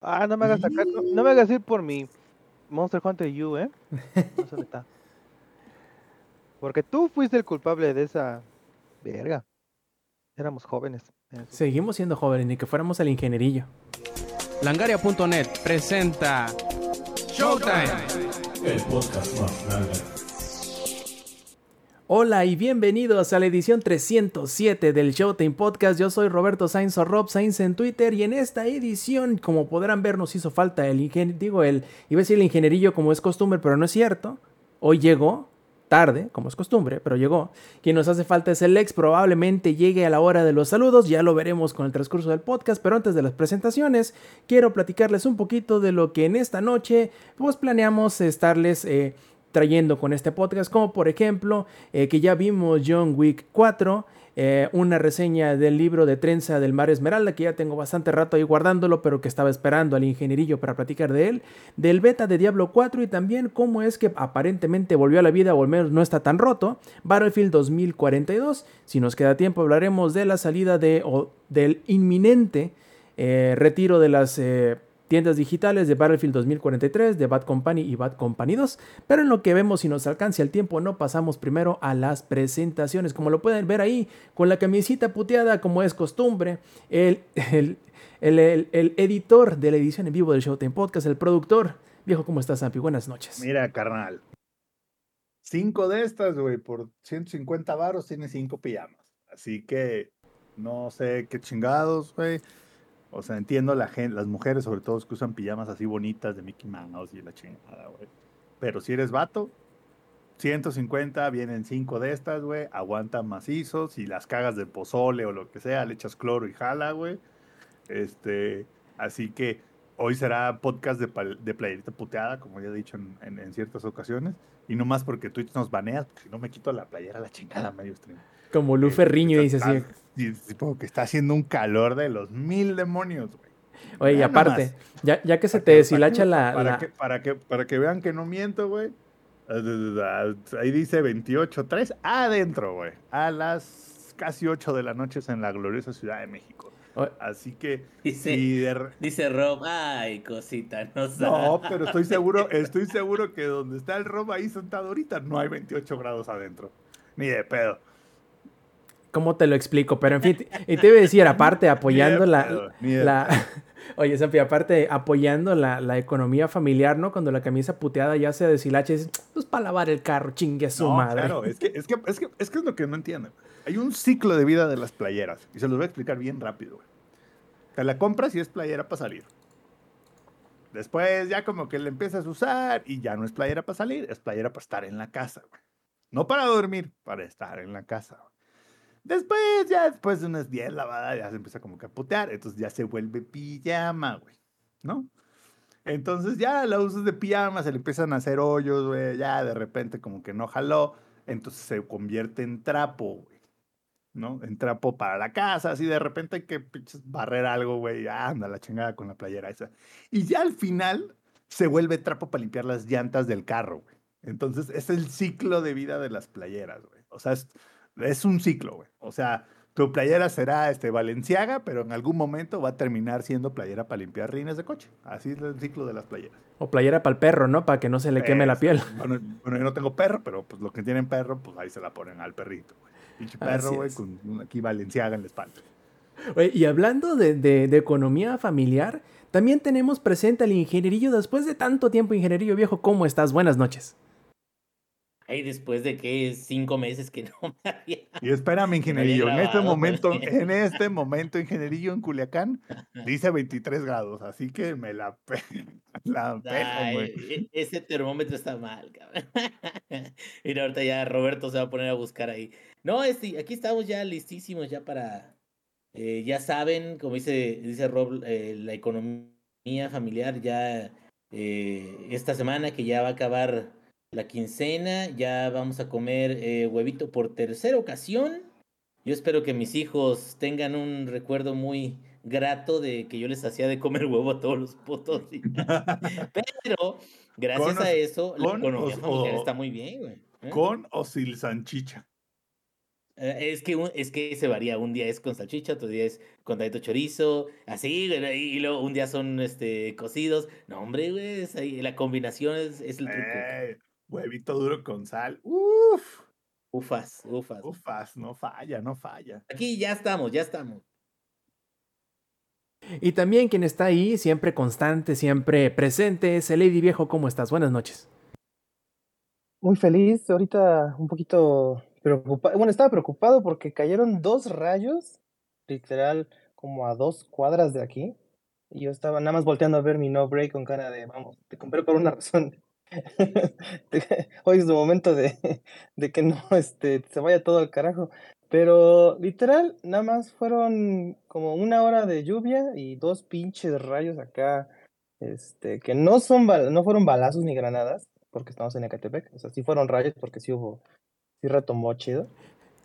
Ah, no me hagas sacar, no, no me hagas ir por mi Monster Hunter U, ¿eh? No se está. Porque tú fuiste el culpable de esa verga. Éramos jóvenes. Seguimos siendo jóvenes, ni que fuéramos al ingenierillo. Langaria.net presenta Showtime. El podcast más grande. Hola y bienvenidos a la edición 307 del Showtime Podcast. Yo soy Roberto Sainz o Rob Sainz en Twitter y en esta edición, como podrán ver, nos hizo falta el ingen digo el, iba a decir el ingenierillo como es costumbre, pero no es cierto. Hoy llegó, tarde, como es costumbre, pero llegó. Quien nos hace falta es el ex, probablemente llegue a la hora de los saludos, ya lo veremos con el transcurso del podcast, pero antes de las presentaciones, quiero platicarles un poquito de lo que en esta noche, pues planeamos estarles... eh, trayendo con este podcast, como por ejemplo eh, que ya vimos John Wick 4, eh, una reseña del libro de Trenza del Mar Esmeralda, que ya tengo bastante rato ahí guardándolo, pero que estaba esperando al ingenierillo para platicar de él, del beta de Diablo 4 y también cómo es que aparentemente volvió a la vida o al menos no está tan roto, Battlefield 2042. Si nos queda tiempo hablaremos de la salida de, o del inminente eh, retiro de las... tiendas digitales de Battlefield 2043, de Bad Company y Bad Company 2. Pero en lo que vemos si nos alcanza el tiempo, no pasamos primero a las presentaciones. Como lo pueden ver ahí, con la camisita puteada, como es costumbre, el, el, el, el- editor de la edición en vivo del Showtime Podcast, el productor. Viejo, ¿cómo estás, Zampi? Buenas noches. Mira, carnal. Cinco de estas, güey, por 150 varos tiene cinco pijamas. Así que no sé qué chingados, güey. O sea, entiendo la gente, las mujeres sobre todo que usan pijamas así bonitas de Mickey Mouse y la chingada, güey. Pero si eres vato, 150, vienen cinco de estas, güey. Aguantan macizos. Si las cagas de pozole o lo que sea, le echas cloro y jala, güey. Este, así que hoy será podcast de, de playerita puteada, como ya he dicho en, en- en ciertas ocasiones. Y no más porque Twitch nos banea, porque si no me quito la playera la chingada medio stream. Como Lu Ferriño dice así. Y supongo que está haciendo un calor de los mil demonios, güey. Oye, y aparte, ya, ya que se Para te que- deshilacha para la... Para, la- que, para, que, para que vean que no miento, güey. Ahí dice 28.3 adentro, güey. A las casi 8 de la noche en la gloriosa Ciudad de México. Así que Dice, de dice Rob, ay, cosita, no sabes. No, pero estoy seguro, estoy seguro que donde está el Rob ahí sentado ahorita no hay 28 grados adentro. Ni de pedo. ¿Cómo te lo explico? Pero en fin, y te iba a decir, aparte, apoyando la, la- Oye, Zampi, aparte, apoyando la, la economía familiar, ¿no? Cuando la camisa puteada ya se deshilacha, dices, pues para lavar el carro, chingue a su No, madre. claro, es que, es, que, es, que, es que es lo que no entienden. Hay un ciclo de vida de las playeras y se los voy a explicar bien rápido. güey. Te la compras y es playera para salir. Después ya como que la empiezas a usar y ya no es playera para salir, es playera para estar en la casa. güey. No para dormir, para estar en la casa. güey. Después, ya después de unas 10 lavadas, ya se empieza como que a putear. Entonces ya se vuelve pijama, güey. ¿No? Entonces ya la usas de pijama, se le empiezan a hacer hoyos, güey. Ya de repente como que no jaló. Entonces se convierte en trapo, güey. ¿No? En trapo para la casa. Así de repente hay que barrer algo, güey. Anda la chingada con la playera esa. Y ya al final se vuelve trapo para limpiar las llantas del carro, güey. Entonces es el ciclo de vida de las playeras, güey. O sea, es, es un ciclo, güey. O sea, tu playera será este Valenciaga, pero en algún momento va a terminar siendo playera para limpiar rines de coche. Así es el ciclo de las playeras. O playera para el perro, ¿no? Para que no se le queme la piel. Bueno, bueno, yo no tengo perro, pero pues los que tienen perro, pues ahí se la ponen al perrito, güey. Pinche perro, güey, con aquí Valenciaga en la espalda. Oye, y hablando de, de- de economía familiar, también tenemos presente al ingenierillo. Después de tanto tiempo, ingenierillo viejo, ¿cómo estás? Buenas noches. Ay, después de que cinco meses que no me había. Y espérame, ingenierillo, en este momento, en este momento, ingenierillo en Culiacán, dice 23 grados, así que me la, pe- la Ay, e- ese termómetro está mal, cabrón. Mira, ahorita ya Roberto se va a poner a buscar ahí. No, este, aquí estamos ya listísimos ya para. eh, ya saben, como dice, dice Rob, eh, la economía familiar ya eh, esta semana que ya va a acabar la quincena, ya vamos a comer eh, huevito por tercera ocasión. Yo espero que mis hijos tengan un recuerdo muy grato de que yo les hacía de comer huevo a todos los días. Pero gracias a eso, la con economía familiar está muy bien, güey. ¿eh? ¿Con o sin salchicha? Eh, Es que, un- es que se varía. Un día es con salchicha, otro día es con tallito chorizo, así, y, y luego un día son este cocidos. No, hombre, güey, es ahí, la combinación es, es el truco. Eh, huevito duro con sal. Uf, Ufas, ufas. ufas, no falla, no falla. Aquí ya estamos, ya estamos. Y también quien está ahí, siempre constante, siempre presente, es el Lady Viejo. ¿Cómo estás? Buenas noches. Muy feliz, ahorita un poquito preocupado. Bueno, estaba preocupado porque cayeron dos rayos, literal, como a dos cuadras de aquí. Y yo estaba nada más volteando a ver mi no break con cara de, vamos, te compré por una razón. Hoy es el momento de, de que no este, se vaya todo al carajo. Pero literal, nada más fueron como una hora de lluvia y dos pinches rayos acá, este, que no son no fueron balazos ni granadas, porque estamos en Ecatepec. O sea, sí fueron rayos porque sí hubo, sí retomó chido.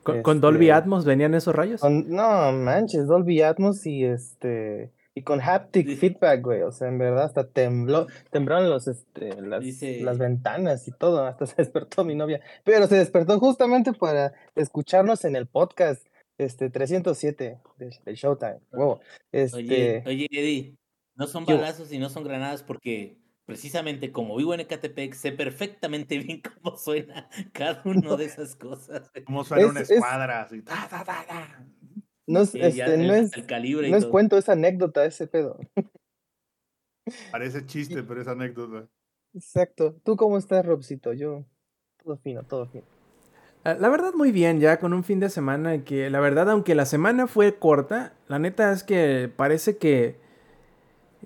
¿Con, con Dolby Este, Atmos venían esos rayos? con- no manches, Dolby Atmos y este y con haptic Dice- feedback, güey. O sea, en verdad hasta tembló, temblaron los este las, Dice- las ventanas y todo, hasta se despertó mi novia. Pero se despertó justamente para escucharnos en el podcast este 307 del, del Showtime. Wow. Este Oye, oye, Eddie, no son balazos y no son granadas porque precisamente como vivo en Ecatepec, sé perfectamente bien cómo suena cada una de esas cosas. Cómo suena Es- una es- escuadra así. ta, ta. No es, este, el- no es, el calibre y no es todo. cuento, es anécdota ese pedo. Parece chiste, pero es anécdota. Exacto. ¿Tú cómo estás, Robcito? Yo todo fino, todo fino. Ah, La verdad muy bien, ya con un fin de semana que la verdad, aunque la semana fue corta, la neta es que parece que,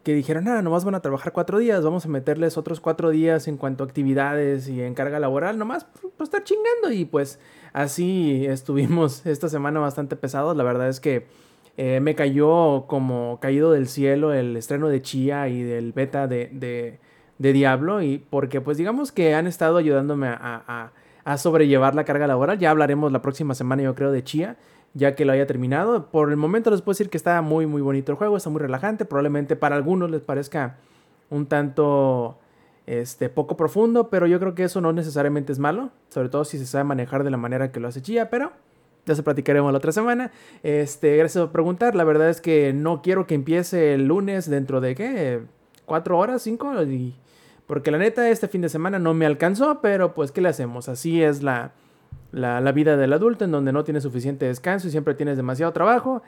que dijeron, ah, nomás van a trabajar cuatro días, vamos a meterles otros cuatro días en cuanto a actividades y en carga laboral, nomás por, por estar chingando y pues así estuvimos esta semana bastante pesados, la verdad es que eh, me cayó como caído del cielo el estreno de Chia y del beta de, de, de Diablo. Y porque pues digamos que han estado ayudándome a- a a sobrellevar la carga laboral. Ya hablaremos la próxima semana, yo creo, de Chia, ya que lo haya terminado. Por el momento les puedo decir que está muy, muy bonito el juego, está muy relajante. Probablemente para algunos les parezca un tanto este, poco profundo, pero yo creo que eso no necesariamente es malo, sobre todo si se sabe manejar de la manera que lo hace Chia, pero ya se platicaremos la otra semana. Este, gracias por preguntar. La verdad es que no quiero que empiece el lunes dentro de qué, cuatro horas, cinco, y porque la neta, este fin de semana no me alcanzó, pero pues, ¿qué le hacemos? Así es la, la, la vida del adulto, en donde no tienes suficiente descanso y siempre tienes demasiado trabajo.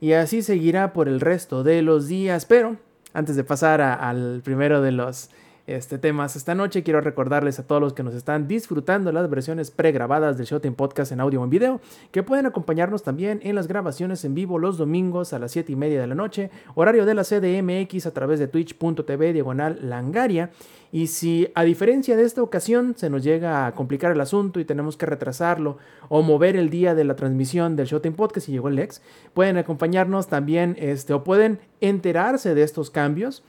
Y así seguirá por el resto de los días. Pero, antes de pasar al primero de los este, temas esta noche, quiero recordarles a todos los que nos están disfrutando las versiones pregrabadas del Showtime Podcast en audio o en video, que pueden acompañarnos también en las grabaciones en vivo los domingos a las 7 y media de la noche, horario de la CDMX a través de twitch.tv diagonal langaria. Y si a diferencia de esta ocasión se nos llega a complicar el asunto y tenemos que retrasarlo o mover el día de la transmisión del Showtime Podcast y llegó el Lex, pueden acompañarnos también este, o pueden enterarse de estos cambios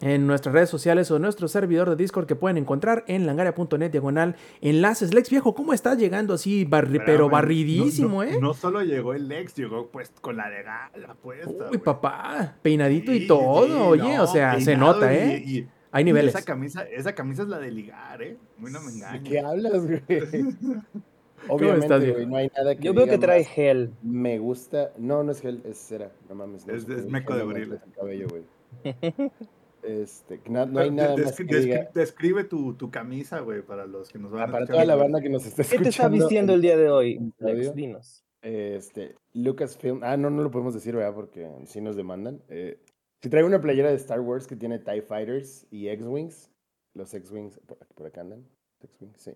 en nuestras redes sociales o en nuestro servidor de Discord que pueden encontrar en langaria.net diagonal enlaces. Lex viejo, ¿cómo estás llegando así, barri- pero barridísimo, no, no, eh? No solo llegó el Lex, llegó pues con la de gala puesta. Uy, papá, peinadito Sí, y todo, sí, oye, no, o sea, se nota, y- ¿eh? y- Hay y niveles. Esa camisa, esa camisa es la de ligar, ¿eh? Mí no me ¿De qué hablas, güey? Obviamente, estás, güey, no hay nada que Yo veo que trae más, gel. Me gusta. No, no es gel, es cera. No mames. No Es- meco de el cabello, güey. Este, que na- no hay nada más que diga. describe tu, tu camisa, güey, para los que nos van Ah, a para toda la banda que nos está ¿Qué escuchando. te está vistiendo el día de hoy. Lex? Dinos. Este, Lucasfilm. Ah, no, no lo podemos decir, ¿verdad? Porque si nos demandan. Eh, si traigo una playera de Star Wars que tiene TIE Fighters y X-Wings. Los X-Wings, por, por acá andan. X-Wings, sí.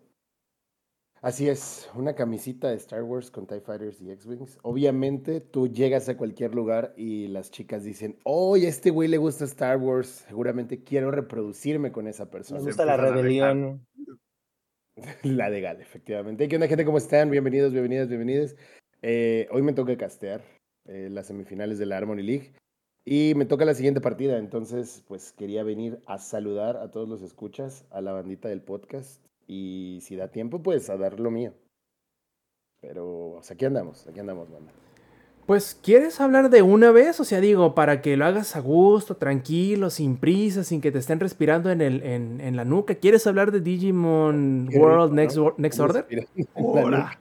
Así es, una camisita de Star Wars con TIE Fighters y X-Wings. Obviamente, tú llegas a cualquier lugar y las chicas dicen, oh, a este güey le gusta Star Wars. Seguramente quiero reproducirme con esa Me persona. Se gusta la rebelión. La de Gal, efectivamente. ¿Qué onda, gente? ¿Cómo están? Bienvenidos, bienvenidas, bienvenidos. Eh, hoy me toca castear eh, las semifinales de la Harmony League y me toca la siguiente partida. Entonces, pues quería venir a saludar a todos los escuchas, a la bandita del podcast y si da tiempo, pues a dar lo mío. Pero, o sea, aquí andamos, aquí andamos, banda. Pues, ¿quieres hablar de una vez? O sea, digo, para que lo hagas a gusto, tranquilo, sin prisa, sin que te estén respirando en, el, en, en la nuca. ¿Quieres hablar de Digimon Qué World rico, Next, Next Order? Nuca.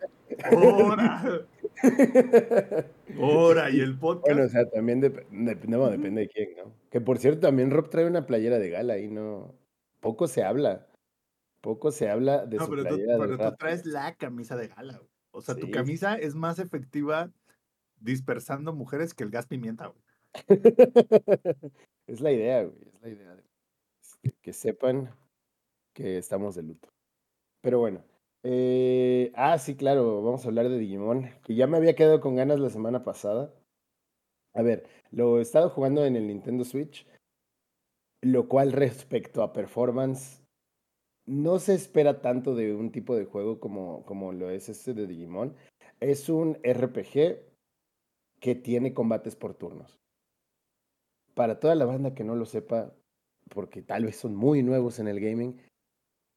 ¡Hora! ¡Hora! Y el podcast. Bueno, o sea, también dep- dep- no, depende de quién, ¿no? Que por cierto, también Rob trae una playera de gala y no. Poco se habla. Poco se habla de no, su pero, tú, pero tú traes la camisa de gala. güey. O sea, tu camisa es más efectiva dispersando mujeres que el gas pimienta, güey. es la idea, güey. Es la idea. de- este, que sepan que estamos de luto. Pero bueno. eh, ah, sí, claro. Vamos a hablar de Digimon. Que ya me había quedado con ganas la semana pasada. A ver, lo he estado jugando en el Nintendo Switch. Lo cual respecto a performance. No se espera tanto de un tipo de juego como, como lo es este de Digimon. Es un RPG que tiene combates por turnos para toda la banda que no lo sepa, porque tal vez son muy nuevos en el gaming,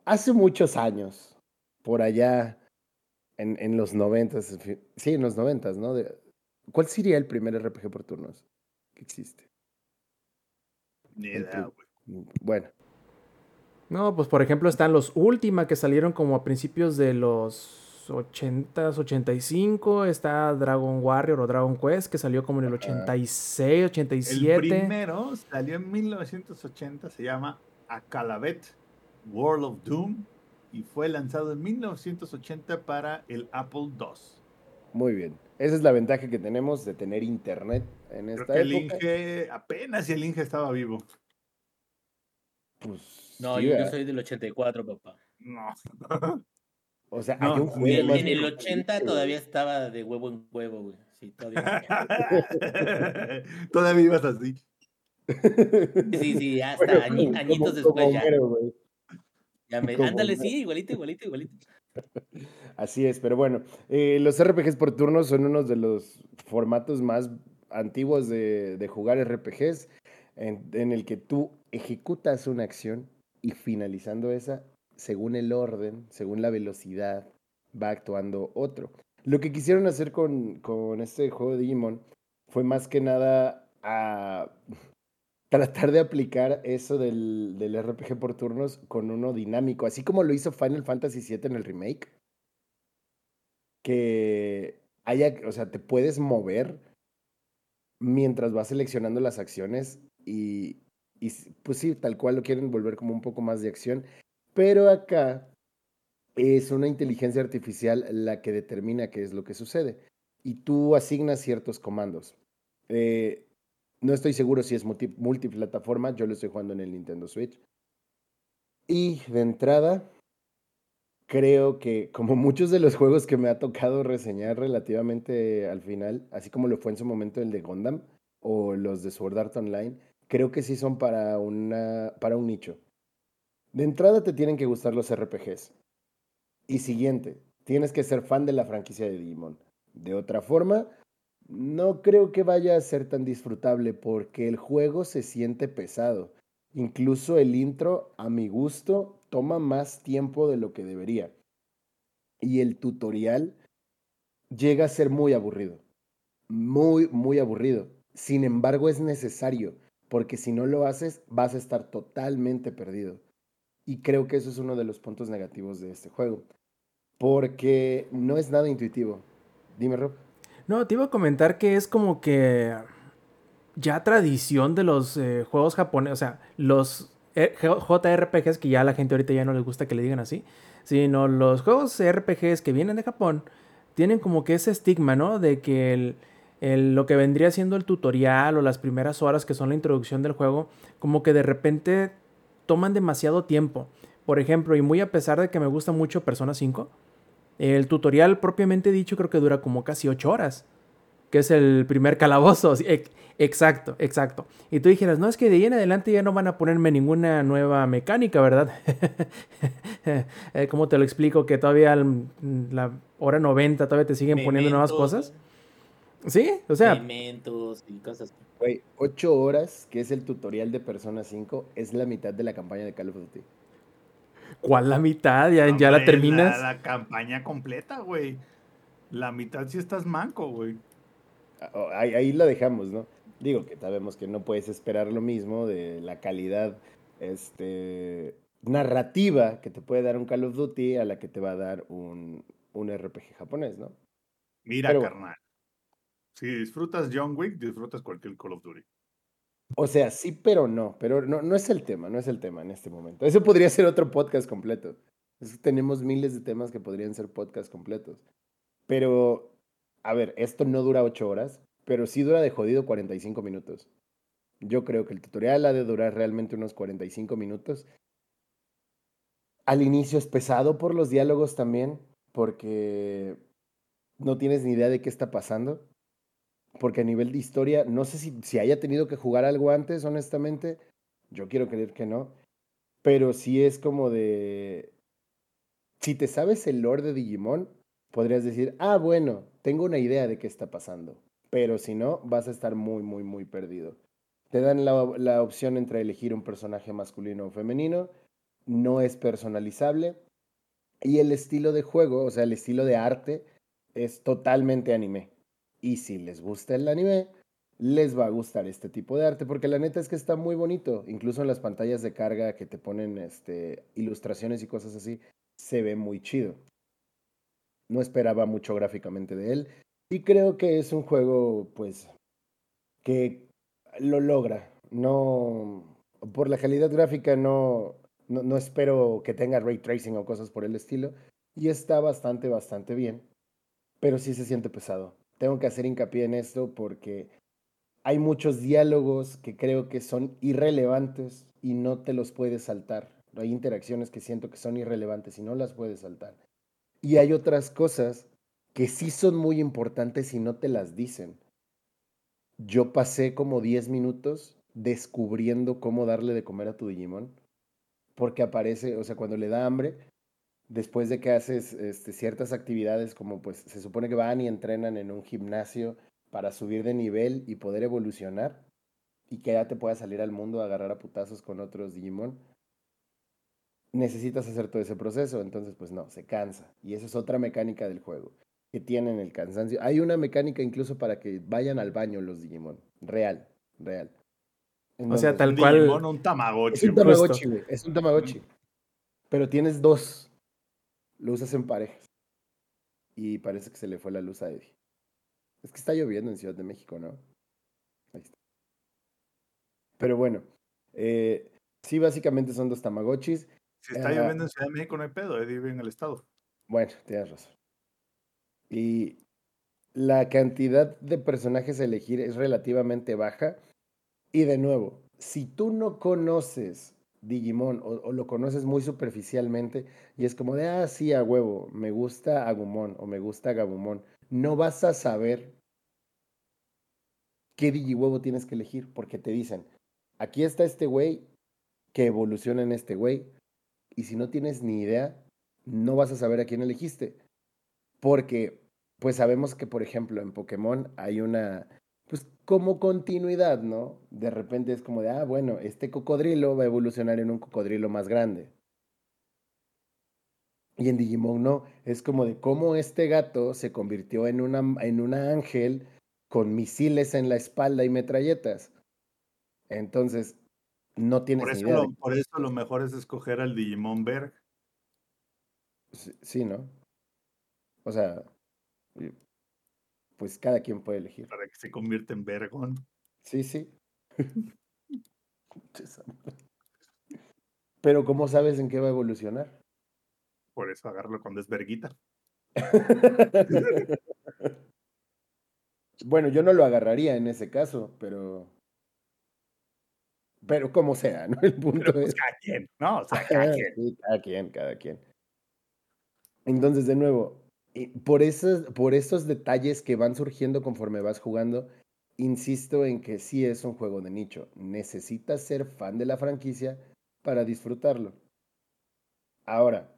hace muchos años, por allá en, en los noventas, sí, en los noventas, ¿no? De- ¿Cuál sería el primer RPG por turnos que existe? Ni idea, güey. Bueno, No, pues por ejemplo están los Ultima que salieron como a principios de los 80s, 85. Está Dragon Warrior o Dragon Quest que salió como en el 86, El 87. primero salió en 1980, se llama Acalavet World of Doom y fue lanzado en 1980 para el Apple II. muy bien. Esa es la ventaja que tenemos de tener internet en Creo esta que el época. Inge, apenas si el Inge estaba vivo. Pues, No, yo, yo soy del 84, papá. No. O sea, no, hay un ni juego En el, más en el viejo que 80 este, todavía estaba de huevo en huevo, güey. Sí, todavía. Todavía ibas así. Sí, sí, hasta Bueno, añi- como- añitos como- después como ya. Ya me- ándale, sí, igualito, igualito, igualito. Así es, pero bueno, eh, los RPGs por turnos son uno de los formatos más antiguos de, de jugar RPGs, en, en el que tú ejecutas una acción y finalizando esa, según el orden, según la velocidad, va actuando otro. Lo que quisieron hacer con, con este juego de Digimon fue más que nada a tratar de aplicar eso del, del RPG por turnos con uno dinámico, así como lo hizo Final Fantasy VII en el remake que haya, o sea, te puedes mover mientras vas seleccionando las acciones y, y pues sí, tal cual lo quieren volver como un poco más de acción, pero acá es una inteligencia artificial la que determina qué es lo que sucede y tú asignas ciertos comandos. Eh, no estoy seguro si es multi- multiplataforma, yo lo estoy jugando en el Nintendo Switch. Y de entrada, creo que como muchos de los juegos que me ha tocado reseñar relativamente al final, así como lo fue en su momento el de Gundam o los de Sword Art Online, creo que sí son para, una, para un nicho. De entrada te tienen que gustar los RPGs. Y siguiente, tienes que ser fan de la franquicia de Digimon. De otra forma, no creo que vaya a ser tan disfrutable porque el juego se siente pesado. Incluso el intro, a mi gusto, toma más tiempo de lo que debería. Y el tutorial llega a ser muy aburrido. Muy, muy aburrido. Sin embargo, es necesario, porque si no lo haces, vas a estar totalmente perdido. Y creo que eso es uno de los puntos negativos de este juego. Porque no es nada intuitivo. Dime, Rob. No, te iba a comentar que es como que ya tradición de los eh, juegos japoneses, o sea, los eh, JRPGs que ya a la gente ahorita ya no les gusta que le digan así, sino los juegos RPGs que vienen de Japón tienen como que ese estigma, ¿no? De que el, el- lo que vendría siendo el tutorial o las primeras horas que son la introducción del juego, como que de repente toman demasiado tiempo. Por ejemplo, y muy a pesar de que me gusta mucho Persona 5, el tutorial propiamente dicho creo que dura como casi 8 horas, que es el primer calabozo. Exacto, exacto. Y tú dijeras, no, es que de ahí en adelante ya no van a ponerme ninguna nueva mecánica, ¿verdad? Eh, ¿Cómo te lo explico? Que todavía la hora 90 todavía te siguen poniendo nuevas cosas. Sí, o sea, Elementos y cosas. Güey, 8 horas, que es el tutorial de Persona 5, es la mitad de la campaña de Call of Duty. ¿cuál la mitad? Ya, ya la terminas. La, campaña completa, güey. La mitad si estás manco, güey. Ah, oh, Ahí, ahí la dejamos, ¿no? Digo que sabemos que no puedes esperar lo mismo de la calidad este, narrativa que te puede dar un Call of Duty a la que te va a dar un, un RPG japonés, ¿no? Mira, Pero carnal. Si disfrutas John Wick, disfrutas cualquier Call of Duty. O sea, sí, pero no. Pero no, no es el tema, no es el tema en este momento. Eso podría ser otro podcast completo. Es que tenemos miles de temas que podrían ser podcast completos. Pero, a ver, esto no dura ocho horas, pero sí dura de jodido 45 minutos. Yo creo que el tutorial ha de durar realmente unos 45 minutos. Al inicio es pesado por los diálogos también, porque no tienes ni idea de qué está pasando. Porque a nivel de historia, no sé si, si haya tenido que jugar algo antes, honestamente. Yo quiero creer que no. Pero sí es como de... Si te sabes el lore de Digimon, podrías decir, ah, bueno, tengo una idea de qué está pasando. Pero si no, vas a estar muy, muy, muy perdido. Te dan la, la opción entre elegir un personaje masculino o femenino. No es personalizable. Y el estilo de juego, o sea, el estilo de arte, es totalmente anime. Y si les gusta el anime, les va a gustar este tipo de arte, porque la neta es que está muy bonito. Incluso en las pantallas de carga que te ponen este, ilustraciones y cosas así, se ve muy chido. No esperaba mucho gráficamente de él. Y creo que es un juego, pues, que lo logra. No, por la calidad gráfica no, no, no espero que tenga ray tracing o cosas por el estilo. Y está bastante, bastante bien. Pero sí se siente pesado. Tengo que hacer hincapié en esto porque hay muchos diálogos que creo que son irrelevantes y no te los puedes saltar. Hay interacciones que siento que son irrelevantes y no las puedes saltar. Y hay otras cosas que sí son muy importantes y no te las dicen. Yo pasé como 10 minutos descubriendo cómo darle de comer a tu Digimon. Porque aparece, o sea, cuando le da hambre, después de que haces este, ciertas actividades, como pues se supone que van y entrenan en un gimnasio para subir de nivel y poder evolucionar, y que ya te puedas salir al mundo a agarrar a putazos con otros Digimon, necesitas hacer todo ese proceso, entonces pues no, se cansa. Y esa es otra mecánica del juego, que tienen el cansancio. Hay una mecánica incluso para que vayan al baño los Digimon, real, real. O sea, tal Un cual. Digimon, un Tamagotchi. es un. Tamagotchi, güey, es un Tamagotchi. Pero tienes dos. Lo usas en parejas. Y parece que se le fue la luz a Eddie. Es que está lloviendo en Ciudad de México, ¿no? Ahí está. Pero bueno. eh, sí, básicamente son dos Tamagotchis. Si está Ah. lloviendo en Ciudad de México, no hay pedo. Eddie vive en el estado. Bueno, tienes razón. Y la cantidad de personajes a elegir es relativamente baja. Y de nuevo, si tú no conoces Digimon o, lo conoces muy superficialmente y es como de, ah, sí, a huevo, me gusta Agumon o me gusta Gabumon, no vas a saber qué Digihuevo tienes que elegir porque te dicen, aquí está este güey que evoluciona en este güey. Y si no tienes ni idea, no vas a saber a quién elegiste. Porque, pues sabemos que, por ejemplo, en Pokémon hay una, pues como continuidad, ¿no? De repente es como de, ah, bueno, este cocodrilo va a evolucionar en un cocodrilo más grande. Y en Digimon no, es como de cómo este gato se convirtió en una, en una ángel con misiles en la espalda y metralletas. Entonces, no tienes Por ni de- por eso lo mejor es escoger al Digimon Berg. Sí, sí, ¿no? O sea, pues cada quien puede elegir. para que se convierta en Bergon. Sí, sí. Pero ¿cómo sabes en qué va a evolucionar? Por eso agarrarlo cuando es verguita. bueno, yo no lo agarraría en ese caso, pero... Pero como sea, ¿no? El punto pues es... cada quien, ¿no? O sea, cada quien. Sí, cada quien, cada quien. Entonces, de nuevo, por esos, por esos detalles que van surgiendo conforme vas jugando, insisto en que sí es un juego de nicho. Necesitas ser fan de la franquicia para disfrutarlo. Ahora,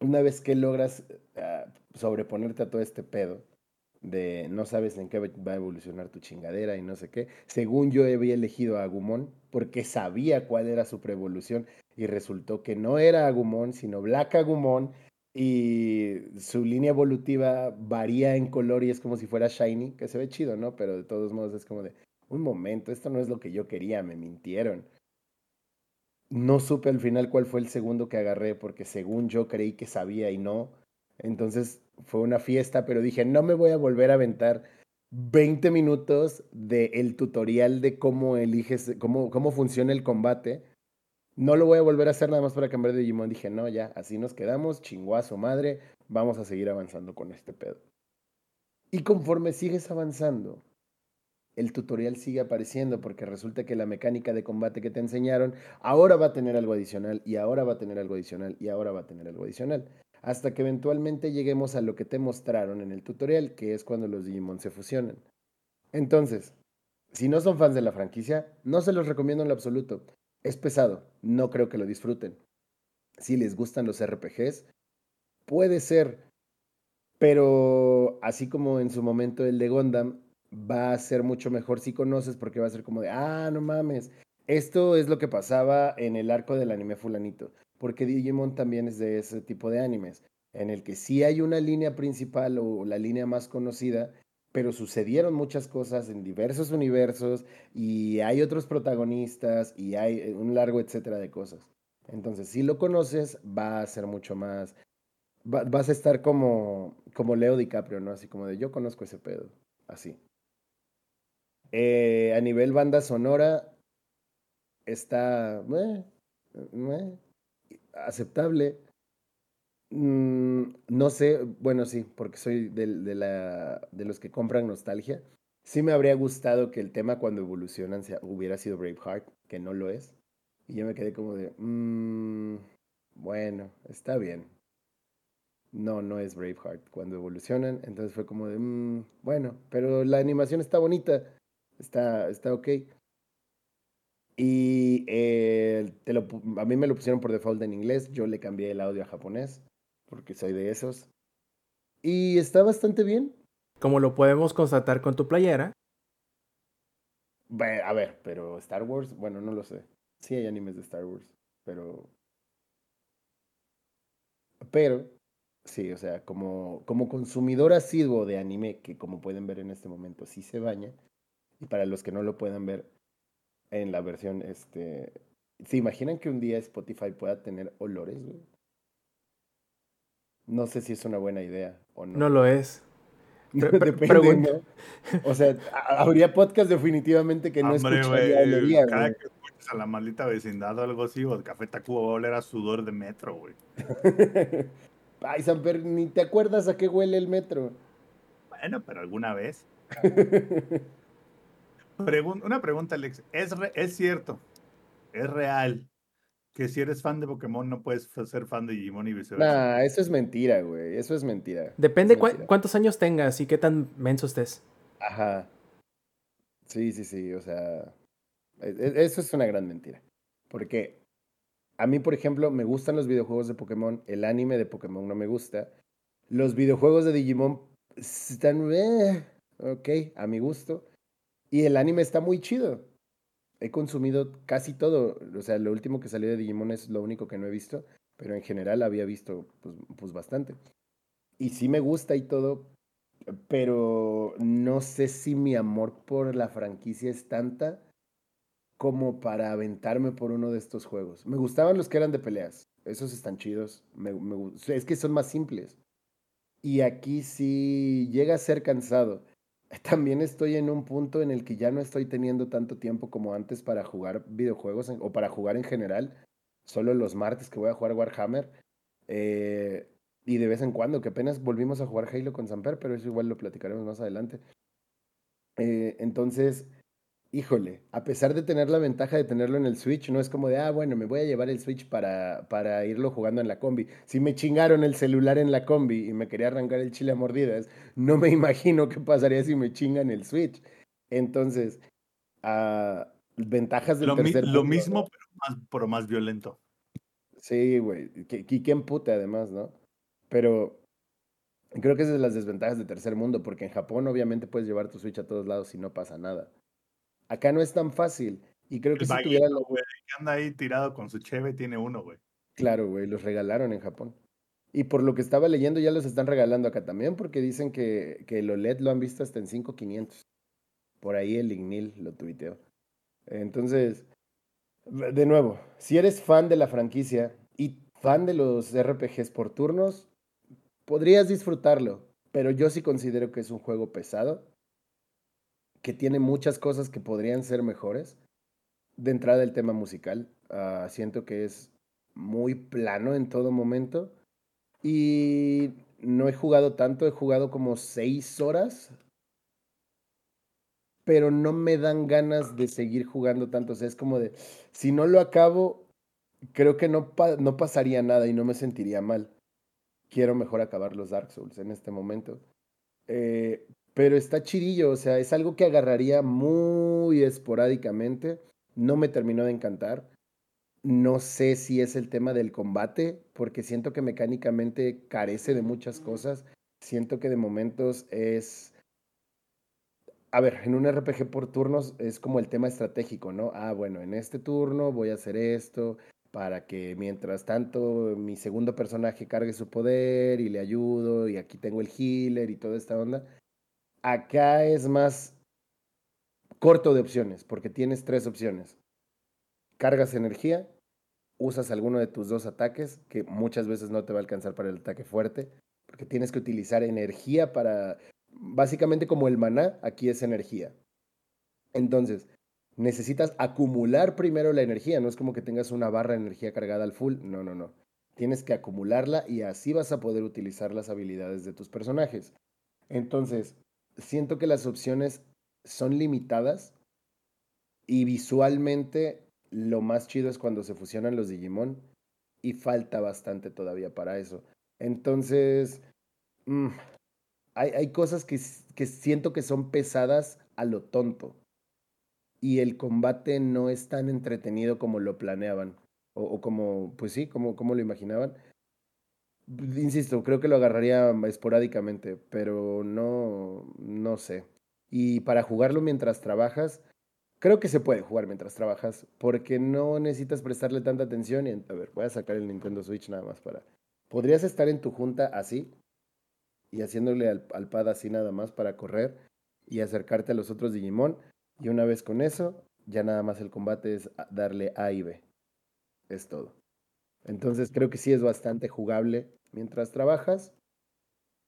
una vez que logras ah, sobreponerte a todo este pedo de no sabes en qué va a evolucionar tu chingadera y no sé qué, según yo había elegido a Agumon porque sabía cuál era su preevolución y resultó que no era Agumon, sino Black Agumon y su línea evolutiva varía en color y es como si fuera shiny, que se ve chido, ¿no? Pero de todos modos es como de, un momento, esto no es lo que yo quería, me mintieron. No supe al final cuál fue el segundo que agarré porque según yo creí que sabía y no. Entonces fue una fiesta, pero dije, no me voy a volver a aventar 20 minutos del tutorial de cómo eliges, cómo, cómo funciona el combate. No lo voy a volver a hacer nada más para cambiar de Digimon. Dije, no, ya, así nos quedamos, su madre, vamos a seguir avanzando con este pedo. Y conforme sigues avanzando, el tutorial sigue apareciendo porque resulta que la mecánica de combate que te enseñaron ahora va a tener algo adicional y ahora va a tener algo adicional y ahora va a tener algo adicional. Hasta que eventualmente lleguemos a lo que te mostraron en el tutorial, que es cuando los Digimon se fusionan. Entonces, si no son fans de la franquicia, no se los recomiendo en lo absoluto. Es pesado, no creo que lo disfruten. Si les gustan los RPGs, puede ser, pero así como en su momento el de Gundam, va a ser mucho mejor si conoces porque va a ser como de, ah, no mames, esto es lo que pasaba en el arco del anime fulanito, porque Digimon también es de ese tipo de animes, en el que sí hay una línea principal o la línea más conocida, pero sucedieron muchas cosas en diversos universos y hay otros protagonistas y hay eh, un largo etcétera de cosas. Entonces, si lo conoces, va a ser mucho más, vas a estar como, como Leo DiCaprio, ¿no? Así como de yo conozco ese pedo, así. Eh, a nivel banda sonora, está aceptable. Mm, no sé, bueno, sí, porque soy de, de, la, de los que compran nostalgia. Sí me habría gustado que el tema cuando evolucionan hubiera sido Braveheart, que no lo es. Y yo me quedé como de, mmm, bueno, está bien. No, no es Braveheart cuando evolucionan. Entonces fue como de, mmm, bueno, pero la animación está bonita. Está, está ok. Y eh, a mí me lo pusieron por default en inglés. Yo le cambié el audio a japonés, porque soy de esos. Y está bastante bien. Como lo podemos constatar con tu playera. A ver, pero Star Wars, bueno, no lo sé. Sí hay animes de Star Wars, pero... Pero, sí, o sea, como, como consumidor asiduo de anime, que como pueden ver en este momento sí se baña, y para los que no lo puedan ver en la versión, este, ¿se imaginan que un día Spotify pueda tener olores? No sé si es una buena idea o no. No lo es. Depende, O sea, habría podcast definitivamente que no Hombre, escucharía olería, Cada que escuches a la maldita vecindad o algo así, o el Café Tacuba va a oler a sudor de metro, güey. Ay, Samper, ni te acuerdas a qué huele el metro. Bueno, pero alguna vez. una pregunta, Alex. ¿Es, ¿Es cierto, es real que si eres fan de Pokémon no puedes ser fan de Digimon y viceversa? Nah, eso es mentira, güey. Eso es mentira. Depende cuántos años tengas y qué tan menso estés. Ajá. Sí, sí, sí. O sea, e, e, eso es una gran mentira. Porque a mí, por ejemplo, me gustan los videojuegos de Pokémon. El anime de Pokémon no me gusta. Los videojuegos de Digimon están... Eh, ok, a mi gusto. Y el anime está muy chido. He consumido casi todo. O sea, lo último que salió de Digimon es lo único que no he visto. Pero en general había visto pues, pues bastante. Y sí me gusta y todo. Pero no sé si mi amor por la franquicia es tanta como para aventarme por uno de estos juegos. Me gustaban los que eran de peleas. Esos están chidos. Es que son más simples. Y aquí sí llega a ser cansado. También estoy en un punto en el que ya no estoy teniendo tanto tiempo como antes para jugar videojuegos o para jugar en general. Solo los martes que voy a jugar Warhammer. Eh, y de vez en cuando, que apenas volvimos a jugar Halo con Samper, pero eso igual lo platicaremos más adelante. Eh, entonces, híjole, a pesar de tener la ventaja de tenerlo en el Switch, no es como de, ah, bueno, me voy a llevar el Switch para, para irlo jugando en la combi. Si me chingaron el celular en la combi y me quería arrancar el chile a mordidas, no me imagino qué pasaría si me chingan el Switch. Entonces, ah, ventajas del lo tercer Lo mismo, pero más, pero más violento. Sí, güey. Y qué empute además, ¿no? Pero creo que es de las desventajas de tercer mundo, porque en Japón obviamente puedes llevar tu Switch a todos lados y no pasa nada. Acá no es tan fácil. Y creo que si tuviera... güey, que anda ahí tirado con su cheve tiene uno, güey. Claro, güey, los regalaron en Japón. Y por lo que estaba leyendo, ya los están regalando acá también, porque dicen que, que el OLED lo han visto hasta en 5500. Por ahí el Ignil lo tuiteó. Entonces, de nuevo, si eres fan de la franquicia y fan de los RPGs por turnos, podrías disfrutarlo, pero yo sí considero que es un juego pesado, que tiene muchas cosas que podrían ser mejores. De entrada el tema musical, ah, siento que es muy plano en todo momento y no he jugado tanto, he jugado como seis horas, pero no me dan ganas de seguir jugando tanto. O sea, es como de, si no lo acabo, creo que no, no pasaría nada y no me sentiría mal. Quiero mejor acabar los Dark Souls en este momento. Eh, pero está chidillo, o sea, es algo que agarraría muy esporádicamente. No me terminó de encantar. No sé si es el tema del combate, porque siento que mecánicamente carece de muchas cosas. Siento que de momentos es... A ver, en un RPG por turnos es como el tema estratégico, ¿no? Ah, bueno, en este turno voy a hacer esto para que mientras tanto mi segundo personaje cargue su poder y le ayudo y aquí tengo el healer y toda esta onda. Acá es más corto de opciones, porque tienes tres opciones. Cargas energía, usas alguno de tus dos ataques, que muchas veces no te va a alcanzar para el ataque fuerte, porque tienes que utilizar energía para... Básicamente como el maná, aquí es energía. Entonces, necesitas acumular primero la energía, no es como que tengas una barra de energía cargada al full, no, no, no. Tienes que acumularla y así vas a poder utilizar las habilidades de tus personajes. Entonces, siento que las opciones son limitadas y visualmente lo más chido es cuando se fusionan los Digimon y falta bastante todavía para eso. Entonces, mm, hay, hay cosas que, que siento que son pesadas a lo tonto y el combate no es tan entretenido como lo planeaban o, o como, pues sí, como, como lo imaginaban. Insisto, creo que lo agarraría esporádicamente, pero no, no sé. Y para jugarlo mientras trabajas, creo que se puede jugar mientras trabajas, porque no necesitas prestarle tanta atención. Y, a ver, voy a sacar el Nintendo Switch nada más para... Podrías estar en tu junta así y haciéndole al, al pad así nada más para correr y acercarte a los otros Digimon. Y una vez con eso, ya nada más el combate es darle A y B. Es todo. Entonces creo que sí es bastante jugable mientras trabajas.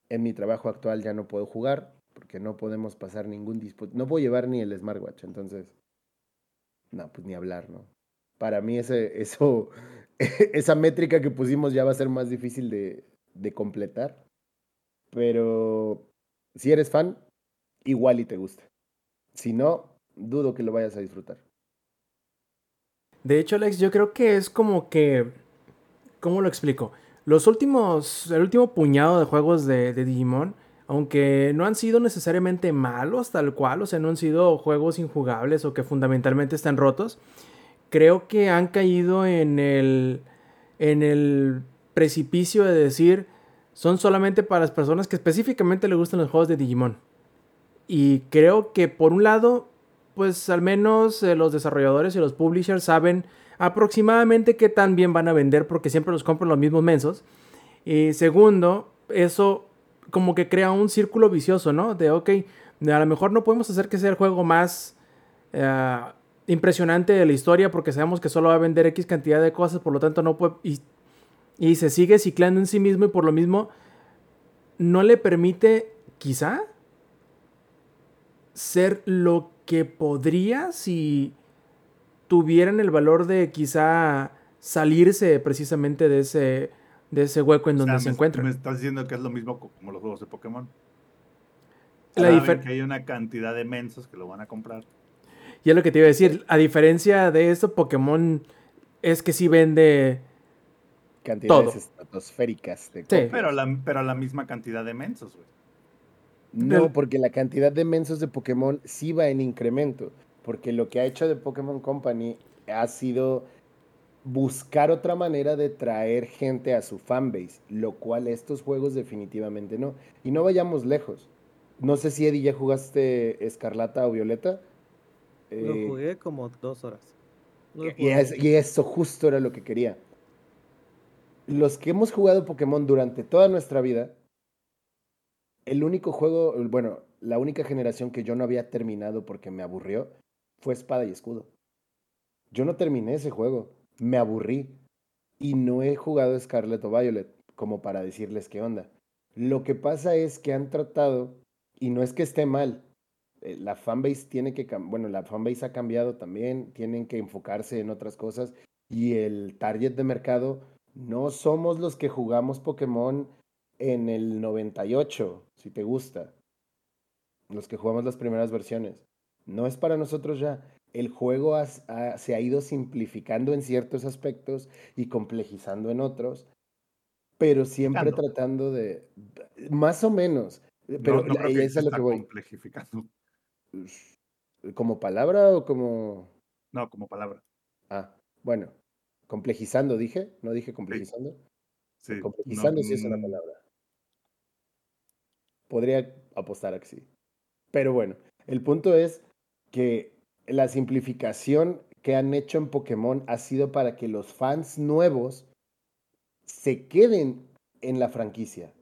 En mi trabajo actual ya no puedo jugar porque no podemos pasar ningún dispositivo. No puedo llevar ni el smartwatch, entonces. No, pues ni hablar, ¿no? Para mí ese, eso, esa métrica que pusimos ya va a ser más difícil de, de completar. Pero si eres fan, igual y te gusta. Si no, dudo que lo vayas a disfrutar. De hecho, Alex, yo creo que es como que. ¿Cómo lo explico? Los últimos. El último puñado de juegos de, de Digimon. Aunque no han sido necesariamente malos, tal cual. O sea, no han sido juegos injugables o que fundamentalmente están rotos. Creo que han caído en el. En el precipicio de decir. Son solamente para las personas que específicamente les gustan los juegos de Digimon. Y creo que por un lado pues al menos eh, los desarrolladores y los publishers saben aproximadamente qué tan bien van a vender porque siempre los compran los mismos mensos. Y segundo, eso como que crea un círculo vicioso, ¿no? De, ok, a lo mejor no podemos hacer que sea el juego más eh, impresionante de la historia porque sabemos que solo va a vender X cantidad de cosas, por lo tanto no puede... Y, y se sigue ciclando en sí mismo y por lo mismo no le permite, quizá, ser lo que podría si tuvieran el valor de quizá salirse precisamente de ese, de ese hueco en O donde sea, se me- encuentran. Me estás diciendo que es lo mismo co- como los juegos de Pokémon. La Saben que hay una cantidad de mensos que lo van a comprar. Y es lo que te iba a decir, a diferencia de esto, Pokémon es que sí vende... Cantidades Todo. estratosféricas de Sí. Pero la, pero la misma cantidad de mensos, güey. No, porque la cantidad de mensos de Pokémon sí va en incremento. Porque lo que ha hecho de Pokémon Company ha sido buscar otra manera de traer gente a su fanbase, lo cual estos juegos definitivamente no. Y no vayamos lejos. No sé si Eddie ya jugaste Escarlata o Violeta. Lo Eh, jugué como dos horas. No lo y, jugué es- y eso justo era lo que quería. Los que hemos jugado Pokémon durante toda nuestra vida, el único juego, bueno, la única generación que yo no había terminado porque me aburrió fue Espada y Escudo. Yo no terminé ese juego, me aburrí y no he jugado Scarlet o Violet como para decirles qué onda. Lo que pasa es que han tratado, y no es que esté mal, eh, la fanbase tiene que, bueno, la fanbase ha cambiado también, tienen que enfocarse en otras cosas y el target de mercado no somos los que jugamos Pokémon en el 98, si te gusta, los que jugamos las primeras versiones. No es para nosotros ya. El juego has- ha- se ha ido simplificando en ciertos aspectos y complejizando en otros, pero siempre tratando de, más o menos, pero no, no que es a lo que voy. complejificando. ¿Como palabra o como...? No, como palabra. Ah, bueno, complejizando dije, no dije complejizando. Sí, no, complejizando sí es una mm, palabra. Podría apostar a que sí. Pero bueno, el punto es que la simplificación que han hecho en Pokémon ha sido para que los fans nuevos se queden en la franquicia.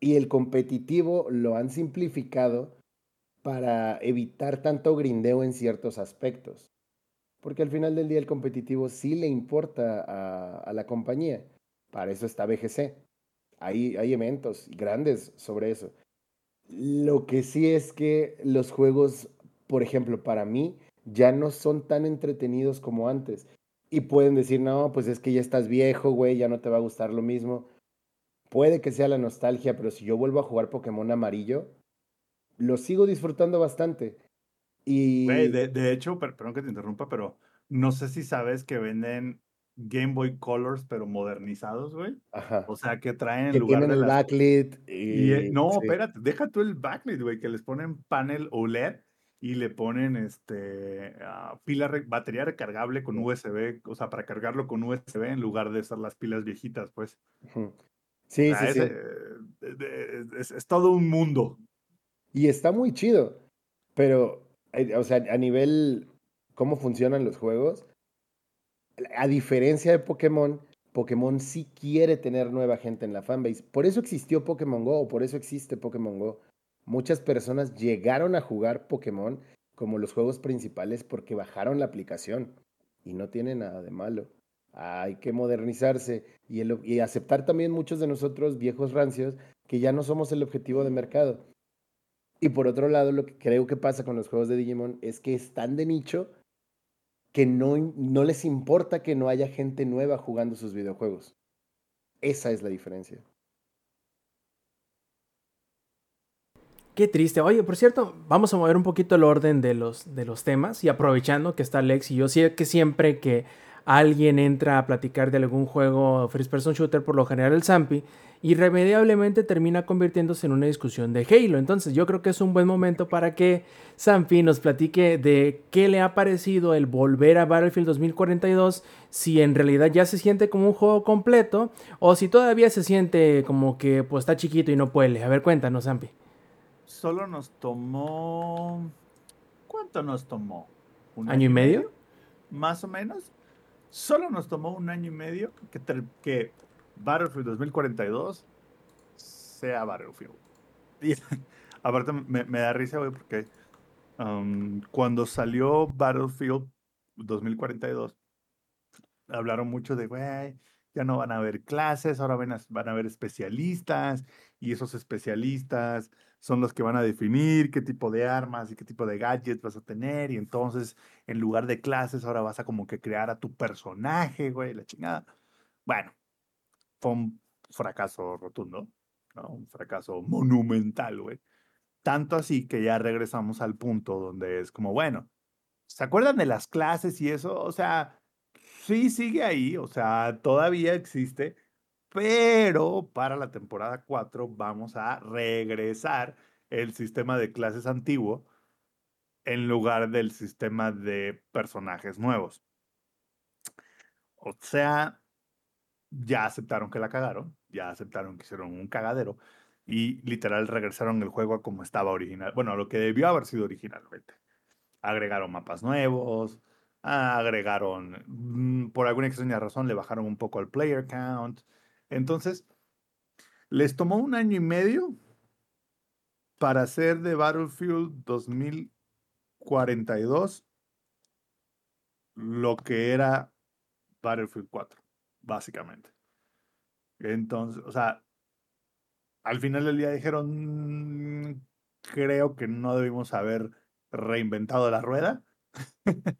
Y el competitivo lo han simplificado para evitar tanto grindeo en ciertos aspectos. Porque al final del día el competitivo sí le importa a, la compañía. Para eso está BGC. Hay, hay eventos grandes sobre eso. Lo que sí es que los juegos, por ejemplo, para mí, ya no son tan entretenidos como antes. Y pueden decir, no, pues es que ya estás viejo, güey, ya no te va a gustar lo mismo. Puede que sea la nostalgia, pero si yo vuelvo a jugar Pokémon amarillo, lo sigo disfrutando bastante. Y Güey, de, de hecho, per- perdón que te interrumpa, pero no sé si sabes que venden Game Boy Colors, pero modernizados, güey. ajá, O sea, que traen en que lugar tienen de el backlit. y, eh, y- no, sí. espérate, deja tú el backlit, güey, que les ponen panel OLED y le ponen este ah, pila re- batería recargable con USB, o sea, para cargarlo con USB en lugar de ser las pilas viejitas, pues. Sí, O sea, sí, sí. es, eh, es todo un mundo. Y está muy chido. Pero, eh, o sea, a nivel cómo funcionan los juegos, a diferencia de Pokémon, Pokémon sí quiere tener nueva gente en la fanbase. Por eso existió Pokémon Go, o por eso existe Pokémon Go. Muchas personas llegaron a jugar Pokémon como los juegos principales porque bajaron la aplicación. Y no tiene nada de malo. Hay que modernizarse y, y aceptar también muchos de nosotros, viejos rancios, que ya no somos el objetivo de mercado. Y por otro lado, lo que creo que pasa con los juegos de Digimon es que están de nicho que no, no les importa que no haya gente nueva jugando sus videojuegos. Esa es la diferencia. Qué triste. Oye, por cierto, vamos a mover un poquito el orden de los, de los temas y aprovechando que está Alex y yo que siempre que alguien entra a platicar de algún juego first person shooter, por lo general el Zampi, irremediablemente termina convirtiéndose en una discusión de Halo. Entonces yo creo que es un buen momento para que Zampi nos platique de qué le ha parecido el volver a Battlefield 2042, si en realidad ya se siente como un juego completo o si todavía se siente como que pues está chiquito y no puede. A ver, cuéntanos, Zampi. Solo nos tomó. ¿Cuánto nos tomó? ¿Un ¿Año y medio? Más o menos. Solo nos tomó un año y medio que, que Battlefield 2042 sea Battlefield. Y aparte me, me da risa, güey, porque um, cuando salió Battlefield 2042, hablaron mucho de, güey, ya no van a haber clases, ahora van a, van a haber especialistas, y esos especialistas son los que van a definir qué tipo de armas y qué tipo de gadgets vas a tener, y entonces en lugar de clases ahora vas a como que crear a tu personaje, güey, la chingada. Bueno, un fracaso rotundo. Un fracaso monumental, güey. Tanto así que ya regresamos al punto donde es como, bueno, ¿se acuerdan de las clases y eso? O sea, sí sigue ahí, o sea, todavía existe, pero para la temporada 4 vamos a regresar el sistema de clases antiguo en lugar del sistema de personajes nuevos. O sea, ya aceptaron que la cagaron, ya aceptaron que hicieron un cagadero y literal regresaron el juego a como estaba original, bueno, a lo que debió haber sido originalmente. Agregaron mapas nuevos, agregaron, mm, por alguna extraña razón, le bajaron un poco el player count. Entonces, les tomó un año y medio para hacer de Battlefield 2042 lo que era Battlefield 4, básicamente. Entonces, o sea, al final del día dijeron, "Mm, creo que no debimos haber reinventado la rueda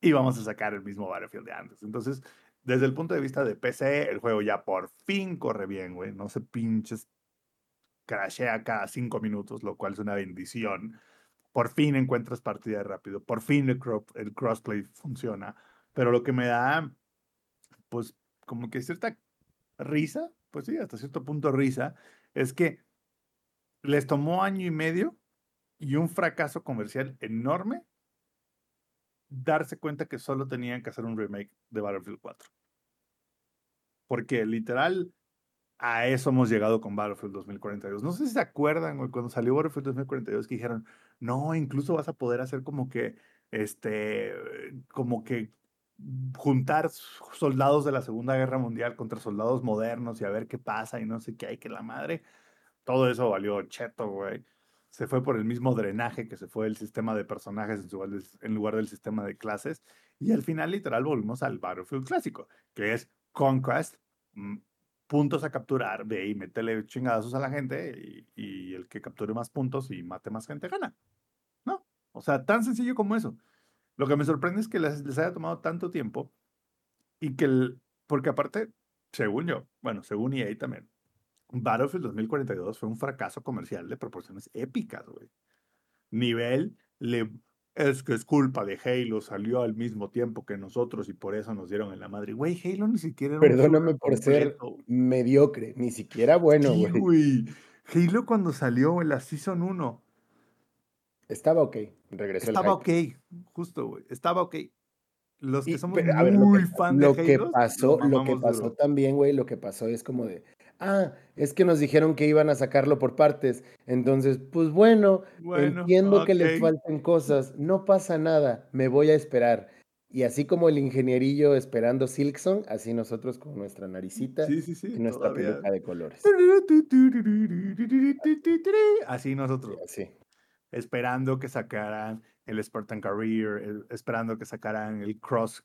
y vamos a sacar el mismo Battlefield de antes. Entonces, desde el punto de vista de PC, el juego ya por fin corre bien, güey. No se pinches crashea cada cinco minutos, lo cual es una bendición. Por fin encuentras partida rápido, por fin el, cro- el crossplay funciona. Pero lo que me da, pues, como que cierta risa, pues sí, hasta cierto punto risa, es que les tomó año y medio y un fracaso comercial enorme darse cuenta que solo tenían que hacer un remake de Battlefield 4. Porque literal, a eso hemos llegado con Battlefield 2042. No sé si se acuerdan, cuando salió Battlefield 2042 que dijeron, no, incluso vas a poder hacer como que, este, como que juntar soldados de la Segunda Guerra Mundial contra soldados modernos y a ver qué pasa y no sé qué hay que la madre. Todo eso valió cheto, güey. Se fue por el mismo drenaje que se fue el sistema de personajes en, su- en lugar del sistema de clases. Y al final, literal, volvimos al Battlefield clásico, que es Conquest, mm, puntos a capturar, ve y métele chingadazos a la gente y, y el que capture más puntos y mate más gente gana. ¿No? O sea, tan sencillo como eso. Lo que me sorprende es que les, les haya tomado tanto tiempo y que, el, porque aparte, según yo, bueno, según EA también, Battlefield 2042 fue un fracaso comercial de proporciones épicas, güey. Nivel, le, es que es culpa de Halo, salió al mismo tiempo que nosotros y por eso nos dieron en la madre. Güey, Halo ni siquiera era Perdóname por ser mediocre, ni siquiera bueno, güey. Halo cuando salió en la Season 1 Estaba ok, regresó el estaba ok, justo, güey. Estaba ok. Los que Y, somos pero, ver, muy fan de lo que Halo, pasó, lo que pasó duro. también, güey, lo que pasó es como de, ah, es que nos dijeron que iban a sacarlo por partes. Entonces, pues bueno, Bueno, entiendo que les ok. falten cosas, no pasa nada, me voy a esperar. Y así como el ingenierillo esperando Silkson, así nosotros con nuestra naricita Sí, sí, sí, y nuestra todavía. peluca de colores. Así nosotros. Así. Esperando que sacaran el Spartan Career, el- esperando que sacaran el Cross,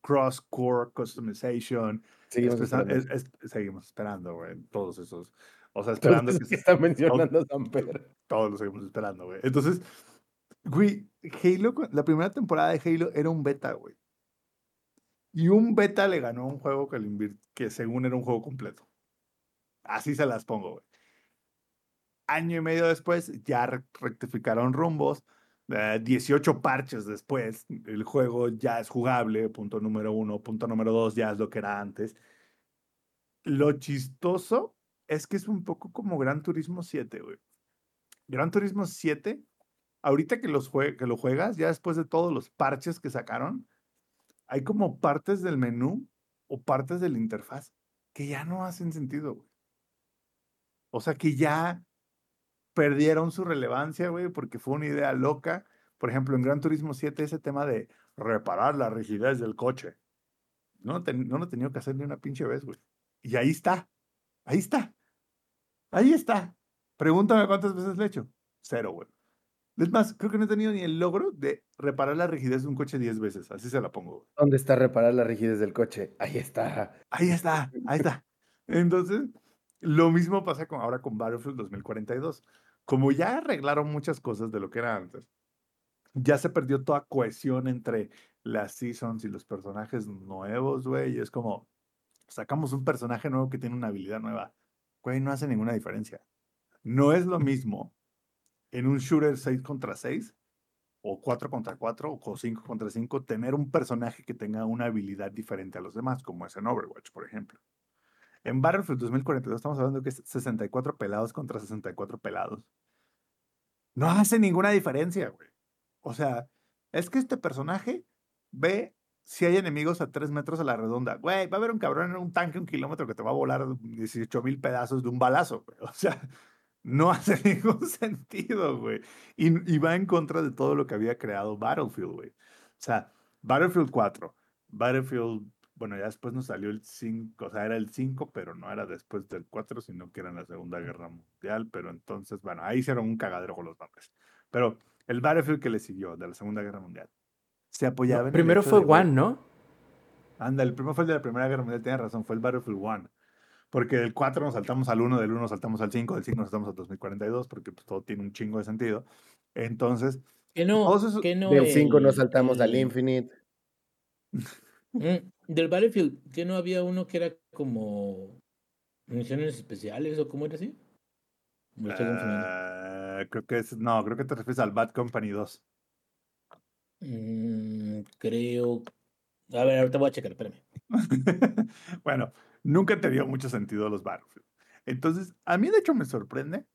cross Core Customization. Seguimos esperando. es- es- seguimos esperando, güey, todos esos. O sea, esperando esos que, que se- está mencionando Samper. todos los seguimos esperando, güey. Entonces, güey, Halo, la primera temporada de Halo era un beta, güey. Y un beta le ganó a un juego que, le que según era un juego completo. Así se las pongo, güey. Año y medio después ya re- rectificaron rumbos. eh, 18 parches después, el juego ya es jugable, punto número uno. Punto número dos, ya es lo que era antes. Lo chistoso es que es un poco como Gran Turismo 7, güey. Gran Turismo 7, ahorita que, los jue- que lo juegas, ya después de todos los parches que sacaron, hay como partes del menú o partes de la interfaz que ya no hacen sentido, güey. O sea, que ya perdieron su relevancia, güey, porque fue una idea loca. Por ejemplo, en Gran Turismo 7, ese tema de reparar la rigidez del coche. No, no lo he tenido que hacer ni una pinche vez, güey. Y ahí está. Ahí está. Ahí está. Pregúntame cuántas veces lo he hecho. Cero, güey. Es más, creo que no he tenido ni el logro de reparar la rigidez de un coche 10 veces. Así se la pongo, güey. ¿Dónde está reparar la rigidez del coche? Ahí está. Ahí está, ahí está. Entonces, lo mismo pasa con, ahora con Battlefield 2042. Como ya arreglaron muchas cosas de lo que era antes, ya se perdió toda cohesión entre las seasons y los personajes nuevos, güey. Es como, sacamos un personaje nuevo que tiene una habilidad nueva. Güey, no hace ninguna diferencia. No es lo mismo en un shooter 6 contra 6 o 4 contra 4 o 5 contra 5 tener un personaje que tenga una habilidad diferente a los demás, como es en Overwatch, por ejemplo. En Battlefield 2042 estamos hablando que es 64 pelados contra 64 pelados. No hace ninguna diferencia, güey. O sea, es que este personaje ve si hay enemigos a 3 metros a la redonda. Güey, va a haber un cabrón en un tanque un kilómetro que te va a volar 18 mil pedazos de un balazo, güey. O sea, no hace ningún sentido, güey. Y, y va en contra de todo lo que había creado Battlefield, güey. O sea, Battlefield 4, Battlefield, bueno, ya después nos salió el 5, o sea, era el 5, pero no era después del 4, sino que era en la Segunda Guerra Mundial, pero entonces, bueno, ahí hicieron un cagadero con los nombres. Pero el Battlefield que le siguió de la Segunda Guerra Mundial se apoyaba en el Primero hecho fue de, One, ¿no? Anda, el primero fue el de la Primera Guerra Mundial, tienes razón, fue el Battlefield 1. Porque del 4 nos saltamos al 1, del 1 saltamos al 5, del 5 nos saltamos al 2042, porque pues, todo tiene un chingo de sentido. Entonces, Que no, esos- que no. Del 5 nos el- saltamos al el- Infinite. Mm, Del Battlefield, que no había uno que era como misiones especiales o cómo era así? Me estoy confundiendo. ah, creo que es, no, creo que te refieres al Bad Company 2. Mm, creo. A ver, ahorita voy a checar, espérame. bueno, nunca te dio mucho sentido los Battlefield. Entonces, a mí de hecho me sorprende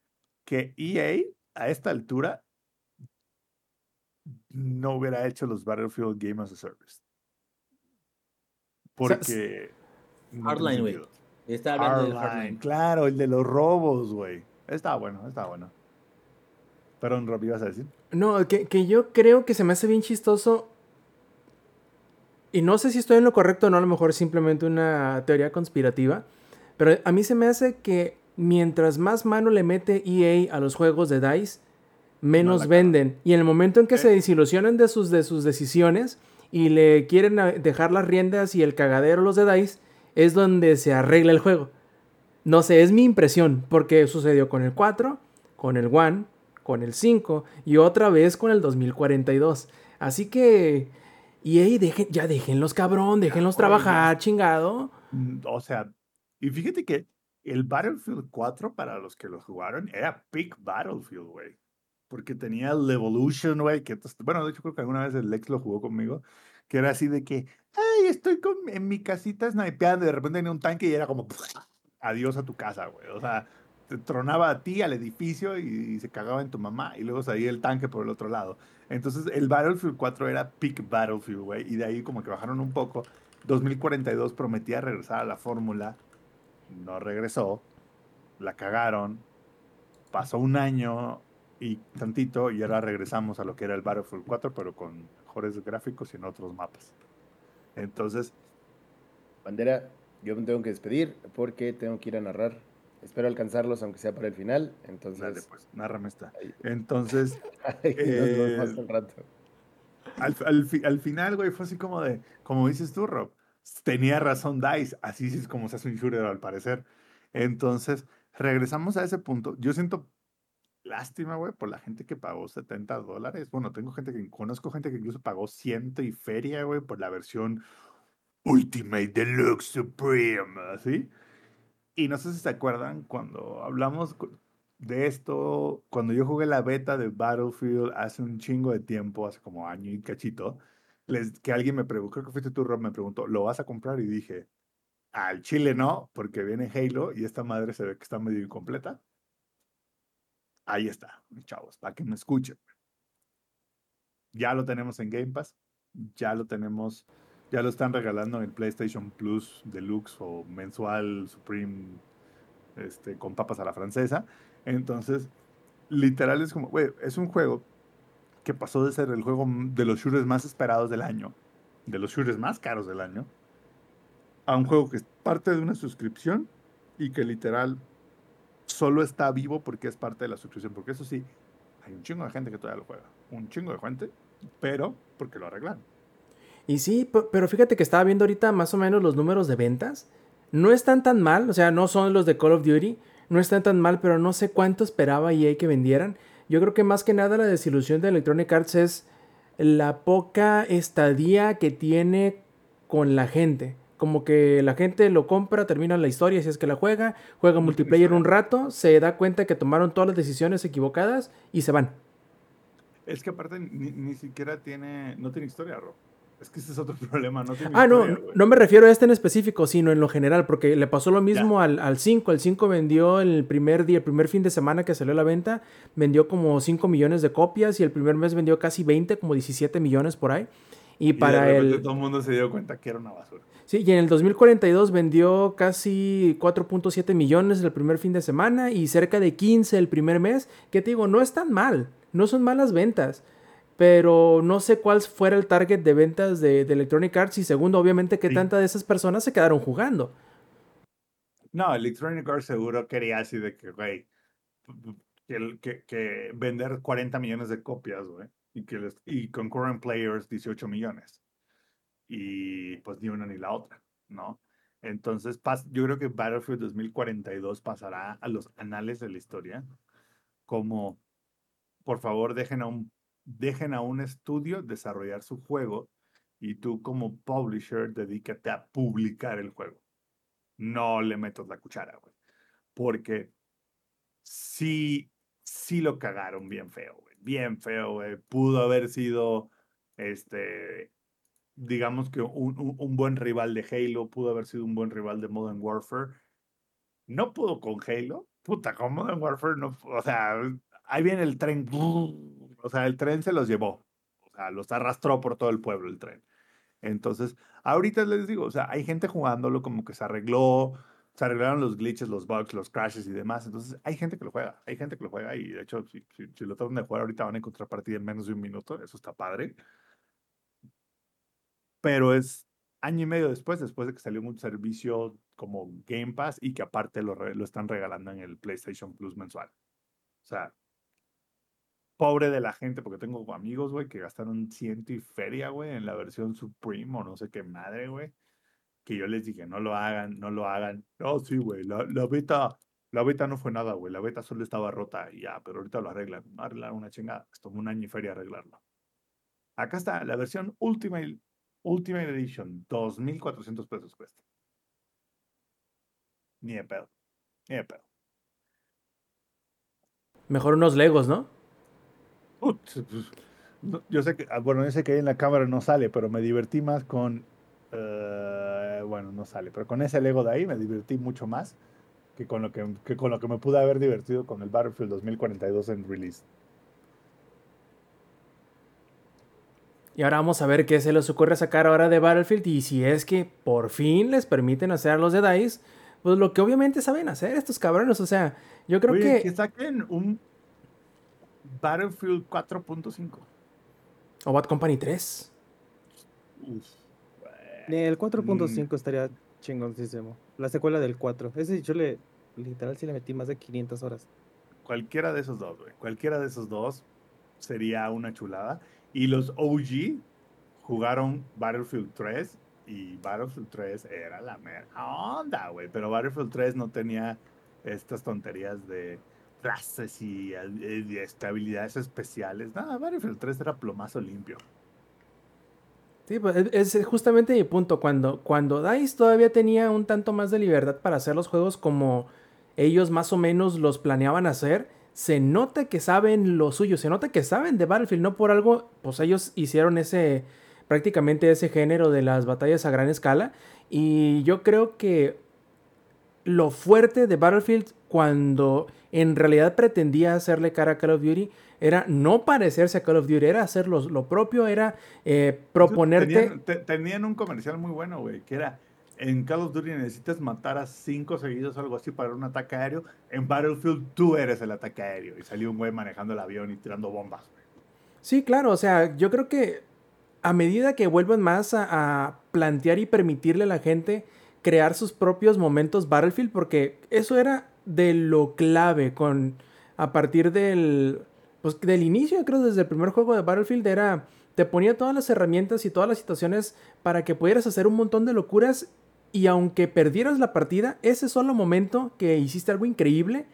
que EA a esta altura no hubiera hecho los Battlefield Game as a Service. Porque... no Hardline, güey. Está hablando del Hardline, Hardline. claro, el de los robos, güey. Está bueno, está bueno. Perdón, Rob, ibas a decir. No, que, que yo creo que se me hace bien chistoso. Y no sé si estoy en lo correcto o no, a lo mejor es simplemente una teoría conspirativa. Pero a mí se me hace que mientras más mano le mete EA a los juegos de DICE, menos venden. Y en el momento en que Eh. se desilusionan de sus, de sus decisiones y le quieren dejar las riendas y el cagadero los de DICE, es donde se arregla el juego. No sé, es mi impresión, porque sucedió con el 4, con el 1, con el 5 y otra vez con el 2042. Así que, EA, dejen, ya déjenlos cabrón, déjenlos trabajar, chingado. Mm, O sea, y fíjate que el Battlefield 4, para los que lo jugaron, era peak Battlefield, güey. Porque tenía el Evolution, güey, que, bueno, de hecho creo que alguna vez el Lex lo jugó conmigo, que era así de que, ay, estoy con, en mi casita snipeando, y de repente venía un tanque y era como, adiós a tu casa, güey. O sea, te tronaba a ti, al edificio, y, y se cagaba en tu mamá, y luego salía el tanque por el otro lado. Entonces, el Battlefield 4 era peak Battlefield, güey, y de ahí como que bajaron un poco. 2042 prometía regresar a la fórmula, no regresó, la cagaron, pasó un año y tantito y ahora regresamos a lo que era el Battlefield 4, pero con mejores gráficos y en otros mapas. Entonces, Bandera, yo me tengo que despedir porque tengo que ir a narrar. Espero alcanzarlos, aunque sea para el final. dale Entonces, pues, nárrame esta. Entonces, ay, nos vemos eh, rato. al, al al final, güey, fue así como de, como dices tú, Rob, tenía razón Dice, así es como se hace un shooter al parecer. Entonces, regresamos a ese punto. Yo siento lástima, güey, por la gente que pagó 70 dólares. Bueno, tengo gente que, conozco gente que incluso pagó ciento y feria, güey, por la versión Ultimate Deluxe Supreme, ¿sí? Y no sé si se acuerdan cuando hablamos de esto, cuando yo jugué la beta de Battlefield hace un chingo de tiempo, hace como año y cachito, les, que alguien me preguntó, creo que fuiste tú, Rob, me preguntó, ¿lo vas a comprar? Y dije, al chile no, porque viene Halo y esta madre se ve que está medio incompleta. Ahí está, chavos, para que me escuchen. Ya lo tenemos en Game Pass, ya lo tenemos, ya lo están regalando en PlayStation Plus Deluxe o mensual Supreme este, con papas a la francesa. Entonces, literal es como, güey, es un juego que pasó de ser el juego de los shooters más esperados del año, de los shooters más caros del año, a un juego que es parte de una suscripción y que literal solo está vivo porque es parte de la suscripción. Porque eso sí, hay un chingo de gente que todavía lo juega. Un chingo de gente, pero porque lo arreglaron. Y sí, pe- pero fíjate que estaba viendo ahorita más o menos los números de ventas. No están tan mal, o sea, no son los de Call of Duty, no están tan mal, pero no sé cuánto esperaba EA que vendieran. Yo creo que más que nada la desilusión de Electronic Arts es la poca estadía que tiene con la gente. Como que la gente lo compra, termina la historia si es que la juega, juega multiplayer un rato, se da cuenta que tomaron todas las decisiones equivocadas y se van. Es que aparte ni, ni siquiera tiene, no tiene historia, Rob. Es que ese es otro problema, no tiene Ah, no, no me refiero a este en específico, sino en lo general, porque le pasó lo mismo al, al 5. El 5 vendió el primer día, el primer fin de semana que salió a la venta, vendió como 5 millones de copias y el primer mes vendió casi 20, como 17 millones por ahí. Y, Y para de el... todo el mundo se dio cuenta que era una basura. Sí, y en el 2042 vendió casi 4.7 millones el primer fin de semana y cerca de 15 el primer mes, que te digo, no es tan mal, no son malas ventas. Pero no sé cuál fuera el target de ventas de, de Electronic Arts y segundo, obviamente, que Sí. tantas de esas personas se quedaron jugando. No, Electronic Arts seguro quería así de que, güey, que, el- que, que vender 40 millones de copias, güey, y, que les, y concurrent players 18 millones. Y pues ni una ni la otra, ¿no? Entonces, yo creo que Battlefield 2042 pasará a los anales de la historia como, por favor, dejen a un, dejen a un estudio desarrollar su juego y tú como publisher dedícate a publicar el juego. No le metas la cuchara, güey. Porque sí, sí lo cagaron bien feo, güey. Bien feo, güey. Pudo haber sido, este, digamos que un, un- buen rival de Halo, pudo haber sido un buen rival de Modern Warfare. No pudo con Halo. Puta, con Modern Warfare no, o sea, ahí viene el tren. O sea, el tren se los llevó. O sea, los arrastró por todo el pueblo el tren. Entonces, ahorita les digo, o sea, hay gente jugándolo como que se arregló, se arreglaron los glitches, los bugs, los crashes y demás. Entonces, hay gente que lo juega, hay gente que lo juega y de hecho, si, si- si lo tratan de jugar ahorita van a encontrar partida en menos de un minuto, eso está padre. Pero es año y medio después, después de que salió un servicio como Game Pass y que aparte lo, lo están regalando en el PlayStation Plus mensual. O sea, pobre de la gente, porque tengo amigos, güey, que gastaron ciento y feria, güey, en la versión Supreme o no sé qué madre, güey. Que yo les dije, no lo hagan, no lo hagan. No, sí, güey, la, la beta, la beta no fue nada, güey. La beta solo estaba rota y ya, pero ahorita lo arreglan. Arreglaron una chingada. Esto tomó un año y feria arreglarlo. Acá está, la versión Ultimate, Ultimate Edition, 2.400 pesos cuesta. Ni de pedo. Ni de pedo. Mejor unos Legos, ¿no? Pues, yo sé que, ah, bueno, sé que ahí en la cámara no sale, pero me divertí más con, eh, bueno, no sale, pero con ese Lego de ahí me divertí mucho más que con lo que, que con lo que me pude haber divertido con el Battlefield 2042 en release. Y ahora vamos a ver qué se les ocurre sacar ahora de Battlefield y si es que por fin les permiten hacer a los de DICE, pues lo que obviamente saben hacer estos cabrones. O sea, yo creo Oye, que... que saquen un Battlefield 4.5. O Bad Company 3. Uf, El 4.5 Mm. estaría chingoncísimo. La secuela del 4. Ese yo le, literal, sí le metí más de 500 horas. cualquiera de esos dos, güey. Cualquiera de esos dos sería una chulada. Y los OG jugaron Battlefield 3 y Battlefield 3 era la mera onda, güey. Pero Battlefield 3 no tenía estas tonterías de clases y, eh, y estabilidades especiales. Nada, Battlefield 3 era plomazo limpio. Sí, pues es justamente mi punto. Cuando, cuando DICE todavía tenía un tanto más de libertad para hacer los juegos como ellos más o menos los planeaban hacer, se nota que saben lo suyo, se nota que saben de Battlefield, no por algo, pues ellos hicieron ese, prácticamente ese género de las batallas a gran escala. Y yo creo que lo fuerte de Battlefield cuando en realidad pretendía hacerle cara a Call of Duty era no parecerse a Call of Duty, era hacer lo, propio, era eh, proponerte... Tenían, te- tenían un comercial muy bueno, güey, que era en Call of Duty necesitas matar a cinco seguidos o algo así para un ataque aéreo. En Battlefield tú eres el ataque aéreo. Y salió un güey manejando el avión y tirando bombas. Sí, claro, o sea, yo creo que a medida que vuelvan más a, a plantear y permitirle a la gente crear sus propios momentos Battlefield, porque eso era de lo clave con a partir del pues del inicio, creo desde el primer juego de Battlefield era te ponía todas las herramientas y todas las situaciones para que pudieras hacer un montón de locuras y aunque perdieras la partida, ese solo momento que hiciste algo increíble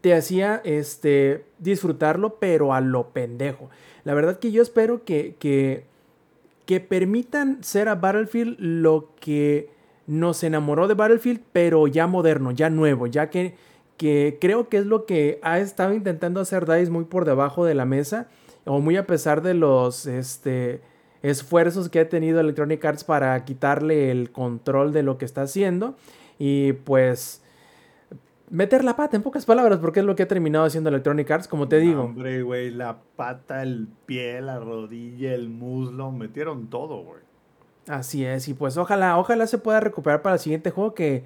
te hacía este, disfrutarlo, pero a lo pendejo. La verdad que yo espero que, que, que permitan ser a Battlefield lo que nos enamoró de Battlefield, pero ya moderno, ya nuevo, ya que, que creo que es lo que ha estado intentando hacer DICE muy por debajo de la mesa, o muy a pesar de los este, esfuerzos que ha tenido Electronic Arts para quitarle el control de lo que está haciendo. Y pues meter la pata en pocas palabras, porque es lo que ha terminado haciendo Electronic Arts, como te digo. Hombre, güey, la pata, el pie, la rodilla, el muslo, metieron todo, güey. Así es, y pues ojalá, ojalá se pueda recuperar para el siguiente juego que,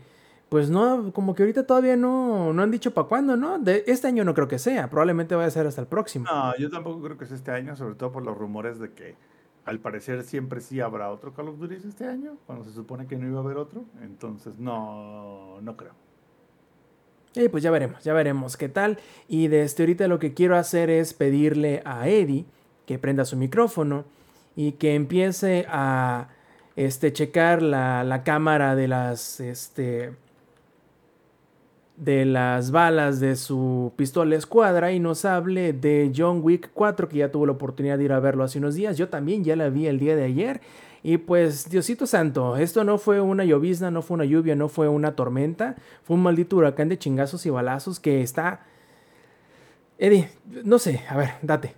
pues no, como que ahorita todavía no, no han dicho para cuándo, ¿no? De este año no creo que sea, probablemente vaya a ser hasta el próximo. No, yo tampoco creo que sea este año, sobre todo por los rumores de que al parecer siempre sí habrá otro Call of Duty este año, cuando se supone que no iba a haber otro. Entonces, no, no creo. Y pues ya veremos, ya veremos qué tal. Y desde ahorita lo que quiero hacer es pedirle a Eddie que prenda su micrófono y que empiece a este, checar la, la cámara de las, este, de las balas de su pistola escuadra y nos hable de John Wick 4, que ya tuvo la oportunidad de ir a verlo hace unos días. Yo también ya la vi el día de ayer. Y pues, Diosito Santo, esto no fue una llovizna, no fue una lluvia, no fue una tormenta, fue un maldito huracán de chingazos y balazos que está... Eddie, no sé, a ver, date.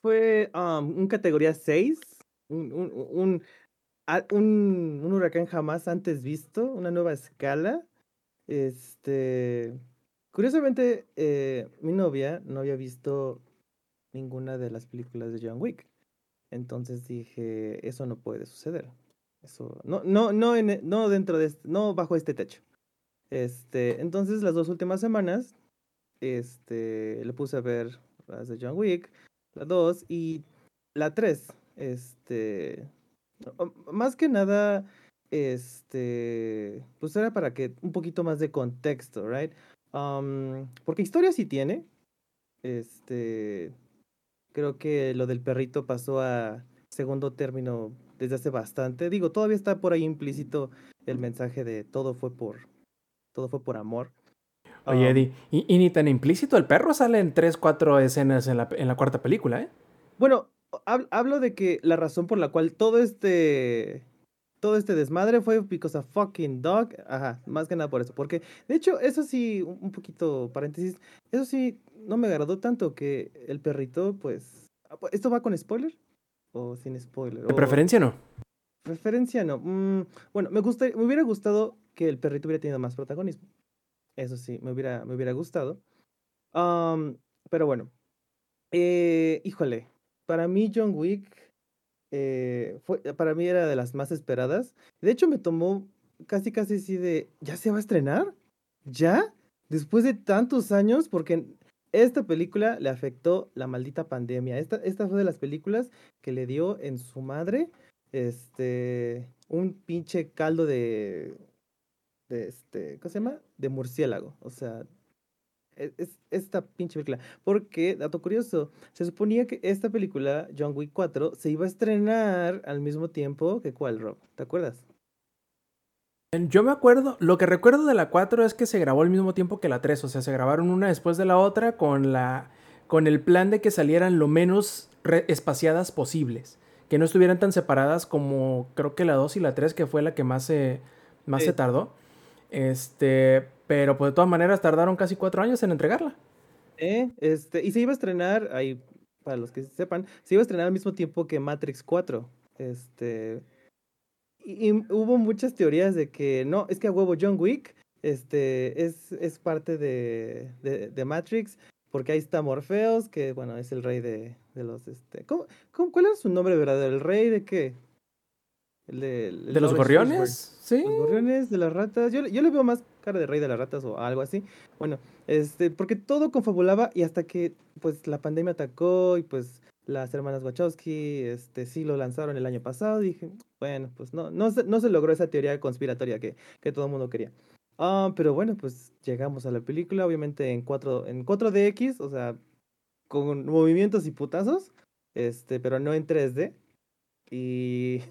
Fue um, un categoría 6, un, un, un- un huracán jamás antes visto, una nueva escala. Este, curiosamente, eh, mi novia no había visto ninguna de las películas de John Wick. Entonces dije, eso no puede suceder. Eso, no, no, no, e- no dentro de este, no bajo este techo. Este, entonces las dos últimas semanas, este, le puse a ver las de John Wick, la 2 y la 3. Este, más que nada, este, pues era para que un poquito más de contexto, right? Um, porque historia sí tiene. Este, creo que lo del perrito pasó a segundo término desde hace bastante. Digo, todavía está por ahí implícito el mensaje de todo fue por, todo fue por amor. Oye, Um, Eddie, y, y ni tan implícito, el perro sale en 3, 4 escenas en la, en la cuarta película, ¿eh? Bueno, hablo de que la razón por la cual todo este todo este desmadre fue because a fucking dog. Ajá, más que nada por eso. Porque, de hecho, eso sí, un poquito paréntesis, eso sí, no me agradó tanto que el perrito, pues. ah, pu- ¿Esto va con spoiler? ¿O sin spoiler? De O- preferencia no. Preferencia no. Mm, bueno, me gusta, me hubiera gustado que el perrito hubiera tenido más protagonismo. Eso sí, me hubiera, me hubiera gustado. Am, pero bueno. Eh, híjole, para mí John Wick eh, fue, para mí era de las más esperadas. De hecho, me tomó casi casi así de, ¿ya se va a estrenar? ¿Ya? Después de tantos años, porque esta película le afectó la maldita pandemia. Esta, esta fue de las películas que le dio en su madre este un pinche caldo de, de este, ¿cómo se llama? De murciélago. O sea, es, esta pinche película. Porque, dato curioso, se suponía que esta película, John Wick 4, se iba a estrenar al mismo tiempo que cuál, Rob? ¿Te acuerdas? Yo me acuerdo, lo que recuerdo de la 4 es que se grabó al mismo tiempo que la 3, o sea, se grabaron una después de la otra con la con el plan de que salieran lo menos espaciadas posibles, que no estuvieran tan separadas como creo que la 2 y la 3 que fue la que más se más Sí. se tardó. Este, pero pues de todas maneras tardaron casi cuatro años en entregarla. ¿Eh? Este, y se iba a estrenar, ahí, para los que sepan, se iba a estrenar al mismo tiempo que Matrix 4. Este. Y, hubo muchas teorías de que no, es que a huevo John Wick este, es, es parte de, de, de Matrix, porque ahí está Morpheus, que bueno, es el rey de, de los. Este, ¿cómo, cómo- cuál era su nombre verdadero? ¿El rey de qué? El de, el ¿De los gorriones? Sí. Los gorriones, de las ratas. Yo, le- yo le veo más cara de rey de las ratas o algo así. Bueno, este, porque todo confabulaba y hasta que pues la pandemia atacó y pues las hermanas Wachowski este, sí lo lanzaron el año pasado, dije, bueno, pues no, no, se, no se logró esa teoría conspiratoria que, que todo el mundo quería. Ah, pero bueno, pues llegamos a la película, obviamente en 4, en 4DX, o sea, con movimientos y putazos, este, pero no en 3D. Y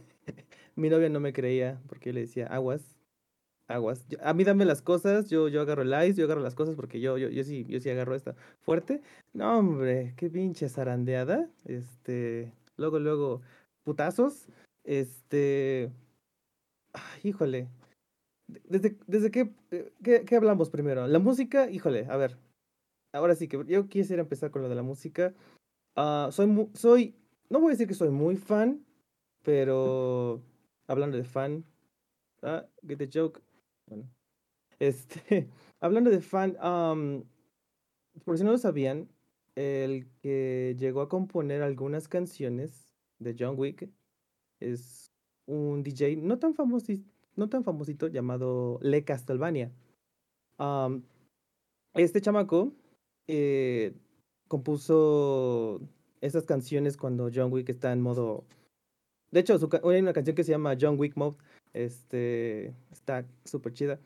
mi novia no me creía porque yo le decía, aguas, aguas. Yo- a mí dame las cosas, yo, yo agarro el ice, yo agarro las cosas porque yo, yo, yo sí, yo sí agarro esta fuerte. No, hombre, qué pinche zarandeada. Este, luego, luego, putazos. Este, ay, híjole. De- Desde, desde qué, eh, qué, qué hablamos primero? La música, híjole, a ver. Ahora sí que yo quisiera empezar con lo de la música. Ah, soy, soy, no voy a decir que soy muy fan, pero hablando de fan, ah, get the joke. Bueno, este, hablando de fan, por si no lo sabían, el que llegó a componer algunas canciones de John Wick es un DJ no tan famosito, no tan famosito llamado Le Castlevania. Este chamaco eh, compuso esas canciones cuando John Wick está en modo. De hecho, su hay una canción que se llama John Wick Mode. Este está súper chida.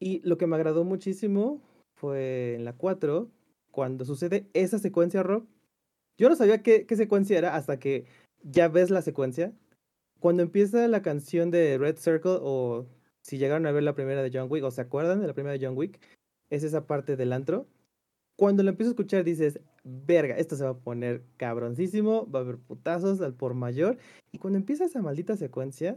Y lo que me agradó muchísimo fue en la 4, cuando sucede esa secuencia rock. Yo no sabía qué, qué secuencia era hasta que ya ves la secuencia. Cuando empieza la canción de Red Circle, o si llegaron a ver la primera de John Wick, o se acuerdan de la primera de John Wick, es esa parte del antro. Cuando lo empiezo a escuchar dices, verga, esto se va a poner cabroncísimo, va a haber putazos al por mayor. Y cuando empieza esa maldita secuencia,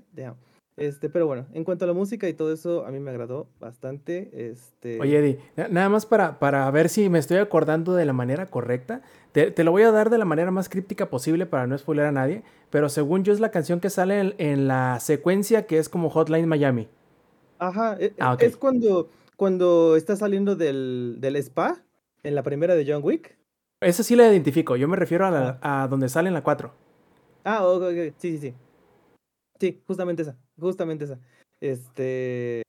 este, pero bueno, en cuanto a la música y todo eso, a mí me agradó bastante. Este... Oye, Eddie, na- nada más para, para ver si me estoy acordando de la manera correcta. Te, te lo voy a dar de la manera más críptica posible para no spoiler a nadie. Pero según yo es la canción que sale en, en la secuencia que es como Hotline Miami. Ajá, e- Ah, es cuando, cuando está saliendo del, del spa, en la primera de John Wick. Esa sí la identifico. Yo me refiero a, la- a donde sale en la 4. Ah, ok, ok, sí, sí, sí. Sí, justamente esa, justamente esa. Este...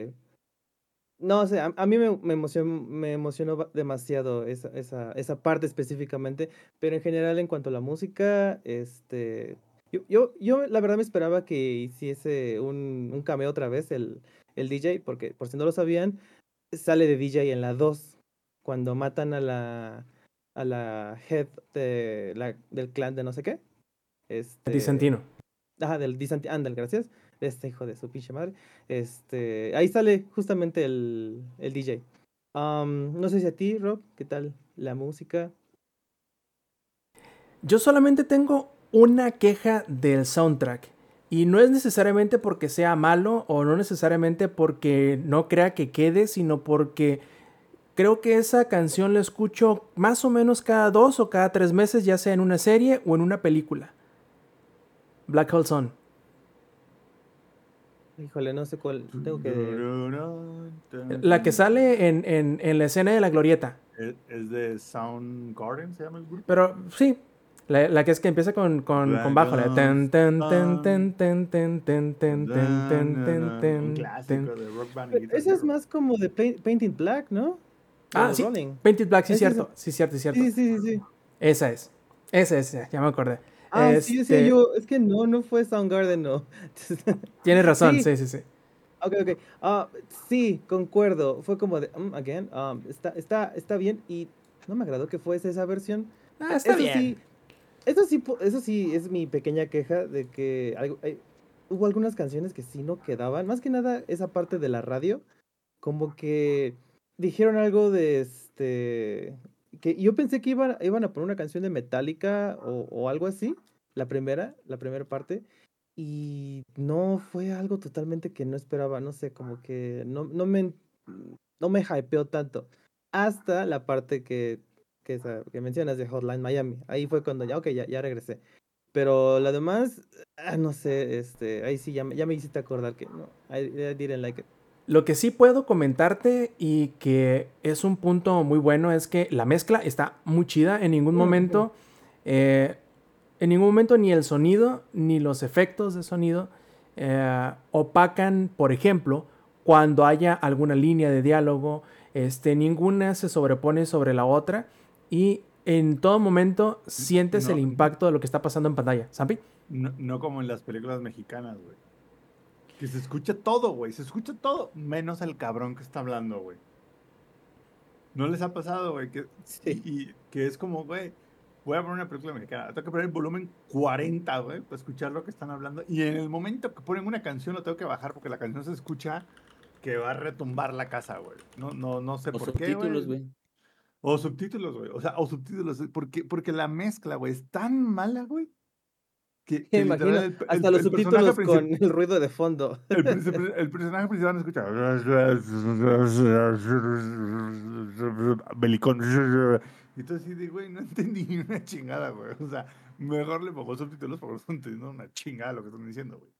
No sé, a, a mí me, me emocionó, me emocionó demasiado esa, esa, esa parte específicamente, pero en general en cuanto a la música, este... Yo, yo, yo la verdad me esperaba que hiciese un, un cameo otra vez el, el DJ, porque por si no lo sabían, sale de DJ en la 2, cuando matan a la, a la head de la, del clan de no sé qué. Este, Dicentino. Ajá, del Disanti, ándale, gracias. Este hijo de su pinche madre. Este, ahí sale justamente el, el DJ. No sé si a ti, Rob, ¿qué tal la música? Yo solamente tengo una queja del soundtrack. Y no es necesariamente porque sea malo o no necesariamente porque no crea que quede, sino porque creo que esa canción la escucho más o menos cada dos o cada tres meses, ya sea en una serie o en una película. Black Hole Sun. Híjole, no sé cuál. Tengo que. La que sale en, en- en la escena de la glorieta. Es, es de Soundgarden, se llama el grupo. Pero sí, la, la que es que empieza con, con, con bajo. La ten, ten, ten, ten, ten, ten, ten, ten, ten, ten, ten, Un ten, clásico ten. de rock band. y Pero guitar Esa es más como de Paint- Painting Black, ¿no? Ah, sí. Rolling. Painted Black, sí, es- cierto. Sí, cierto, cierto. Sí, sí, sí, sí. Esa es. Esa es, ya me acordé. Ah, sí, decía Este, yo. Es que no, no fue Soundgarden, no. Tienes razón, Sí. sí, sí, sí. Ok, ok. Ah, sí, concuerdo. Fue como de, um, again, um, está, está, está bien y no me agradó que fuese esa versión. Ah, está eso bien. sí, eso sí, eso sí es mi pequeña queja de que algo- hay- hubo algunas canciones que sí no quedaban. Más que nada esa parte de la radio, como que dijeron algo de este, que yo pensé que iban, iban a poner una canción de Metallica o, o algo así, la primera, la primera parte. Y no fue algo totalmente que no esperaba, no sé, como que no, no me no me hypeó tanto. Hasta la parte que, que, que mencionas de Hotline Miami. Ahí fue cuando ya, ok, ya, ya regresé. Pero la demás, ah, no sé, este, ahí sí ya, ya me hiciste acordar que no, I, I didn't like it. Lo que sí puedo comentarte y que es un punto muy bueno es que la mezcla está muy chida. En ningún momento, eh, en ningún momento ni el sonido ni los efectos de sonido eh, opacan, por ejemplo, cuando haya alguna línea de diálogo. Este, ninguna se sobrepone sobre la otra y en todo momento sientes No. el impacto de lo que está pasando en pantalla. ¿Sampi? No, no como en las películas mexicanas, güey. Que se escucha todo, güey. Se escucha todo, menos el cabrón que está hablando, güey. ¿No les ha pasado, güey? Que, Sí. que es como, güey, voy a poner una película mexicana. Tengo que poner el volumen 40, güey, para escuchar lo que están hablando. Y en el momento que ponen una canción, lo tengo que bajar porque la canción se escucha que va a retumbar la casa, güey. No, no, no sé O por qué, subtítulos, güey. güey. O subtítulos, güey. O sea, o subtítulos. Porque, porque la mezcla, güey, es tan mala, güey. Que, que Me imagino, literal el- el- hasta los el subtítulos con el ruido de fondo. el, personaje principal no escucha. Belicón. Y entonces sí, de, güey, no entendí ni una chingada, güey. O sea, mejor le pongo subtítulos porque no estoy entendiendo una chingada lo que están diciendo, güey.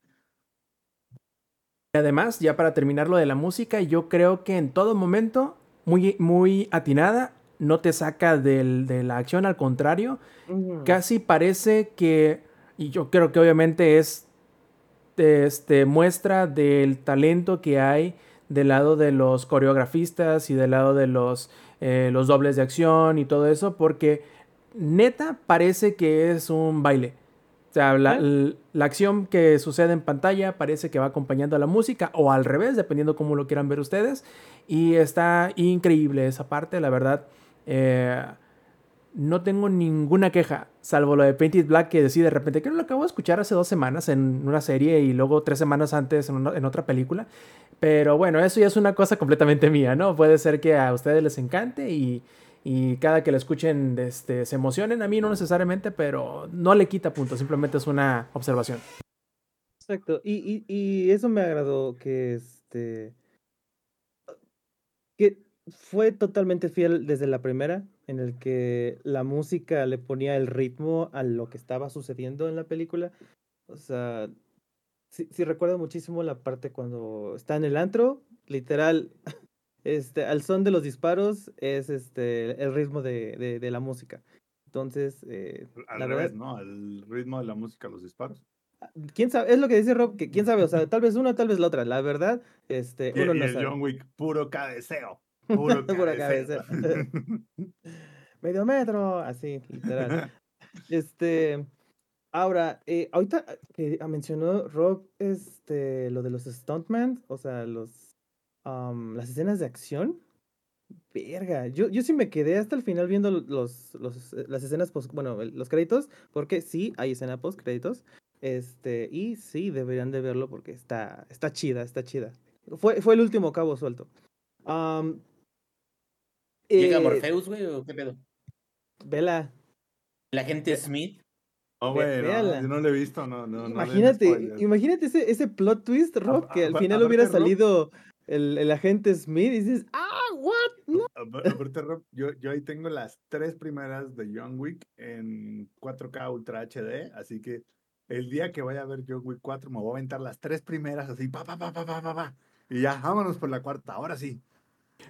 Y además, ya para terminar lo de la música, yo creo que en todo momento, muy, muy atinada, no te saca del- de la acción, al contrario, casi parece que, y yo creo que obviamente es este, muestra del talento que hay del lado de los coreografistas y del lado de los, eh, los dobles de acción y todo eso, porque neta parece que es un baile. O sea, la, ¿Eh? la acción que sucede en pantalla parece que va acompañando a la música o al revés, dependiendo cómo lo quieran ver ustedes. Y está increíble esa parte, la verdad. Eh, no tengo ninguna queja, salvo lo de Painted Black que decide de repente que no lo acabo de escuchar hace dos semanas en una serie y luego tres semanas antes en, en otra película. Pero bueno, eso ya es una cosa completamente mía, ¿no? Puede ser que a ustedes les encante y, y cada que la escuchen este, se emocionen. A mí no necesariamente, pero no le quita punto, simplemente es una observación. Exacto. Y, y eso me agradó que este. que fue totalmente fiel desde la primera, en el que la música le ponía el ritmo a lo que estaba sucediendo en la película. O sea, sí, sí recuerdo muchísimo la parte cuando está en el antro, literal, este, al son de los disparos es este el ritmo de, de, de la música. Entonces, eh, Al la revés, verdad, ¿no? Al ritmo de la música, los disparos. quién sabe, es lo que dice Rob, que quién sabe, o sea, tal vez una, tal vez la otra. La verdad, este, Y, uno y no el sabe. John Wick, puro cabeceo. Puro cabeceo. Medio metro, así, literal. Este, ahora, eh, ahorita que mencionó Rob, este, lo de los stuntmen, o sea, los, am, las escenas de acción. Verga, yo, yo sí me quedé hasta el final viendo los, los, eh, las escenas post, bueno, los créditos, porque sí hay escena post créditos. Este, y sí, deberían de verlo porque está, está chida, está chida. Fue, fue el último cabo suelto. Am, ¿Llega eh, Morpheus, güey, o qué pedo? Vela, ¿La gente Smith? Oh, güey, no, véala. yo no lo he visto, no, no. no imagínate, spoilers. imagínate ese, ese plot twist, Rob, que al final hubiera salido el, el agente Smith y dices, ah, what? No. Apar- Aparte, Rob, yo, yo ahí tengo las tres primeras de John Wick en 4K Ultra HD, así que el día que vaya a ver John Wick 4 me voy a aventar las tres primeras así, pa, pa, pa, pa, pa, pa, pa, y ya, vámonos por la cuarta, ahora sí.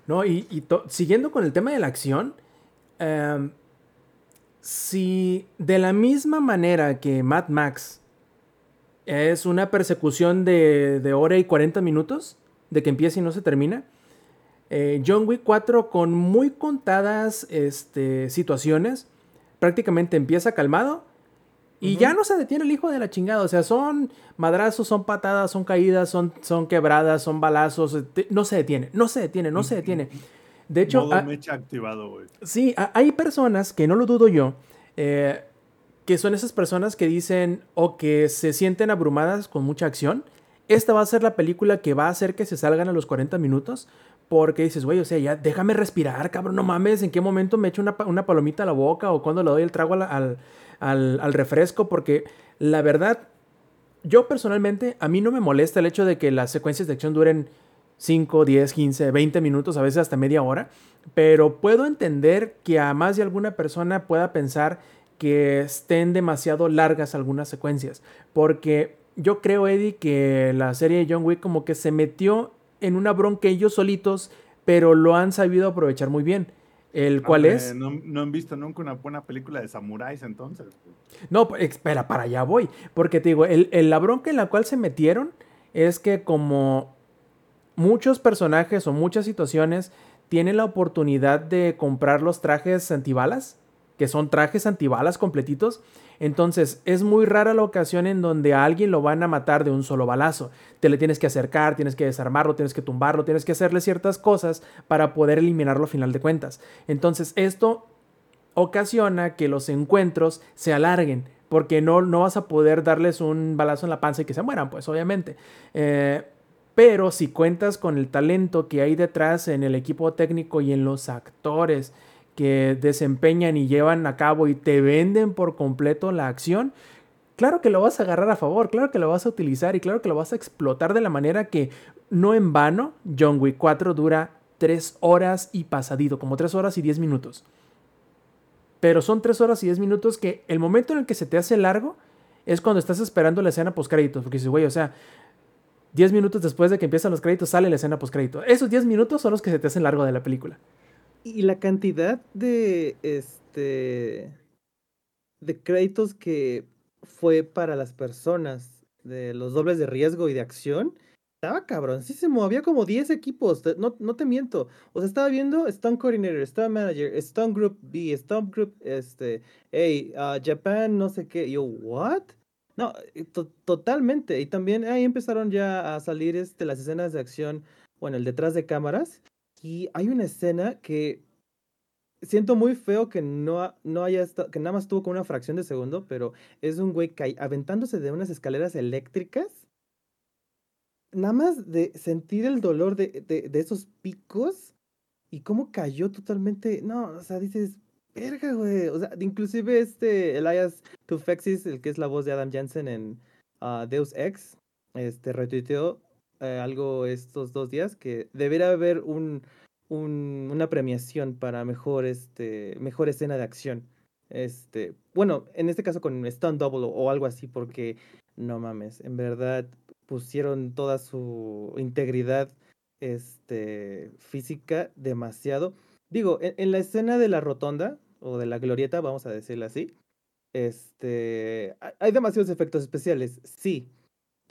No, y, y siguiendo con el tema de la acción, em, si de la misma manera que Mad Max es una persecución de, de hora y 40 minutos, de que empieza y no se termina, eh, John Wick 4 con muy contadas este, situaciones, prácticamente empieza calmado y ya no se detiene el hijo de la chingada. O sea, son madrazos, son patadas, son caídas, son, son quebradas, son balazos. eh, te- No se detiene, no se detiene, no se detiene. De hecho, Modo mecha activado, güey. Sí, a- hay personas, que no lo dudo yo, eh, que son esas personas que dicen o que se sienten abrumadas con mucha acción. Esta va a ser la película que va a hacer que se salgan a los 40 minutos. Porque dices, güey, o sea, ya déjame respirar, cabrón, no mames, en qué momento me echo una, una palomita a la boca o cuando le doy el trago al, al- al refresco. Porque la verdad, yo personalmente, a mí no me molesta el hecho de que las secuencias de acción duren 5, 10, 15, 20 minutos, a veces hasta media hora. Pero puedo entender que a más de alguna persona pueda pensar que estén demasiado largas algunas secuencias. Porque yo creo, Eddie, que la serie de John Wick como que se metió en una bronca ellos solitos, pero lo han sabido aprovechar muy bien. El cual Hombre, es... No, no han visto nunca una buena película de samuráis entonces. No, espera, para allá voy. Porque te digo, el, el- la bronca en la cual se metieron es que como muchos personajes o muchas situaciones tienen la oportunidad de comprar los trajes antibalas, que son trajes antibalas completitos, entonces es muy rara la ocasión en donde a alguien lo van a matar de un solo balazo. Te le tienes que acercar, tienes que desarmarlo, tienes que tumbarlo, tienes que hacerle ciertas cosas para poder eliminarlo a final de cuentas. Entonces esto ocasiona que los encuentros se alarguen, porque no, no vas a poder darles un balazo en la panza y que se mueran, pues obviamente. Eh, pero si cuentas con el talento que hay detrás en el equipo técnico y en los actores que desempeñan y llevan a cabo y te venden por completo la acción, claro que lo vas a agarrar a favor, claro que lo vas a utilizar y claro que lo vas a explotar de la manera que no en vano John Wick 4 dura 3 horas y pasadito, como 3 horas y 10 minutos. Pero son 3 horas y 10 minutos que el momento en el que se te hace largo es cuando estás esperando la escena post créditos, porque dices, güey, o sea, 10 minutos después de que empiezan los créditos sale la escena post crédito. Esos 10 minutos son los que se te hacen largo de la película. Y la cantidad de este de créditos que fue para las personas de los dobles de riesgo y de acción estaba cabroncísimo. Había como 10 equipos, no, no te miento. O sea, estaba viendo Stunt Coordinator, Stunt Manager, Stunt Group B, Stunt Group, este, hey, ah, Japan, no sé qué. Yo, ¿what? No, eh, to- totalmente. Y también ahí empezaron ya a salir este, las escenas de acción, bueno, el detrás de cámaras. Y hay una escena que siento muy feo que no, no haya que nada más tuvo con una fracción de segundo, pero es un güey cai- aventándose de unas escaleras eléctricas. Nada más de sentir el dolor de, de, esos picos y cómo cayó totalmente. No, o sea, dices, verga, güey. O sea, inclusive este Elias Tufexis, el que es la voz de Adam Jansen en ah, Deus Ex, este retuiteó eh, algo estos dos días que debería haber un, un- una premiación para mejor, este, mejor escena de acción. Este, bueno, en este caso con Stunt Double o, o algo así, porque no mames, en verdad pusieron toda su integridad este, física demasiado. Digo, en, en la escena de la rotonda o de la glorieta, vamos a decirlo así, este, hay demasiados efectos especiales, sí,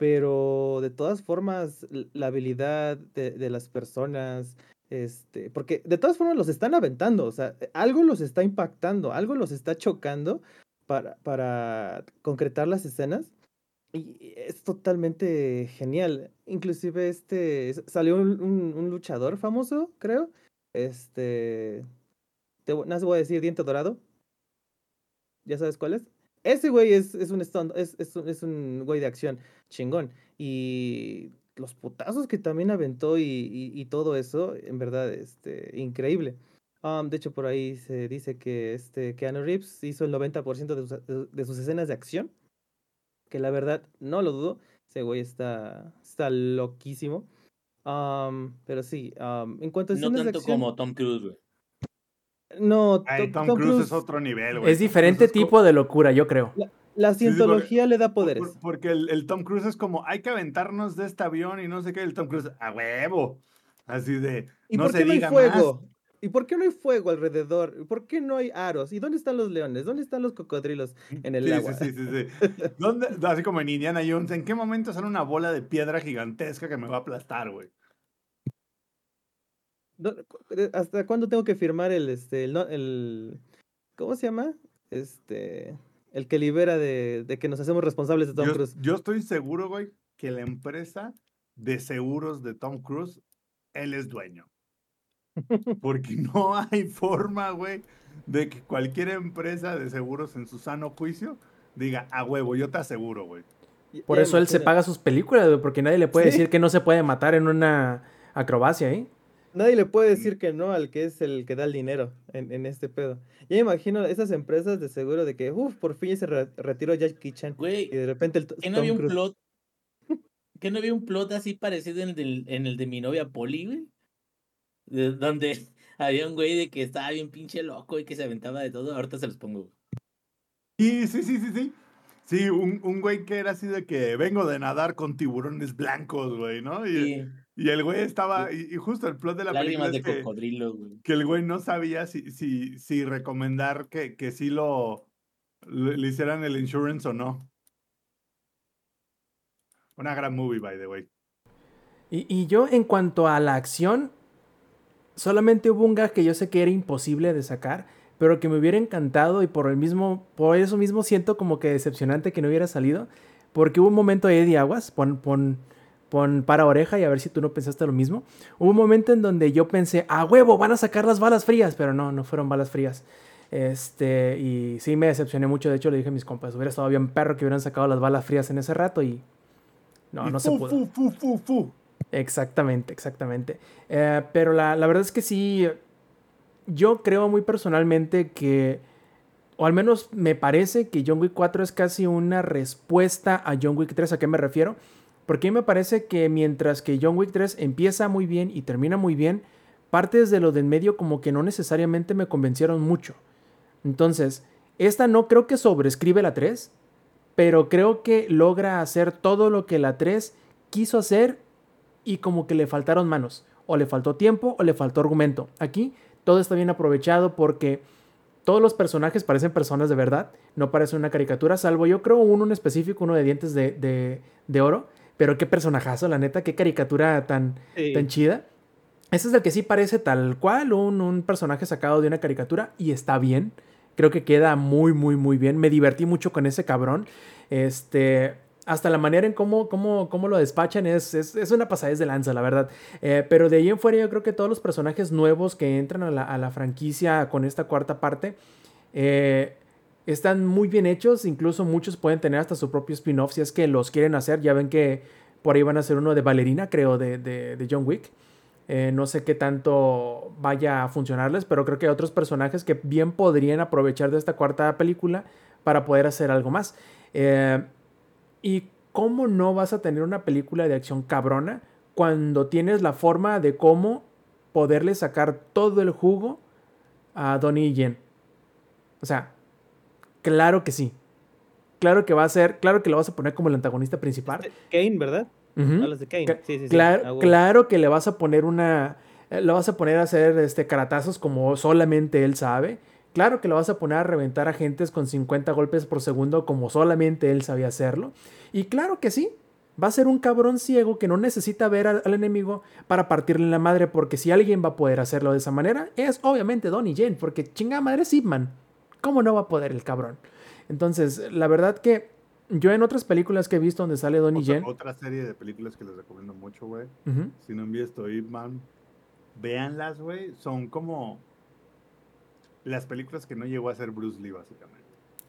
pero de todas formas, la habilidad de, de las personas, este, porque de todas formas los están aventando, o sea, algo los está impactando, algo los está chocando para, para concretar las escenas. Y es totalmente genial. Inclusive este salió un, un- un luchador famoso, creo. Este. Te, nada más voy a decir diente dorado. ¿Ya sabes cuál es? Ese güey es, es un stunt, es, es, un- es un güey de acción chingón. Y los putazos que también aventó y, y- y todo eso, en verdad, este, increíble. Um, de hecho, por ahí se dice que este Keanu Reeves hizo el 90% de sus, de- sus escenas de acción. Que la verdad, no lo dudo. Ese güey está, está loquísimo. Um, pero sí, um, en cuanto a No escenas de tanto acción, como Tom Cruise, güey. No, Ay, Tom- Cruise, es otro nivel, güey. Es diferente es tipo de locura, yo creo. la sí, porque- cientología le da poderes. por- porque el, el Tom Cruise es como, hay que aventarnos de este avión y no sé qué. El Tom Cruise, a huevo. Así de, ¿Y no por se qué no hay más. fuego? ¿Y por qué no hay fuego alrededor? ¿Y ¿Por qué no hay aros? ¿Y dónde están los leones? ¿Dónde están los cocodrilos en el Sí, agua? sí, sí, sí, sí. ¿Dónde- así como en Indiana Jones, ¿en qué momento sale una bola de piedra gigantesca que me va a aplastar, güey? ¿Dó- cu- eh, ¿Hasta cuándo tengo que firmar el, este, el, no- el- ¿cómo se llama? Este, el que libera de, de que nos hacemos responsables de Tom Yo, Cruise. yo estoy seguro, güey, que la empresa de seguros de Tom Cruise, él es dueño. Porque no hay forma, güey, de que cualquier empresa de seguros en su sano juicio diga, a huevo, yo te aseguro, güey. Por eso él se paga sus películas, güey, porque nadie le puede Sí. decir que no se puede matar en una acrobacia, ¿eh? Nadie le puede decir que no al que es el que da el dinero en, en este pedo. Ya imagino esas empresas de seguro de que, uff, por fin ya se re- retiró Jackie Chan. Güey, Y de repente el ¿Que no había un plot? ¿Que no había un plot así parecido en el, del- en el de mi novia Polly, güey? De- donde había un güey de que estaba bien pinche loco y que se aventaba de todo. Ahorita se los pongo. Y sí, sí, sí, sí. Sí, un, un güey que era así de que vengo de nadar con tiburones blancos, güey, ¿no? Y, Sí, y el güey estaba, y, y justo el plot de la película lágrimas de es que, cocodrilo, güey. que el güey no sabía si, si, si recomendar que, que sí lo le, le hicieran el insurance o no. Una gran movie, by the way. Y, y yo, en cuanto a la acción, solamente hubo un gag que yo sé que era imposible de sacar, pero que me hubiera encantado y por el mismo, por eso mismo siento como que decepcionante que no hubiera salido, porque hubo un momento de Eddie Aguas, pon, pon, pon para oreja y a ver si tú no pensaste lo mismo. Hubo un momento en donde yo pensé, a huevo, van a sacar las balas frías, pero no, no fueron balas frías. Este, y sí me decepcioné mucho, de hecho le dije a mis compas, hubiera estado bien perro que hubieran sacado las balas frías en ese rato y no, Y no se fu, pudo. fu, fu, fu, fu. Exactamente, exactamente. Eh, pero la, la verdad es que sí, yo creo muy personalmente que, o al menos me parece que John Wick 4 es casi una respuesta a John Wick 3. ¿A qué me refiero? Porque a mí me parece que mientras que John Wick 3 empieza muy bien y termina muy bien, partes de lo del medio como que no necesariamente me convencieron mucho. Entonces, esta no creo que sobrescribe la 3, pero creo que logra hacer todo lo que la 3 quiso hacer y como que le faltaron manos. O le faltó tiempo o le faltó argumento. Aquí todo está bien aprovechado porque todos los personajes parecen personas de verdad. No parecen una caricatura, salvo yo creo uno en específico, uno de dientes de, de- de oro. Pero qué personajazo, la neta, qué caricatura tan, Sí. tan chida. Ese es el que sí parece tal cual un, un personaje sacado de una caricatura y está bien. Creo que queda muy, muy, muy bien. Me divertí mucho con ese cabrón. Este, hasta la manera en cómo, cómo, cómo lo despachan es, es, es una pasadez de lanza, la verdad. Eh, pero de ahí en fuera yo creo que todos los personajes nuevos que entran a la, a la franquicia con esta cuarta parte eh, están muy bien hechos. Incluso muchos pueden tener hasta su propio spin-off si es que los quieren hacer. Ya ven que por ahí van a hacer uno de Valerina, creo, de, de, de John Wick. Eh, no sé qué tanto vaya a funcionarles, pero creo que hay otros personajes que bien podrían aprovechar de esta cuarta película para poder hacer algo más. Eh, ¿Y cómo no vas a tener una película de acción cabrona cuando tienes la forma de cómo poderle sacar todo el jugo a Donnie Yen? O sea, claro que sí. Claro que va a ser, claro que lo vas a poner como el antagonista principal. Kane, ¿verdad? Hablas de Kane. Sí, sí, sí. Claro, Ah, claro que le vas a poner una. eh, Lo vas a poner a hacer este, caratazos como solamente él sabe. Claro que lo vas a poner a reventar a gentes con 50 golpes por segundo como solamente él sabía hacerlo. Y claro que sí, va a ser un cabrón ciego que no necesita ver al, al enemigo para partirle la madre, porque si alguien va a poder hacerlo de esa manera, es obviamente Donnie Yen, porque chingada madre es Ip Man. ¿Cómo no va a poder el cabrón? Entonces, la verdad que yo en otras películas que he visto donde sale Donnie Yen. otra serie de películas que les recomiendo mucho, güey. Si no han visto Ip Man, véanlas, güey. Son como las películas que no llegó a ser Bruce Lee, básicamente.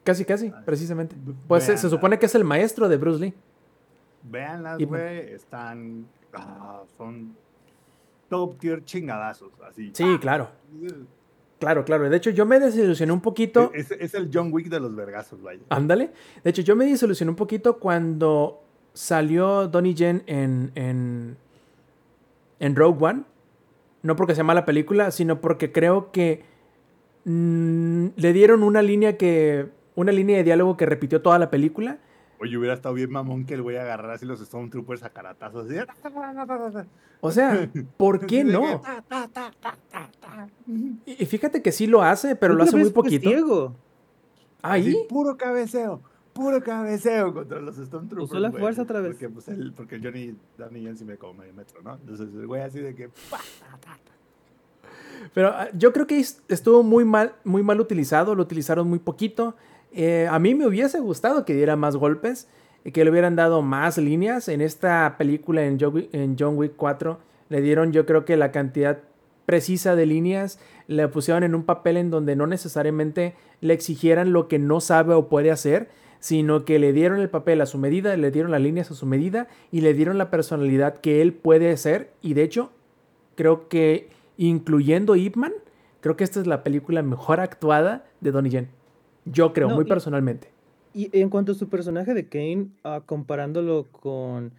Casi, casi, Ah, precisamente. Pues se, supone que es el maestro de Bruce Lee. Véanlas, güey. Están. ah, son top tier chingadazos, así. Sí, claro. Claro, claro. De hecho, yo me desilusioné un poquito. Es, es el John Wick de los vergazos, vaya. Ándale. De hecho, yo me desilusioné un poquito cuando salió Donnie Yen en, en, en Rogue One. No porque sea mala película, sino porque creo que mm, le dieron una línea que. Una línea de diálogo que repitió toda la película. Oye, hubiera estado bien mamón que el güey agarrara así los Stormtroopers a caratazos. Así. O sea, ¿por qué no? Y fíjate que sí lo hace, pero lo hace muy poquito. ciego. Ahí. Así, puro cabeceo, puro cabeceo contra los Stormtroopers. Usó la güey, fuerza otra vez. Porque, pues, él, porque Johnny, Johnny Yen sí me como medio metro, ¿no? Entonces el güey así de que. Pero ah, yo creo que es- estuvo muy mal, muy mal utilizado, lo utilizaron muy poquito. Eh, a mí me hubiese gustado que diera más golpes, que le hubieran dado más líneas. En esta película, en John, Wick, en John Wick 4, le dieron yo creo que la cantidad precisa de líneas, le pusieron en un papel en donde no necesariamente le exigieran lo que no sabe o puede hacer, sino que le dieron el papel a su medida, le dieron las líneas a su medida y le dieron la personalidad que él puede ser. Y de hecho, creo que incluyendo Ip Man, creo que esta es la película mejor actuada de Donnie Yen. Yo creo, No, muy y- personalmente. Y en cuanto a su personaje de Kane, ah, comparándolo con,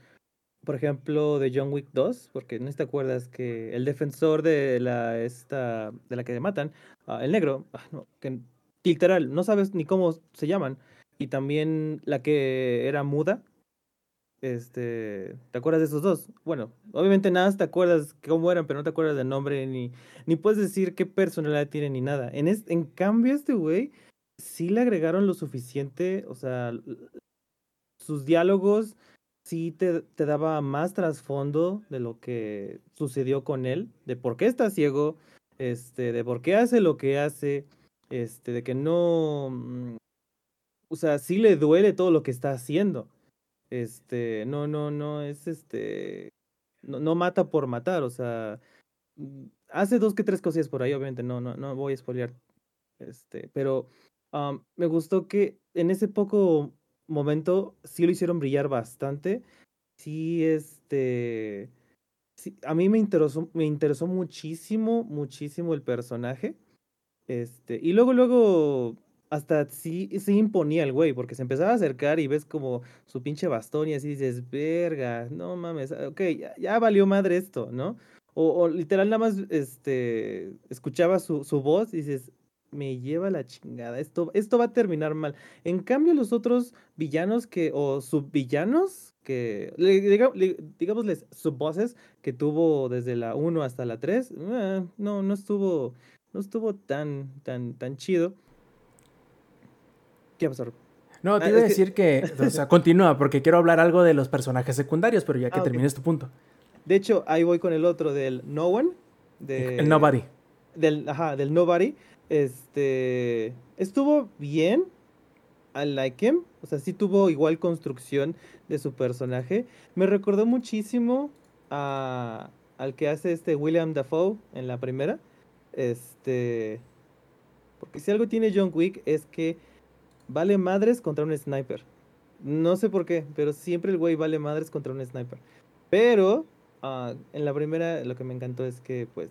por ejemplo, de John Wick 2, porque no te acuerdas que el defensor de la esta de la que matan, ah, el negro, ah, no, que literal, no sabes ni cómo se llaman, y también la que era muda, este, ¿te acuerdas de esos dos? Bueno, obviamente nada te acuerdas cómo eran, pero no te acuerdas del nombre ni ni puedes decir qué personalidad tienen ni nada. En es, en cambio este güey sí le agregaron lo suficiente, o sea, sus diálogos sí te, te daba más trasfondo de lo que sucedió con él, de por qué está ciego, este, de por qué hace lo que hace, este, de que no, mm, o sea, sí le duele todo lo que está haciendo. Este, no, no, no, es este, no, no mata por matar, o sea, mm, hace dos que tres cosillas por ahí, obviamente, no, no, no voy a spoilear, este, pero am, me gustó que en ese poco momento sí lo hicieron brillar bastante, sí, este, a mí me interesó, me interesó muchísimo, muchísimo el personaje, este, y luego, luego, hasta sí, sí imponía el güey, porque se empezaba a acercar y ves como su pinche bastón y así dices, verga, no mames, ah, ok, ya, ya valió madre esto, ¿no? O, o literal nada más este, escuchaba su, su voz y dices, me lleva la chingada, esto, esto va a terminar mal. En cambio, los otros villanos que, o subvillanos, que, le- diga- le- digámosles, subvoces que tuvo desde la 1 hasta la 3, eh, no, no estuvo, no estuvo tan, tan, tan chido. ¿Qué pasó? No, te Ah, iba a que- decir que, o sea, continúa, porque quiero hablar algo de los personajes secundarios, pero ya que Ah, termines tu punto. De hecho, ahí voy con el otro del No One. De, El Nobody. Del, ajá, del Nobody. Este. Estuvo bien. I like him. O sea, sí tuvo igual construcción de su personaje. Me recordó muchísimo a, al que hace este William Dafoe en la primera. Este. Porque si algo tiene John Wick es que vale madres contra un sniper. No sé por qué, pero siempre el güey vale madres contra un sniper. Pero ah, en la primera lo que me encantó es que pues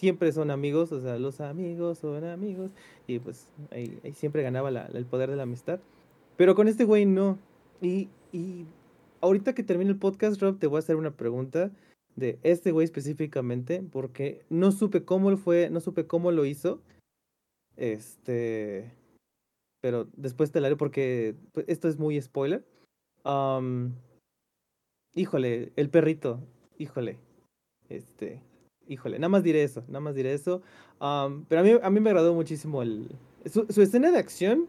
siempre son amigos, o sea, los amigos son amigos. Y pues ahí, siempre ganaba la- el poder de la amistad. Pero con este güey no. Y, y ahorita que termine el podcast, Rob, te voy a hacer una pregunta de este güey específicamente, porque no supe cómo fue, no supe cómo lo hizo. Este. Pero después te la haré porque pues, esto es muy spoiler. Am, híjole, el perrito. Híjole. Este. Híjole, nada más diré eso, nada más diré eso. Pero a mí, a mí me agradó muchísimo el, su, escena de acción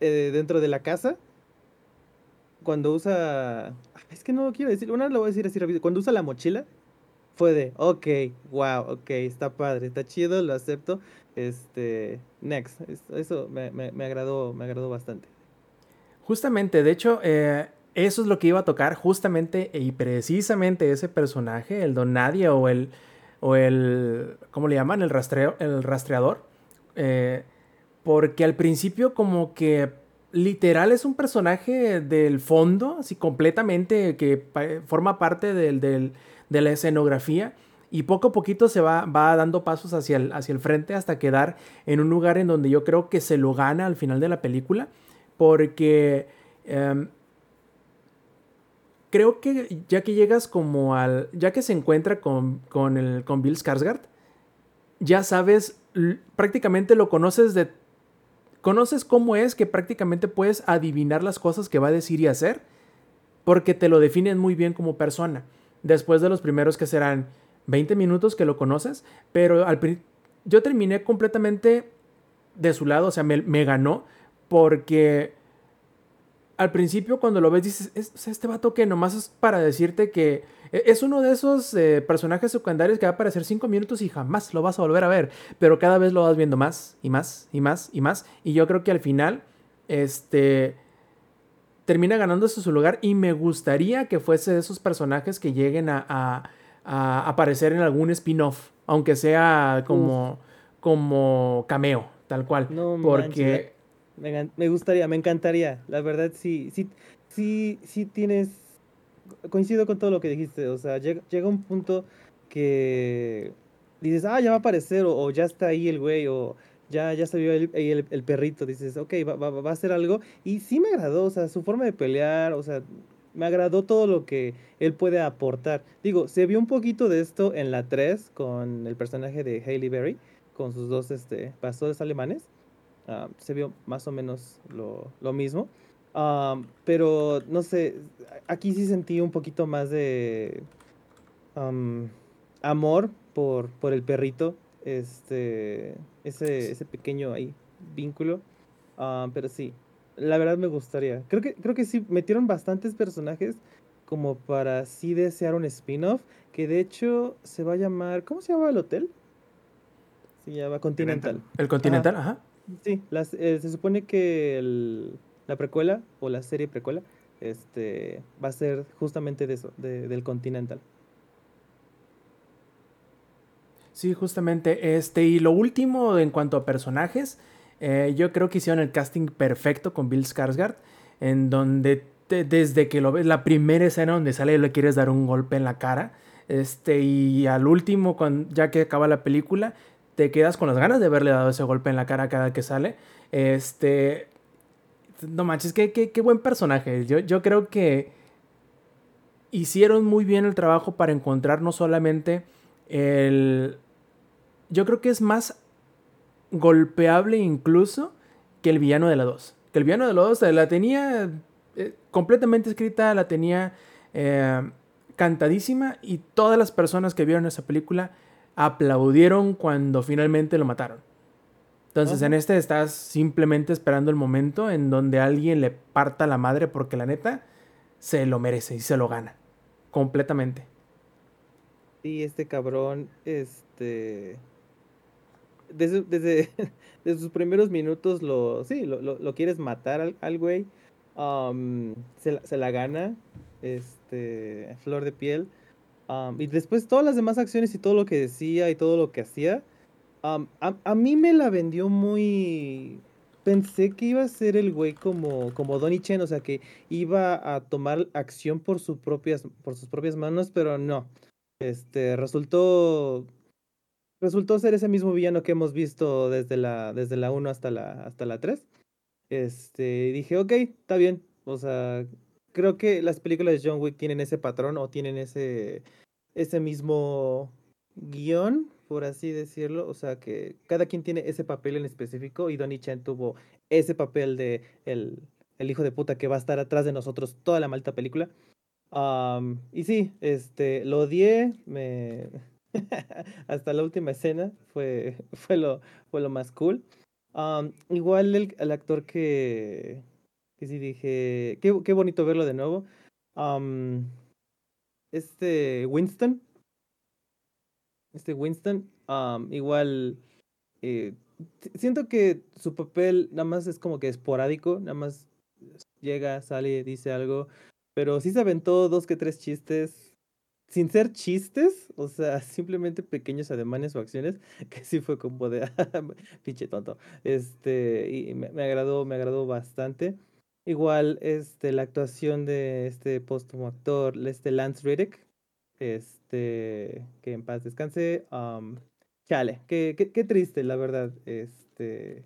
eh, dentro de la casa. Cuando usa. Es que no lo quiero decir, una lo voy a decir así rápido. Cuando usa la mochila, fue de, ok, wow, ok, está padre, está chido, lo acepto. Este, next. Es- Eso me, me, me agradó, me agradó bastante. Justamente, de hecho, eh, eso es lo que iba a tocar, justamente y precisamente ese personaje, el Don Nadie o el, o el, ¿cómo le llaman? El, rastreo, el rastreador. Eh, porque al principio como que literal es un personaje del fondo, así completamente, que forma parte del, del- de la escenografía. Y poco a poquito se va, va dando pasos hacia el, hacia el frente hasta quedar en un lugar en donde yo creo que se lo gana al final de la película. Porque em, creo que ya que llegas como al. Ya que se encuentra con, con, el, con Bill Skarsgård, ya sabes, prácticamente lo conoces de. Conoces cómo es que prácticamente puedes adivinar las cosas que va a decir y hacer, porque te lo definen muy bien como persona. Después de los primeros que serán 20 minutos que lo conoces, pero al yo terminé completamente de su lado, o sea, me, me ganó, porque al principio cuando lo ves dices, "Es- sea, este vato que nomás es para decirte que e- es uno de esos eh, personajes secundarios que va a aparecer cinco minutos y jamás lo vas a volver a ver, pero cada vez lo vas viendo más y más y más y más, y yo creo que al final, este, termina ganándose su lugar y me gustaría que fuese de esos personajes que lleguen a, a- a aparecer en algún spin-off, aunque sea como, como cameo, tal cual, No porque... manches, Me, me gustaría, me encantaría. La verdad, sí, sí, sí, sí tienes. Coincido con todo lo que dijiste. O sea, llega, llega un punto que dices, ah, ya va a aparecer, o, ya está ahí el güey, o ya, ya se vio el, el perrito. Dices, ok, va, va, va a hacer algo. Y sí me agradó, o sea, su forma de pelear, o sea, me agradó todo lo que él puede aportar. Digo, se vio un poquito de esto en la 3 con el personaje de Hailey Berry, con sus dos este, pastores alemanes. Ah, se vio más o menos lo, lo mismo. Ah, pero no sé, aquí sí sentí un poquito más de am, amor por, por el perrito, este, ese, ese pequeño ahí vínculo. Ah, pero sí, la verdad me gustaría. Creo que, creo que sí metieron bastantes personajes como para sí desear un spin-off, que de hecho se va a llamar, ¿cómo se llama el hotel? Se llama Continental. El Continental, ajá. Sí, las, eh, se supone que la precuela o la serie precuela este, va a ser justamente de eso, de- del Continental. Sí, justamente. Este, y lo último en cuanto a personajes, eh, yo creo que hicieron el casting perfecto con Bill Skarsgård, en donde te- desde que lo ves, la primera escena donde sale le quieres dar un golpe en la cara, este, y al último, cuan- ya que acaba la película, te quedas con las ganas de haberle dado ese golpe en la cara cada que sale. Este, no manches, qué, qué, qué buen personaje. Yo, yo creo que hicieron muy bien el trabajo para encontrar no solamente el... Yo creo que es más golpeable incluso que el villano de la 2. Que el villano de la 2 la tenía eh, completamente escrita, la tenía eh, cantadísima y todas las personas que vieron esa película aplaudieron cuando finalmente lo mataron. Entonces Ajá. en este estás simplemente esperando el momento en donde alguien le parta la madre porque la neta se lo merece y se lo gana. Completamente. Y este cabrón, este... desde, desde, desde sus primeros minutos lo, sí, lo, lo, lo quieres matar al, al güey. Se, la- se la gana, este, flor de piel. Am, y después todas las demás acciones y todo lo que decía y todo lo que hacía, am, a, a mí me la vendió muy... Pensé que iba a ser el güey como, como Donnie Chen, o sea, que iba a tomar acción por, sus propias, por sus propias manos, pero no. Este, resultó resultó ser ese mismo villano que hemos visto desde la, desde la 1 hasta la, hasta la 3. Este, dije, ok, está bien. O sea, creo que las películas de John Wick tienen ese patrón o tienen ese, ese mismo guion, por así decirlo. O sea, que cada quien tiene ese papel en específico y Donnie Chen tuvo ese papel de el, el hijo de puta que va a estar atrás de nosotros toda la malta película. Y sí, este, lo odié, hasta la última escena fue, fue, lo, fue lo más cool. Igual el, el actor que, que sí dije, qué, qué bonito verlo de nuevo. Este Winston, este Winston, am, igual eh, si- siento que su papel nada más es como que esporádico, nada más llega, sale, dice algo, pero sí se aventó dos que tres chistes, sin ser chistes, o sea, simplemente pequeños ademanes o acciones, que sí fue como de, pinche tonto, este, y me, me agradó, me agradó bastante. Igual, este, la actuación de este póstumo actor, este Lance Riddick, este, que en paz descanse, am, chale, qué, triste, la verdad, este,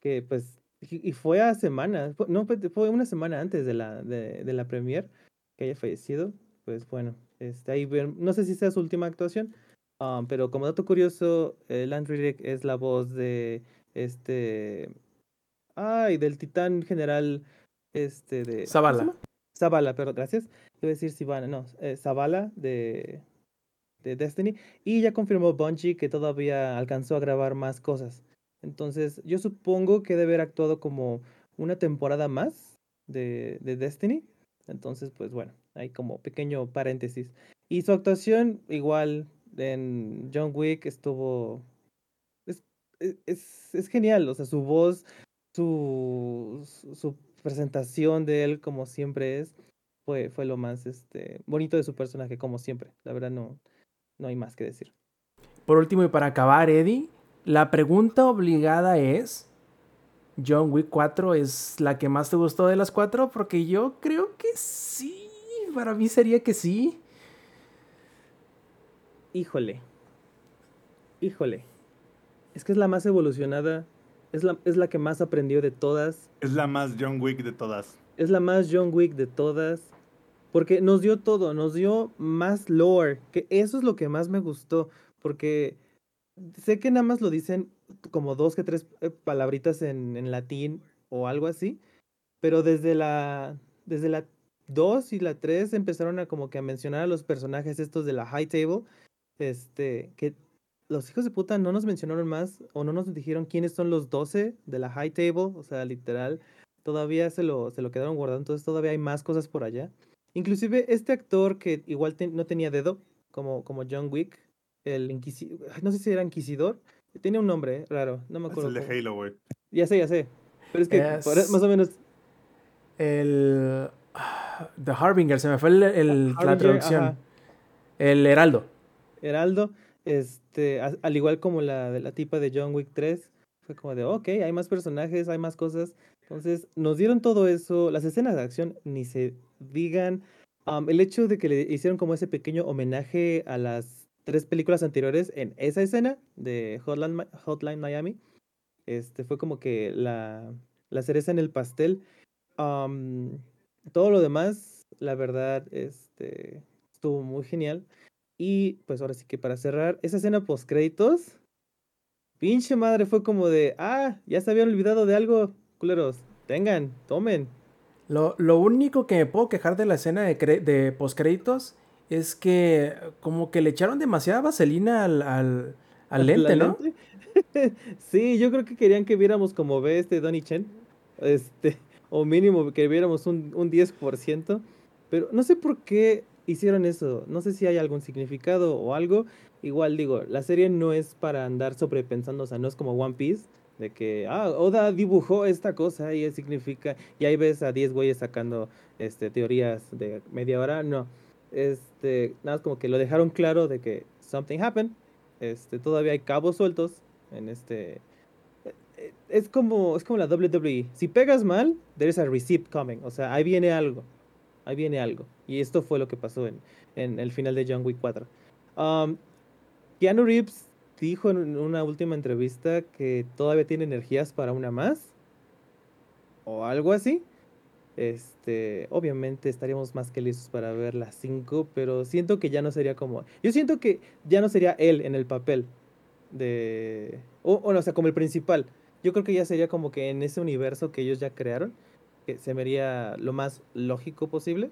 que pues, y fue a semanas, no, fue, una semana antes de la, de, de la premier que haya fallecido, pues bueno, este, ahí no sé si sea su última actuación, ah, pero como dato curioso, eh, Lance Riddick es la voz de este, ay, del titán general, este, de... ¿cómo se Zavala. Zavala, pero gracias. Iba a decir Sivana, no, eh, Zavala de, de Destiny. Y ya confirmó Bungie que todavía alcanzó a grabar más cosas. Entonces, yo supongo que debe haber actuado como una temporada más de, de Destiny. Entonces, pues bueno, hay como pequeño paréntesis. Y su actuación, igual en John Wick, estuvo. Es, es, es- es genial, o sea, su voz, su, su presentación de él, como siempre es, fue, fue lo más este, bonito de su personaje, como siempre. La verdad, no, no hay más que decir. Por último y para acabar, Eddie, la pregunta obligada es, ¿John Wick 4 es la que más te gustó de las cuatro? Porque yo creo que sí, para mí sería que sí. Híjole. Híjole. Es que es la más evolucionada. Es la, es la que más aprendió de todas. Es la más John Wick de todas. Es la más John Wick de todas. Porque nos dio todo, nos dio más lore. Que eso es lo que más me gustó. Porque sé que nada más lo dicen como dos que tres eh, palabritas en, en latín o algo así. Pero desde la. Desde la 2 y la 3 empezaron a como que a mencionar a los personajes estos de la High Table. Este. Que los hijos de puta no nos mencionaron más. O no nos dijeron quiénes son los 12 de la High Table. O sea, literal. Todavía se lo, se lo quedaron guardando. Entonces todavía hay más cosas por allá. Inclusive este actor que igual te- no tenía dedo. Como, como John Wick. El inquisidor. No sé si era inquisidor. Tenía un nombre eh, raro. No me Es acuerdo. el de cómo. Halo, güey. Ya sé, ya sé. Pero es que Es- por- más o menos El... The Harbinger, se me fue el, el- la traducción. ajá. El Heraldo. Heraldo, este, al igual como la de la tipa de John Wick 3, fue como de, ok, hay más personajes, hay más cosas. Entonces, nos dieron todo eso, las escenas de acción ni se digan. El hecho de que le hicieron como ese pequeño homenaje a las tres películas anteriores en esa escena de Hotline, Hotline Miami, este, fue como que la, la cereza en el pastel. Todo lo demás, la verdad, este, estuvo muy genial. Y pues ahora sí que para cerrar, esa escena post créditos, pinche madre, fue como de, ah, ya se habían olvidado de algo, culeros, tengan, tomen. Lo, lo único que me puedo quejar de la escena de, de postcréditos es que como que le echaron demasiada vaselina al, al, al ¿La lente, ¿no? lente? sí, yo creo que querían que viéramos como ve este Donnie Chen, este, o mínimo que viéramos un, un 10%, pero no sé por qué hicieron eso. No sé si hay algún significado o algo. Igual digo, la serie no es para andar sobrepensando, o sea, no es como One Piece, de que, ah, Oda dibujó esta cosa y significa, y ahí ves a 10 güeyes sacando este, teorías de media hora, no. Este, nada más como que lo dejaron claro de que something happened, este, todavía hay cabos sueltos en este... eh, Es como, es como la WWE. Si pegas mal, there's a receipt coming. O sea, ahí viene algo. Ahí viene algo. Y esto fue lo que pasó en, en el final de John Wick 4. Um, Keanu Reeves dijo en una última entrevista que todavía tiene energías para una más. O algo así. Este, obviamente estaríamos más que listos para ver las 5, pero siento que ya no sería como. Yo siento que ya no sería él en el papel de. O, o, no, o sea, como el principal. Yo creo que ya sería como que en ese universo que ellos ya crearon, que se vería lo más lógico posible.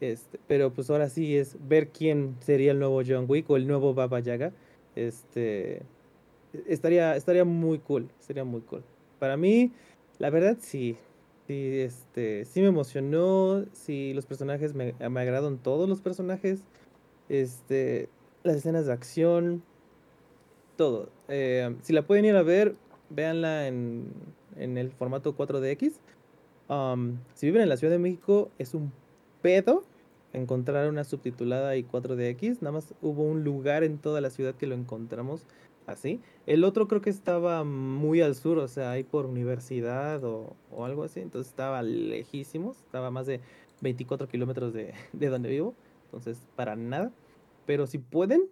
Este, pero pues ahora sí es ver quién sería el nuevo John Wick o el nuevo Baba Yaga. Este estaría, estaría muy cool, sería muy cool. Para mí, la verdad sí, sí, este, sí me emocionó, sí los personajes me, me agradan todos los personajes, este, las escenas de acción, todo. Eh, si la pueden ir a ver, véanla en, en el formato 4DX. Um, si viven en la Ciudad de México, es un pedo encontrar una subtitulada y 4DX. Nada más hubo un lugar en toda la ciudad que lo encontramos así. El otro creo que estaba muy al sur, o sea, ahí por universidad o, algo así. Entonces estaba lejísimos, estaba más de 24 kilómetros de, de donde vivo. Entonces, para nada. Pero si pueden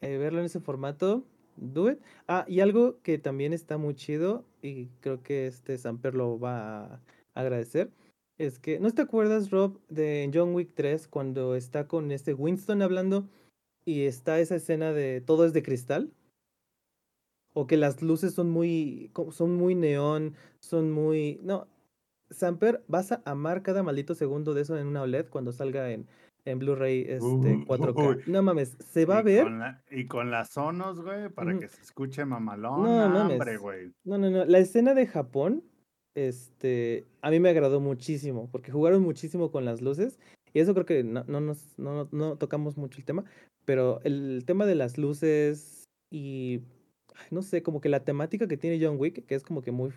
eh, verlo en ese formato, do it. Ah, y algo que también está muy chido y creo que este Samper lo va a agradecer. Es que, ¿no te acuerdas, Rob, de John Wick 3 cuando está con este Winston hablando y está esa escena de todo es de cristal? O que las luces son muy, son muy neón, son muy... No, Samper, vas a amar cada maldito segundo de eso en una OLED cuando salga en, en Blu-ray este, Uy, 4K. uy. No mames, se va a ver... con la- y con las sonos, güey, para que se escuche mamalón. No, mames. hombre, güey. No, no, no. La escena de Japón, este, a mí me agradó muchísimo, porque jugaron muchísimo con las luces. Y eso creo que no, no nos, no, no tocamos mucho el tema, pero el tema de las luces y, no sé, como que la temática que tiene John Wick, que es como que muy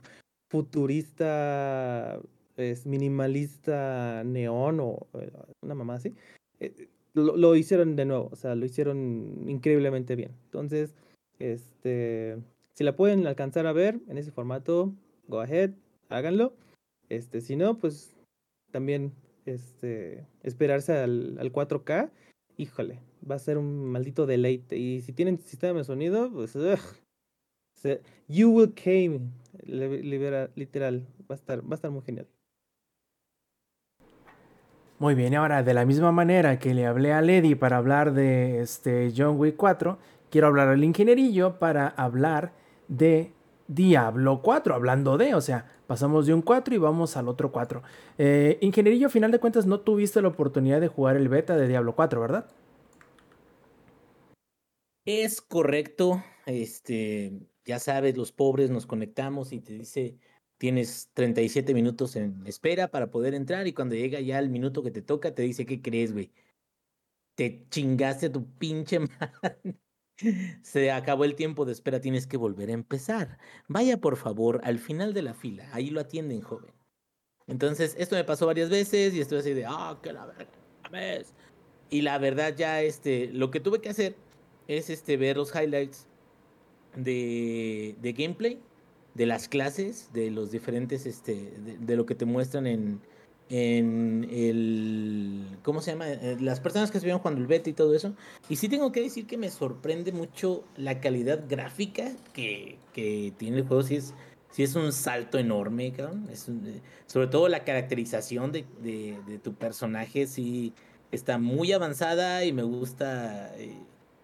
futurista, es minimalista, neón o eh, una mamá así, eh, lo, lo hicieron de nuevo, o sea, lo hicieron increíblemente bien. Entonces, este, si la pueden alcanzar a ver en ese formato, go ahead, háganlo. Este, si no, pues también este, esperarse al, al 4K, híjole, va a ser un maldito deleite. Y si tienen sistema de sonido, pues you will came, li- libera- literal, va a estar, va a estar muy genial. Muy bien, ahora de la misma manera que le hablé a Lady para hablar de este John Wick 4, quiero hablar al ingenierillo para hablar de Diablo 4, hablando de, o sea, pasamos de un 4 y vamos al otro 4. Eh, ingenierillo, a final de cuentas, no tuviste la oportunidad de jugar el beta de Diablo 4, ¿verdad? Es correcto. Este, ya sabes, los pobres nos conectamos y te dice, tienes 37 minutos en espera para poder entrar y cuando llega ya el minuto que te toca, te dice, ¿qué crees, güey? Te chingaste tu pinche madre. Se acabó el tiempo de espera, tienes que volver a empezar. Vaya por favor al final de la fila, ahí lo atienden, joven. Entonces, esto me pasó varias veces y estoy así de, ah, que la verga, mames". Y la verdad ya, este, lo que tuve que hacer es este, ver los highlights de, de gameplay, de las clases, de los diferentes, este, de lo que te muestran en, en el, ¿cómo se llama? Eh, Las personas que estuvieron jugando el beta y todo eso. Y sí tengo que decir que me sorprende mucho la calidad gráfica que, que tiene el juego. Sí es, es un salto enorme, cabrón. Eh, sobre todo la caracterización de, de, tu personaje, sí está muy avanzada y me gusta eh,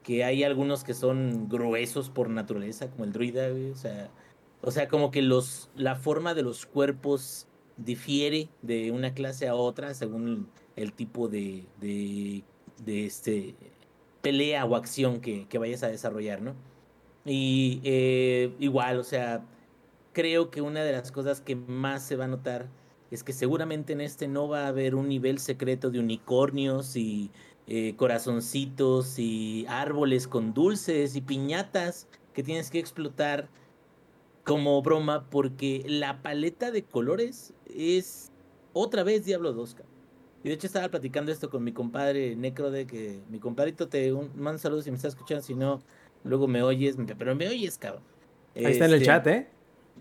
que hay algunos que son gruesos por naturaleza, como el druida, O sea, o sea, como que los, la forma de los cuerpos difiere de una clase a otra según el, tipo de, de, de este pelea o acción que, que vayas a desarrollar, ¿no? Y eh, igual, o sea, creo que una de las cosas que más se va a notar es que seguramente en este no va a haber un nivel secreto de unicornios y, eh, corazoncitos y árboles con dulces y piñatas que tienes que explotar como broma porque la paleta de colores es otra vez Diablo 2. cabrón. Y de hecho estaba platicando esto con mi compadre Necrode, que mi compadrito te un, manda saludos si me está escuchando, si no, luego me oyes, pero me oyes, cabrón. Ahí está en el Este, chat, ¿eh?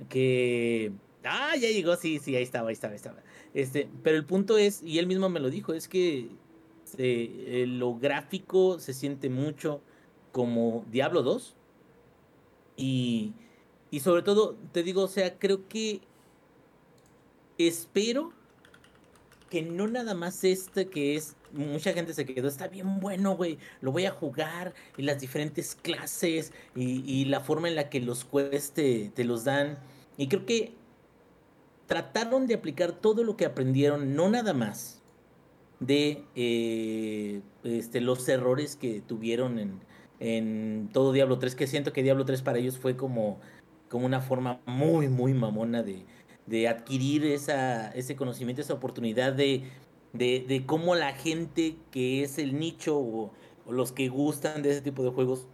que ah ya llegó sí sí ahí estaba ahí estaba ahí estaba este pero el punto es y él mismo me lo dijo es que eh, eh, lo gráfico se siente mucho como Diablo 2 y y sobre todo te digo o sea creo que espero que no nada más este que es mucha gente se quedó está bien bueno güey lo voy a jugar y las diferentes clases y, la forma en la que los quests te, te los dan. Y creo que trataron de aplicar todo lo que aprendieron no nada más de eh, este, los errores que tuvieron en, en todo Diablo 3 que siento que Diablo 3 para ellos fue como como una forma muy muy mamona de, de adquirir esa, ese conocimiento, esa oportunidad de, de, de cómo la gente que es el nicho o, los que gustan de ese tipo de juegos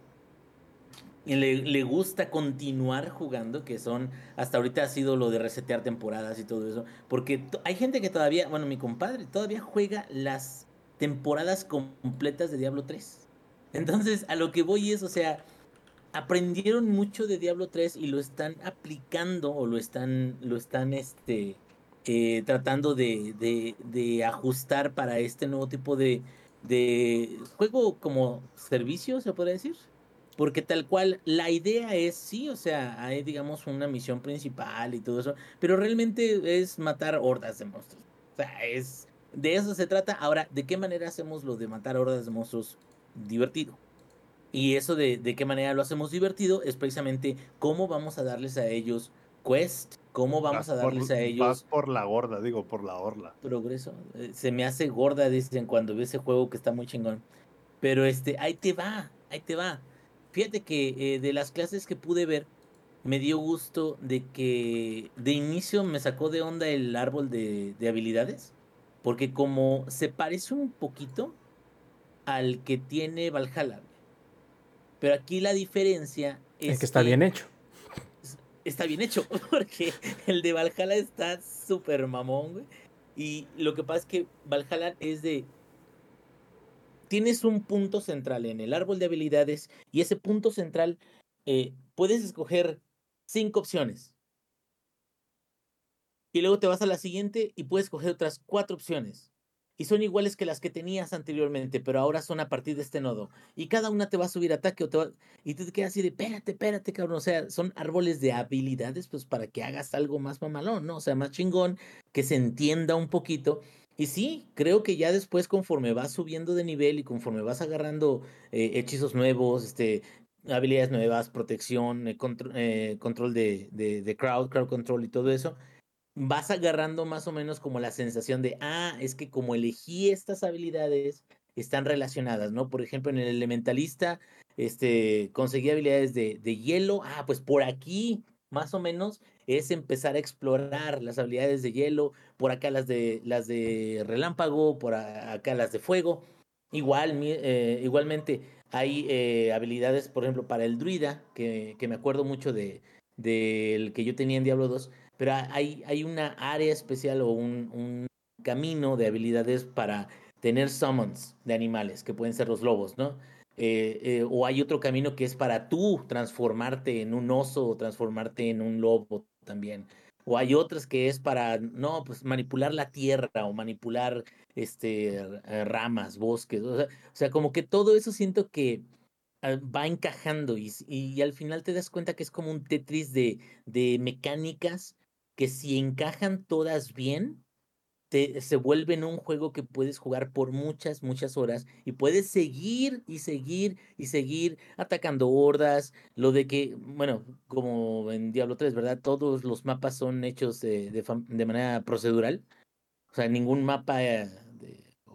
le, le gusta continuar jugando, que son, hasta ahorita ha sido lo de resetear temporadas y todo eso, porque hay gente que todavía, bueno, mi compadre todavía juega las temporadas completas de Diablo 3. Entonces, a lo que voy es, o sea, aprendieron mucho de Diablo 3 y lo están aplicando o lo están, lo están este, eh, tratando de, de, de ajustar para este nuevo tipo de, de juego como servicio, se podría decir. Porque tal cual, la idea es, sí, o sea, hay, digamos, una misión principal y todo eso, pero realmente es matar hordas de monstruos. O sea, es, de eso se trata. Ahora, ¿de qué manera hacemos lo de matar hordas de monstruos divertido? Y eso de, de qué manera lo hacemos divertido es precisamente cómo vamos a darles a ellos quest, cómo vamos Vas a darles por, a Vas ellos por la gorda, digo, por la orla. progreso. Eh, Se me hace gorda, dicen, cuando veo ese juego que está muy chingón. Pero este, ahí te va, ahí te va. Fíjate que eh, de las clases que pude ver, me dio gusto de que de inicio me sacó de onda el árbol de, de habilidades. Porque como se parece un poquito al que tiene Valhalla. Pero aquí la diferencia es, Es que está bien hecho. está bien hecho, porque el de Valhalla está súper mamón, güey. Y lo que pasa es que Valhalla es de... Tienes un punto central en el árbol de habilidades y ese punto central eh, puedes escoger cinco opciones. Y luego te vas a la siguiente y puedes escoger otras cuatro opciones. Y son iguales que las que tenías anteriormente, pero ahora son a partir de este nodo. Y cada una te va a subir ataque o te. Y te quedas así de, espérate, espérate, cabrón. O sea, son árboles de habilidades, pues para que hagas algo más mamalón, ¿no? O sea, más chingón, que se entienda un poquito. Y sí, creo que ya después, conforme vas subiendo de nivel y conforme vas agarrando eh, hechizos nuevos, este, habilidades nuevas, protección, eh, eh, control de, de, de crowd, crowd control y todo eso, vas agarrando más o menos como la sensación de, ah, es que como elegí estas habilidades, están relacionadas, ¿no? Por ejemplo, en el elementalista, este, conseguí habilidades de, de hielo, ah, pues por aquí, más o menos, es empezar a explorar las habilidades de hielo, por acá las de, las de relámpago, por acá las de fuego. Igual, eh, igualmente, hay eh, habilidades, por ejemplo, para el druida, que, que me acuerdo mucho de del que yo tenía en Diablo 2, pero ha- hay, hay una área especial o un, un camino de habilidades para tener summons de animales, que pueden ser los lobos, ¿no? Eh, eh, o hay otro camino que es para tú transformarte en un oso o transformarte en un lobo también. O hay otras que es para, no, pues manipular la tierra o manipular este, ramas, bosques. O sea, o sea, como que todo eso siento que ah, va encajando y, y al final te das cuenta que es como un Tetris de, de mecánicas que si encajan todas bien, te, se vuelven un juego que puedes jugar por muchas, muchas horas y puedes seguir y seguir y seguir atacando hordas. Lo de que, bueno, como en Diablo 3, ¿verdad? Todos los mapas son hechos de, de, manera procedural. O sea, ningún mapa, eh,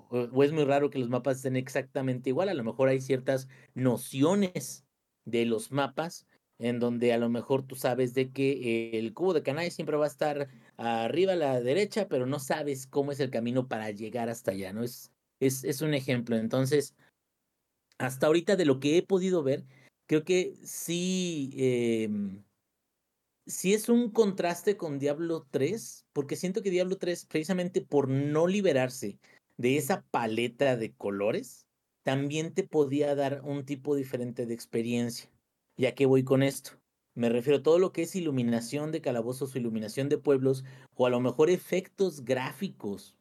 o es muy raro que los mapas estén exactamente igual. A lo mejor hay ciertas nociones de los mapas en donde a lo mejor tú sabes de que el cubo de Kanai siempre va a estar arriba a la derecha, pero no sabes cómo es el camino para llegar hasta allá, ¿no? Es Es, es un ejemplo. Entonces, hasta ahorita de lo que he podido ver, creo que sí, em, sí es un contraste con Diablo 3, porque siento que Diablo 3, precisamente por no liberarse de esa paleta de colores, también te podía dar un tipo diferente de experiencia. ¿Ya que voy con esto? Me refiero a todo lo que es iluminación de calabozos o iluminación de pueblos, o a lo mejor efectos gráficos,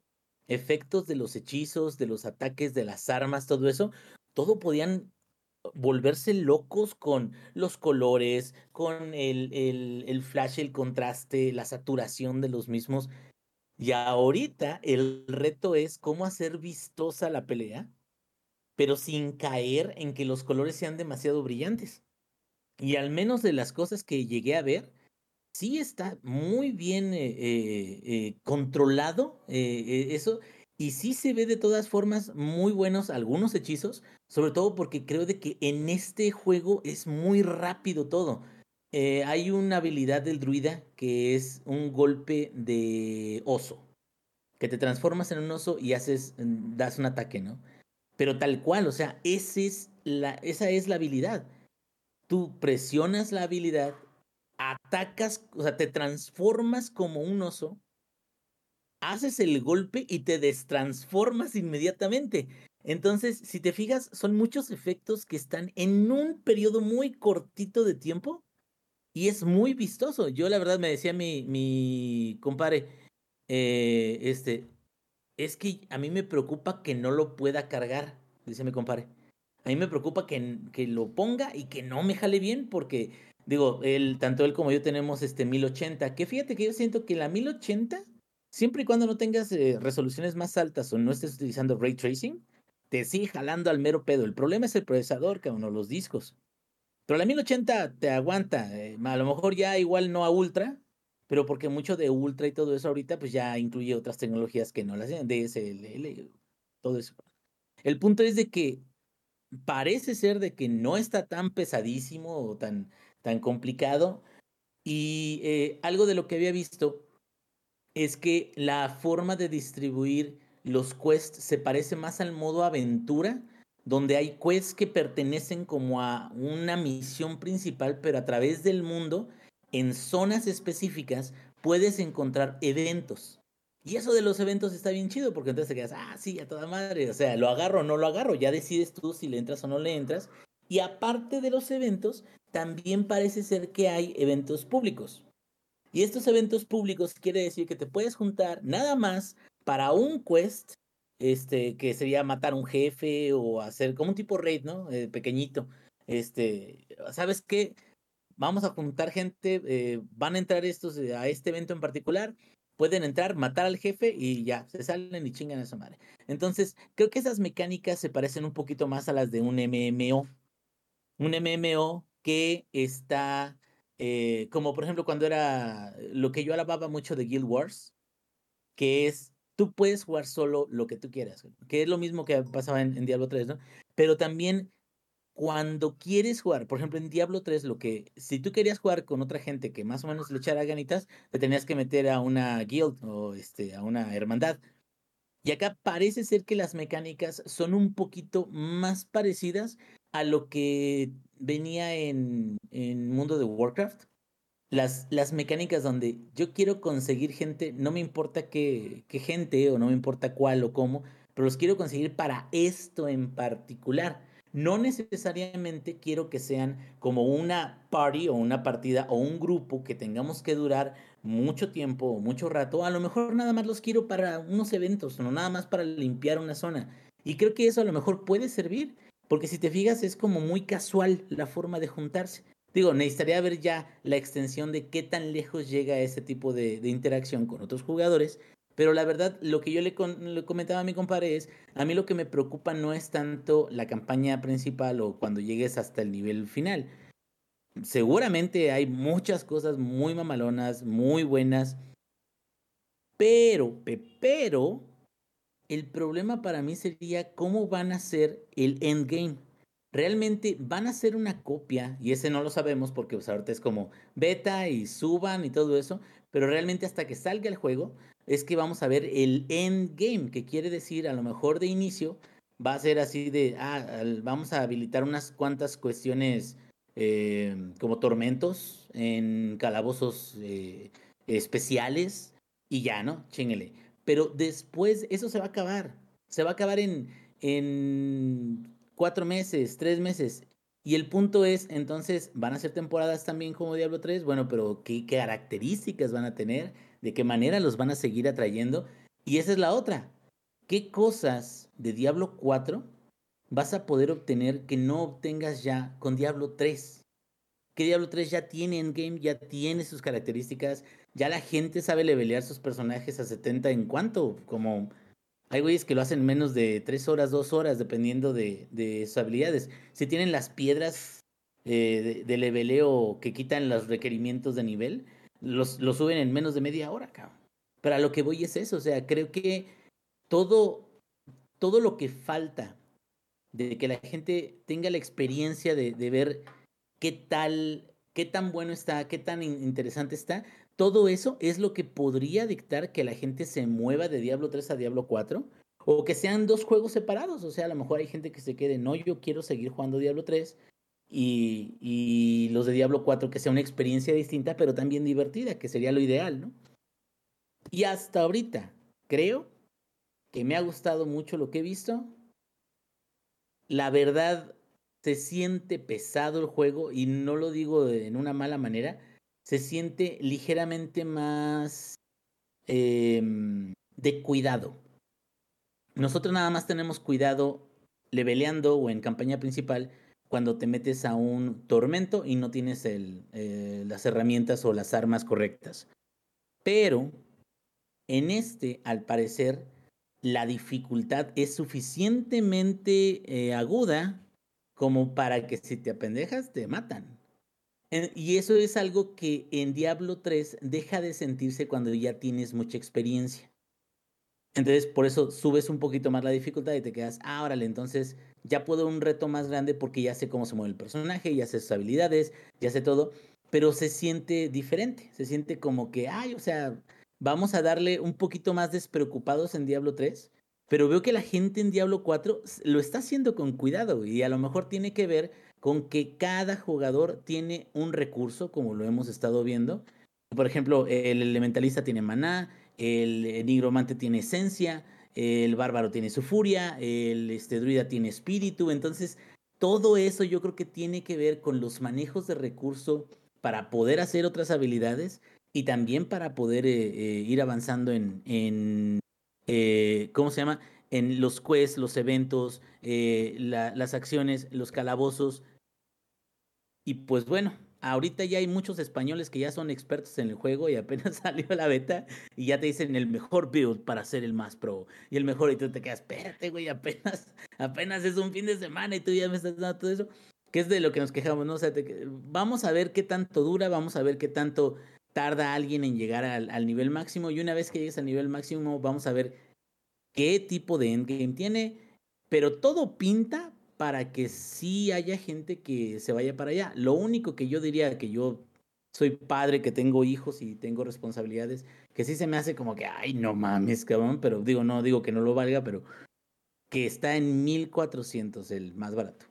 efectos de los hechizos, de los ataques, de las armas, todo eso, todo podían volverse locos con los colores, con el, el, el flash, el contraste, la saturación de los mismos. Y ahorita el reto es cómo hacer vistosa la pelea, pero sin caer en que los colores sean demasiado brillantes. Y al menos de las cosas que llegué a ver, sí está muy bien eh, eh, eh, controlado eso. Y sí se ve de todas formas muy buenos algunos hechizos, sobre todo porque creo de que en este juego es muy rápido todo. hay una habilidad del druida que es un golpe de oso, que te transformas en un oso y haces, mm, das un ataque, ¿no? Pero tal cual, o sea, es la, esa es la habilidad. Tú presionas la habilidad, atacas, o sea, te transformas como un oso, haces el golpe y te destransformas inmediatamente. Entonces, si te fijas, son muchos efectos que están en un periodo muy cortito de tiempo y es muy vistoso. Yo la verdad me decía mi, mi compadre, eh, este, es que a mí me preocupa que no lo pueda cargar, dice mi compadre. A mí me preocupa que, que lo ponga y que no me jale bien porque, digo, él, tanto él como yo tenemos este 1080, que fíjate que yo siento que la 1080, siempre y cuando no tengas eh, resoluciones más altas o no estés utilizando ray tracing, te sigue jalando al mero pedo. El problema es el procesador, que uno los discos. Pero la 1080 te aguanta, eh, a lo mejor ya igual no a ultra, pero porque mucho de Ultra y todo eso ahorita pues ya incluye otras tecnologías que no las tienen, DSLL, todo eso. El punto es de que parece ser de que no está tan pesadísimo o tan, tan complicado y eh, algo de lo que había visto es que la forma de distribuir los quests se parece más al modo aventura, donde hay quests que pertenecen como a una misión principal, pero a través del mundo en zonas específicas puedes encontrar eventos. Y eso de los eventos está bien chido porque entonces te quedas, ah, sí, a toda madre, o sea, lo agarro o no lo agarro, ya decides tú si le entras o no le entras. Y aparte de los eventos, también parece ser que hay eventos públicos. Y estos eventos públicos quiere decir que te puedes juntar nada más para un quest, este, que sería matar un jefe o hacer como un tipo raid, ¿no? Eh, pequeñito. Este, ¿sabes qué? vamos a juntar gente, eh, van a entrar estos eh, a este evento en particular, pueden entrar, matar al jefe y ya, se salen y chingan a esa madre. Entonces, creo que esas mecánicas se parecen un poquito más a las de un MMO. Un MMO que está, eh, como por ejemplo cuando era lo que yo alababa mucho de Guild Wars, que es, tú puedes jugar solo lo que tú quieras, que es lo mismo que pasaba en, en Diablo 3, ¿no? Pero también cuando quieres jugar, por ejemplo, en Diablo 3, lo que, si tú querías jugar con otra gente que más o menos le echara ganitas, te tenías que meter a una guild o este, a una hermandad. Y acá parece ser que las mecánicas son un poquito más parecidas a lo que venía en, en Mundo de Warcraft. Las, las mecánicas donde yo quiero conseguir gente, no me importa qué, qué gente o no me importa cuál o cómo, pero los quiero conseguir para esto en particular. No necesariamente quiero que sean como una party o una partida o un grupo que tengamos que durar mucho tiempo o mucho rato. A lo mejor nada más los quiero para unos eventos, no nada más para limpiar una zona. Y creo que eso a lo mejor puede servir, porque si te fijas es como muy casual la forma de juntarse. Digo, necesitaría ver ya la extensión de qué tan lejos llega ese tipo de, de interacción con otros jugadores pero la verdad, lo que yo le, comentaba a mi compadre es, a mí lo que me preocupa no es tanto la campaña principal o cuando llegues hasta el nivel final. Seguramente hay muchas cosas muy mamalonas, muy buenas, pero, pero, el problema para mí sería cómo van a ser el endgame. Realmente van a ser una copia, y ese no lo sabemos porque pues, ahorita es como beta y suban y todo eso, pero realmente hasta que salga el juego es que vamos a ver el endgame, que quiere decir a lo mejor de inicio va a ser así de, ah, vamos a habilitar unas cuantas cuestiones eh, como tormentos en calabozos eh, especiales y ya, ¿no? Chéngale. Pero después eso se va a acabar. Se va a acabar en, en cuatro meses, tres meses. Y el punto es, entonces, ¿van a ser temporadas también como Diablo 3? Bueno, pero ¿qué características van a tener? ¿De qué manera los van a seguir atrayendo? Y esa es la otra. ¿Qué cosas de Diablo 4 vas a poder obtener que no obtengas ya con Diablo 3? Que Diablo 3 ya tiene endgame, ya tiene sus características, ya la gente sabe levelear sus personajes a 70 en cuanto, como hay güeyes que lo hacen en menos de 3 horas, 2 horas, dependiendo de, de sus habilidades. Si tienen las piedras eh, de, de leveleo que quitan los requerimientos de nivel, los, los suben en menos de media hora, cabrón. Pero a lo que voy es eso, o sea, creo que todo, todo lo que falta de que la gente tenga la experiencia de, de ver qué tal, qué tan bueno está, qué tan in- interesante está, todo eso es lo que podría dictar que la gente se mueva de Diablo 3 a Diablo 4 o que sean dos juegos separados, o sea, a lo mejor hay gente que se quede, no, yo quiero seguir jugando Diablo 3 y, los de Diablo 4 que sea una experiencia distinta, pero también divertida, que sería lo ideal, ¿no? Y hasta ahorita, creo que me ha gustado mucho lo que he visto. La verdad, se siente pesado el juego y no lo digo de- en una mala manera. Se siente ligeramente más em, de cuidado. Nosotros nada más tenemos cuidado leveleando o en campaña principal cuando te metes a un tormento y no tienes eh, las herramientas o las armas correctas. Pero en este, al parecer, la dificultad es suficientemente eh, aguda como para que si te apendejas te matan. Y eso es algo que en Diablo 3 deja de sentirse cuando ya tienes mucha experiencia. Entonces, por eso subes un poquito más la dificultad y te quedas, ah, órale, entonces ya puedo un reto más grande porque ya sé cómo se mueve el personaje, ya sé sus habilidades, ya sé todo, pero se siente diferente, se siente como que, ay, o sea, vamos a darle un poquito más despreocupados en Diablo 3, pero veo que la gente en Diablo 4 s- lo está haciendo con cuidado y a lo mejor tiene que ver con que cada jugador tiene un recurso, como lo hemos estado viendo. Por ejemplo, el elementalista tiene maná, el nigromante tiene esencia, el bárbaro tiene su furia, el este, druida tiene espíritu. Entonces, todo eso yo creo que tiene que ver con los manejos de recurso para poder hacer otras habilidades y también para poder eh, eh, ir avanzando en, en eh, ¿cómo se llama? En los quests, los eventos, la- las acciones, los calabozos. Y pues bueno, ahorita ya hay muchos españoles que ya son expertos en el juego y apenas salió la beta y ya te dicen el mejor build para ser el más pro y el mejor y tú te quedas, espérate güey, apenas, apenas es un fin de semana y tú ya me estás dando todo eso. Que es de lo que nos quejamos, ¿no? O sea, te vamos a ver qué tanto dura, vamos a ver qué tanto tarda alguien en llegar al, al nivel máximo y una vez que llegues al nivel máximo vamos a ver qué tipo de endgame tiene, pero todo pinta para que sí haya gente que se vaya para allá. Lo único que yo diría que yo soy padre, que tengo hijos y tengo responsabilidades, que sí se me hace como que, ay, no mames, cabrón, pero digo, no digo que no lo valga, pero que está en 1400 el más barato.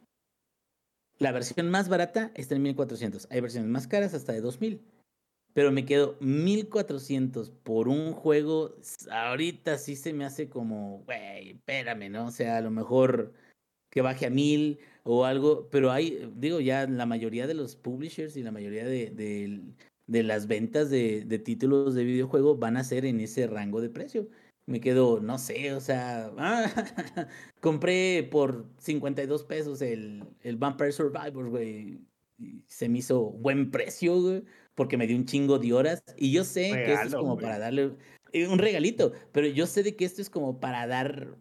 La versión más barata está en 1400. Hay versiones más caras hasta de 2000. Pero me quedo 1400 por un juego. Ahorita sí se me hace como, güey, espérame, ¿no? O sea, a lo mejor que baje a 1000 o algo. Pero hay, digo, ya la mayoría de los publishers y la mayoría de, de- de las ventas de, de títulos de videojuego van a ser en ese rango de precio. Me quedo, no sé, o sea, ah, compré por 52 pesos el, el Vampire Survivors, güey. Se me hizo buen precio, güey, porque me dio un chingo de horas. Y yo sé que esto es como güey. para darle un regalito, pero yo sé de que esto es como para dar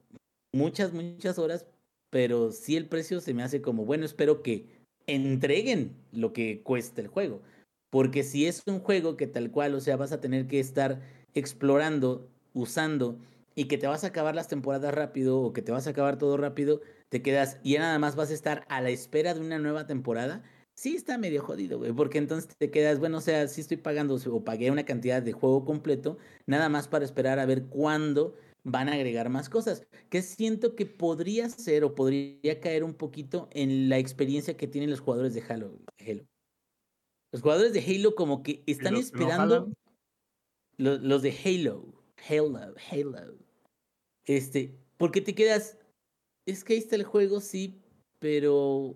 muchas, muchas horas, pero sí el precio se me hace como, bueno, espero que entreguen lo que cuesta el juego. Porque si es un juego que tal cual, o sea, vas a tener que estar explorando, usando, y que te vas a acabar las temporadas rápido o que te vas a acabar todo rápido, te quedas y ya nada más vas a estar a la espera de una nueva temporada. sí está medio jodido, güey, porque entonces te quedas, bueno, o sea, sí estoy pagando o pagué una cantidad de juego completo, nada más para esperar a ver cuándo van a agregar más cosas, que siento que podría ser o podría caer un poquito en la experiencia que tienen los jugadores de Halo. Halo. Los jugadores de Halo como que están los no esperando jalan? lo- los, de Halo, Halo, Halo. Este, porque te quedas, es que ahí está el juego, sí, pero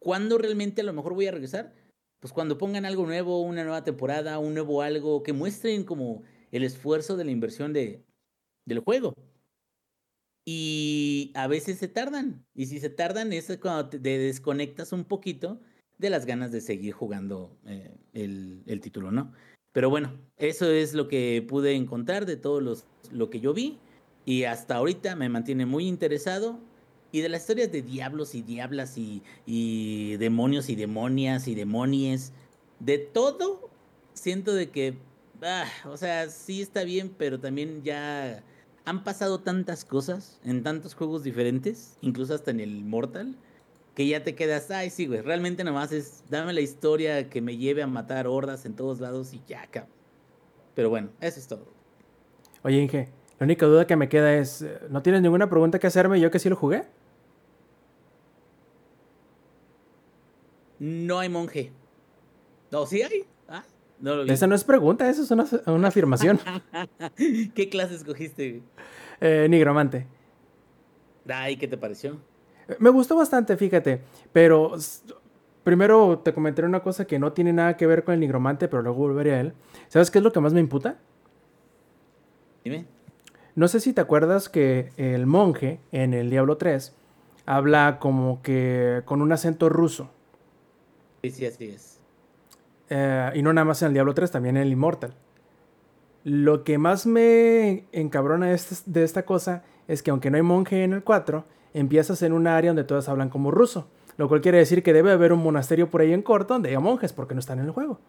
¿cuándo realmente a lo mejor voy a regresar? Pues cuando pongan algo nuevo, una nueva temporada, un nuevo algo, que muestren como el esfuerzo de la inversión de, del juego. Y a veces se tardan. Y si se tardan, es cuando te desconectas un poquito de las ganas de seguir jugando eh, el, el título, ¿no? Pero bueno, eso es lo que pude encontrar de todo los, lo que yo vi. Y hasta ahorita me mantiene muy interesado. Y de las historias de diablos y diablas y, y demonios y demonias y demonies, de todo, siento de que, ah, o sea, sí está bien, pero también ya han pasado tantas cosas en tantos juegos diferentes, incluso hasta en el Mortal, que ya te quedas, ay, sí, güey, realmente nomás es, dame la historia que me lleve a matar hordas en todos lados y ya, cabrón. Pero bueno, eso es todo. Oye, Inge, la única duda que me queda es, eh, ¿no tienes ninguna pregunta que hacerme yo que sí lo jugué? No hay monje. No, sí hay. No lo vi. Esa no es pregunta, eso es una, una afirmación. ¿Qué clase escogiste? Eh, nigromante. Ay, ¿qué te pareció? Me gustó bastante, fíjate, pero primero te comentaré una cosa que no tiene nada que ver con el nigromante, pero luego volveré a él. ¿Sabes qué es lo que más me imputa? Dime. No sé si te acuerdas que el monje en el Diablo 3 habla como que con un acento ruso. Sí, sí, así es. Eh, y no nada más en el Diablo 3, también en el Immortal. Lo que más me encabrona de, este- de esta cosa es que aunque no hay monje en el 4, empiezas en un área donde todos hablan como ruso. Lo cual quiere decir que debe haber un monasterio por ahí en corto donde haya monjes porque no están en el juego.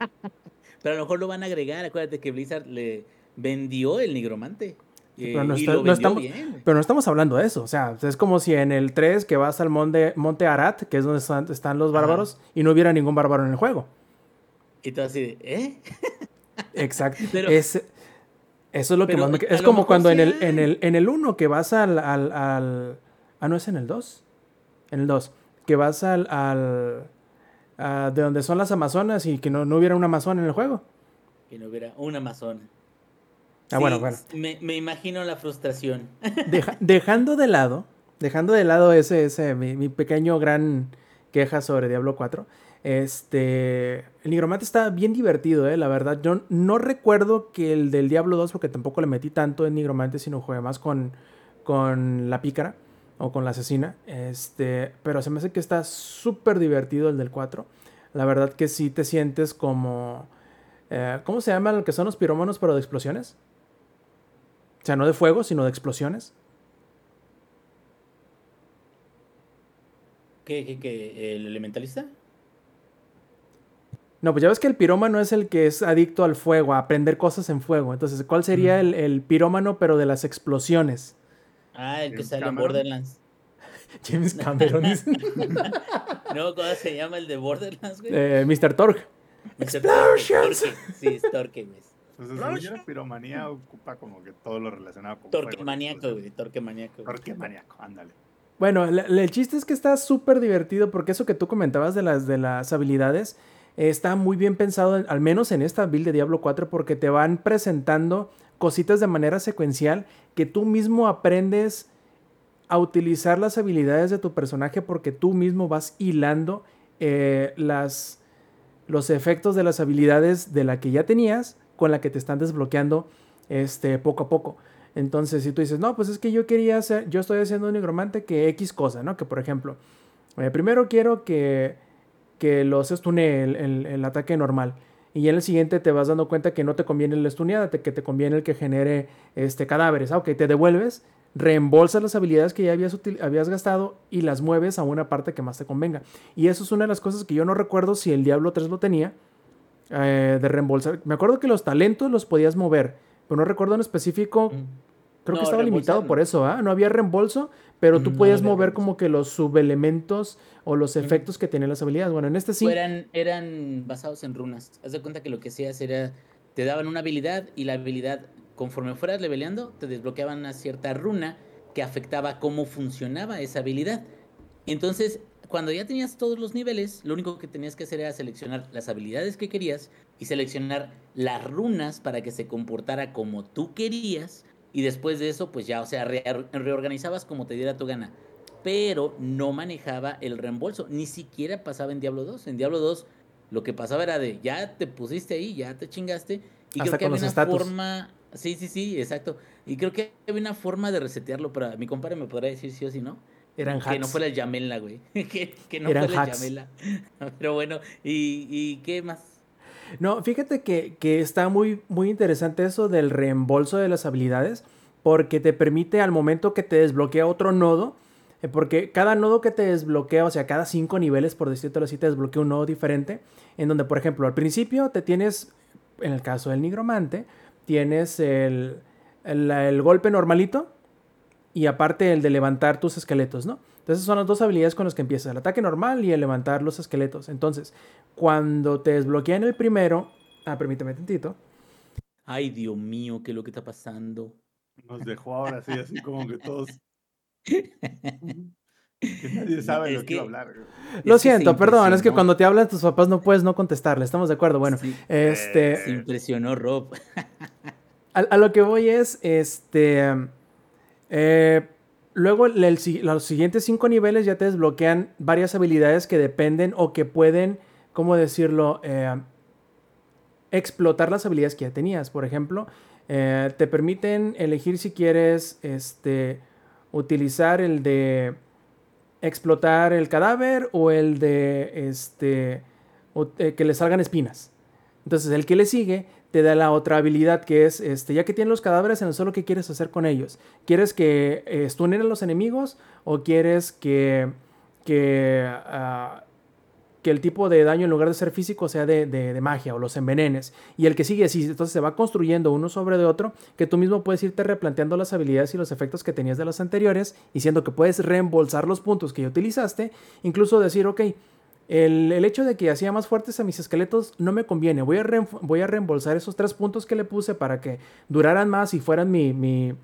Pero a lo mejor lo van a agregar. Acuérdate que Blizzard le vendió el nigromante. Pero no, y está- lo no vendió estamos, bien. güey. pero no estamos hablando de eso. O sea, es como si en el 3 que vas al monte, monte Arat, que es donde están, están los Ajá. bárbaros, y no hubiera ningún bárbaro en el juego. Y todo así de, ¿eh? Exacto. Pero- Es- eso es lo que más me... Es como cuando en el, en el en el 1 que vas al, al, al- Ah, no, es en el 2. En el 2. Que vas al... al a de donde son las amazonas y que no, no hubiera una amazona en el juego. Que no hubiera una amazona. Ah, Sí, bueno, bueno. Me, me imagino la frustración. Deja- dejando de lado, dejando de lado ese, ese mi, mi pequeño gran queja sobre Diablo 4, este, el Nigromante está bien divertido, eh, la verdad. Yo no recuerdo que el del Diablo 2, porque tampoco le metí tanto en Nigromante, sino jugué más con, con la pícara o con la asesina. Este, pero se me hace que está súper divertido el del 4. La verdad que sí te sientes como... eh, ¿Cómo se llama lo que son los pirómanos pero de explosiones? O sea, no de fuego, sino de explosiones. ¿Qué, qué, qué? ¿El elementalista? No, pues ya ves que el pirómano es el que es adicto al fuego, a aprender cosas en fuego. Entonces, ¿cuál sería el, el pirómano pero de las explosiones? Ah, el que James sale en. Borderlands. James Cameron. No, ¿cómo se llama el de Borderlands, güey? Eh, Mr. Torque. Mr. explosions. Torque. Sí, es Torque, güey. Entonces, yo, la piromanía ocupa como que todo lo relacionado con Torque fuego, maníaco, entonces, güey. Torque maníaco. güey. Torque maníaco, ándale. Bueno, el chiste es que está súper divertido porque eso que tú comentabas de las, de las habilidades eh, está muy bien pensado, al menos en esta build de Diablo 4, porque te van presentando cositas de manera secuencial que tú mismo aprendes a utilizar las habilidades de tu personaje porque tú mismo vas hilando eh, las, los efectos de las habilidades de la que ya tenías con la que te están desbloqueando este, poco a poco. Entonces, si tú dices, no, pues es que yo quería hacer, yo estoy haciendo un nigromante que X cosa, ¿no? Que por ejemplo, eh, primero quiero que, que los estune el, el- ataque normal. Y en el siguiente te vas dando cuenta que no te conviene el estuneada, que te conviene el que genere este, cadáveres. Ah, ok, te devuelves, reembolsas las habilidades que ya habías, habías gastado y las mueves a una parte que más te convenga. Y eso es una de las cosas que yo no recuerdo si el Diablo 3 lo tenía, eh, de reembolsar. Me acuerdo que los talentos los podías mover, pero no recuerdo en específico Mm. Creo que estaba limitado por eso, ¿ah? No había reembolso, pero tú No, puedes de mover como que los subelementos o los efectos que tenían las habilidades. Bueno, en este sí. Eran, eran basados en runas. Haz de cuenta que lo que hacías era, te daban una habilidad y la habilidad, conforme fueras leveleando, te desbloqueaban una cierta runa que afectaba cómo funcionaba esa habilidad. Entonces, cuando ya tenías todos los niveles, lo único que tenías que hacer era seleccionar las habilidades que querías y seleccionar las runas para que se comportara como tú querías. Y después de eso, pues ya, o sea, re- reorganizabas como te diera tu gana. Pero no manejaba el reembolso. Ni siquiera pasaba en Diablo 2. En Diablo 2 lo que pasaba era de ya te pusiste ahí, ya te chingaste. Y Hasta creo que con había los una forma. Sí, sí, sí, exacto. Y creo que había una forma de resetearlo, pero mi compadre me podrá decir sí o sí, ¿no? Eran Que no fuera el Yamela, güey. que, que no Eran fuera hacks. el Yamela. Pero bueno, ¿y, y qué más? No, fíjate que, que está muy, muy interesante eso del reembolso de las habilidades, porque te permite al momento que te desbloquea otro nodo, eh, porque cada nodo que te desbloquea, o sea, cada cinco niveles, por decirlo así, te desbloquea un nodo diferente, en donde, por ejemplo, al principio te tienes, en el caso del nigromante, tienes el, el, el golpe normalito y aparte el de levantar tus esqueletos, ¿no? Entonces son las dos habilidades con las que empiezas, el ataque normal y el levantar los esqueletos. Entonces, cuando te desbloquean el primero, ah, permíteme tantito. Ay, Dios mío, ¿qué es lo que está pasando? Nos dejó ahora sí, así como que todos. que nadie sabe Es lo que iba a que- hablar. Lo que siento, perdón, es que cuando te hablan tus papás no puedes no contestarle, estamos de acuerdo. Bueno, Sí, este, se impresionó Rob. a, a lo que voy es, este, eh, luego los siguientes cinco niveles ya te desbloquean varias habilidades que dependen o que pueden, ¿cómo decirlo? Eh, explotar las habilidades que ya tenías. Por ejemplo, eh, te permiten elegir si quieres, este, utilizar el de explotar el cadáver o el de, este, que le salgan espinas. Entonces, el que le sigue te da la otra habilidad que es, este, ya que tienes los cadáveres en el suelo, ¿qué quieres hacer con ellos? ¿Quieres que eh, stunen a los enemigos o quieres que, que, ah, que el tipo de daño en lugar de ser físico sea de, de- magia o los envenenes? Y el que sigue así, entonces se va construyendo uno sobre de otro, que tú mismo puedes irte replanteando las habilidades y los efectos que tenías de los anteriores, y siendo que puedes reembolsar los puntos que ya utilizaste, incluso decir, ok, el, el hecho de que hacía más fuertes a mis esqueletos no me conviene. Voy a, reem- voy a reembolsar esos tres puntos que le puse para que duraran más y fueran mi, mi,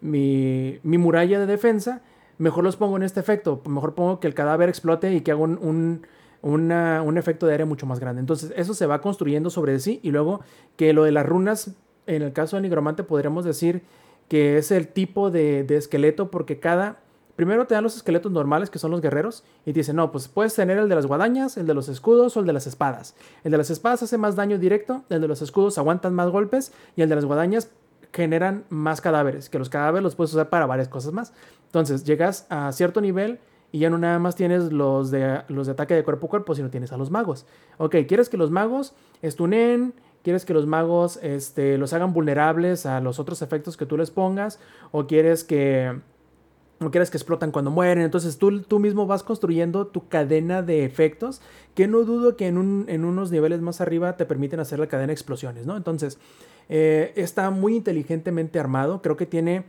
mi, mi muralla de defensa. Mejor los pongo en este efecto. Mejor pongo que el cadáver explote y que haga un, un, un efecto de área mucho más grande. Entonces eso se va construyendo sobre sí. Y luego que lo de las runas, en el caso del nigromante, podríamos decir que es el tipo de, de esqueleto porque cada... Primero te dan los esqueletos normales, que son los guerreros, y te dicen, no, pues puedes tener el de las guadañas, el de los escudos o el de las espadas. El de las espadas hace más daño directo, el de los escudos aguantan más golpes, y el de las guadañas generan más cadáveres, que los cadáveres los puedes usar para varias cosas más. Entonces, llegas a cierto nivel y ya no nada más tienes los de, los de ataque de cuerpo a cuerpo, sino tienes a los magos. Ok, ¿quieres que los magos estunen? ¿Quieres que los magos este, los hagan vulnerables a los otros efectos que tú les pongas? ¿O quieres que no quieres que explotan cuando mueren. Entonces tú, tú mismo vas construyendo tu cadena de efectos que no dudo que en, un- en unos niveles más arriba te permiten hacer la cadena de explosiones, ¿no? Entonces eh, está muy inteligentemente armado. Creo que tiene...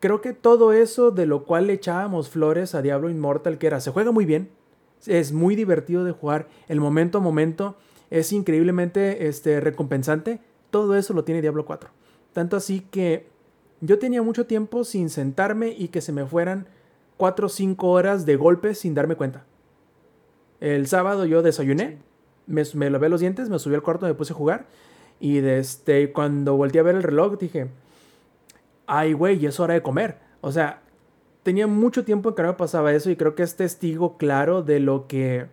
Creo que todo eso de lo cual le echábamos flores a Diablo Immortal, que era, se juega muy bien, es muy divertido de jugar, el momento a momento es increíblemente este, recompensante, todo eso lo tiene Diablo 4. Tanto así que yo tenía mucho tiempo sin sentarme y que se me fueran 4 o 5 horas de golpes sin darme cuenta. El sábado yo desayuné, me, me lavé los dientes, me subí al cuarto, me puse a jugar. Y desde cuando volteé a ver el reloj dije, ay güey, es hora de comer. O sea, tenía mucho tiempo en que no me pasaba eso y creo que es testigo claro de lo que...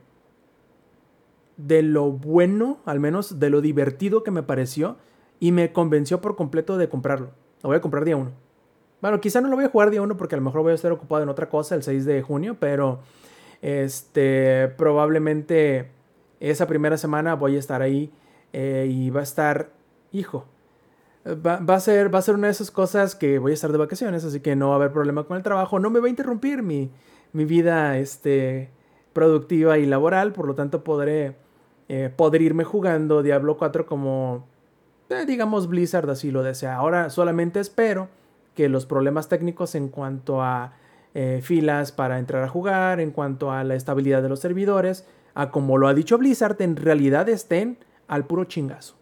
De lo bueno, al menos de lo divertido que me pareció y me convenció por completo de comprarlo. Lo voy a comprar día 1. Bueno, quizá no lo voy a jugar día 1 porque a lo mejor voy a estar ocupado en otra cosa el 6 de junio, pero este probablemente esa primera semana voy a estar ahí eh, y va a estar, hijo, va, va a ser, va a ser una de esas cosas que voy a estar de vacaciones, así que no va a haber problema con el trabajo, no me va a interrumpir mi, mi vida este, productiva y laboral, por lo tanto podré, eh, poder irme jugando Diablo 4 como, eh, digamos, Blizzard así lo desea. Ahora solamente espero que los problemas técnicos en cuanto a eh, filas para entrar a jugar, en cuanto a la estabilidad de los servidores, a como lo ha dicho Blizzard, en realidad estén al puro chingazo.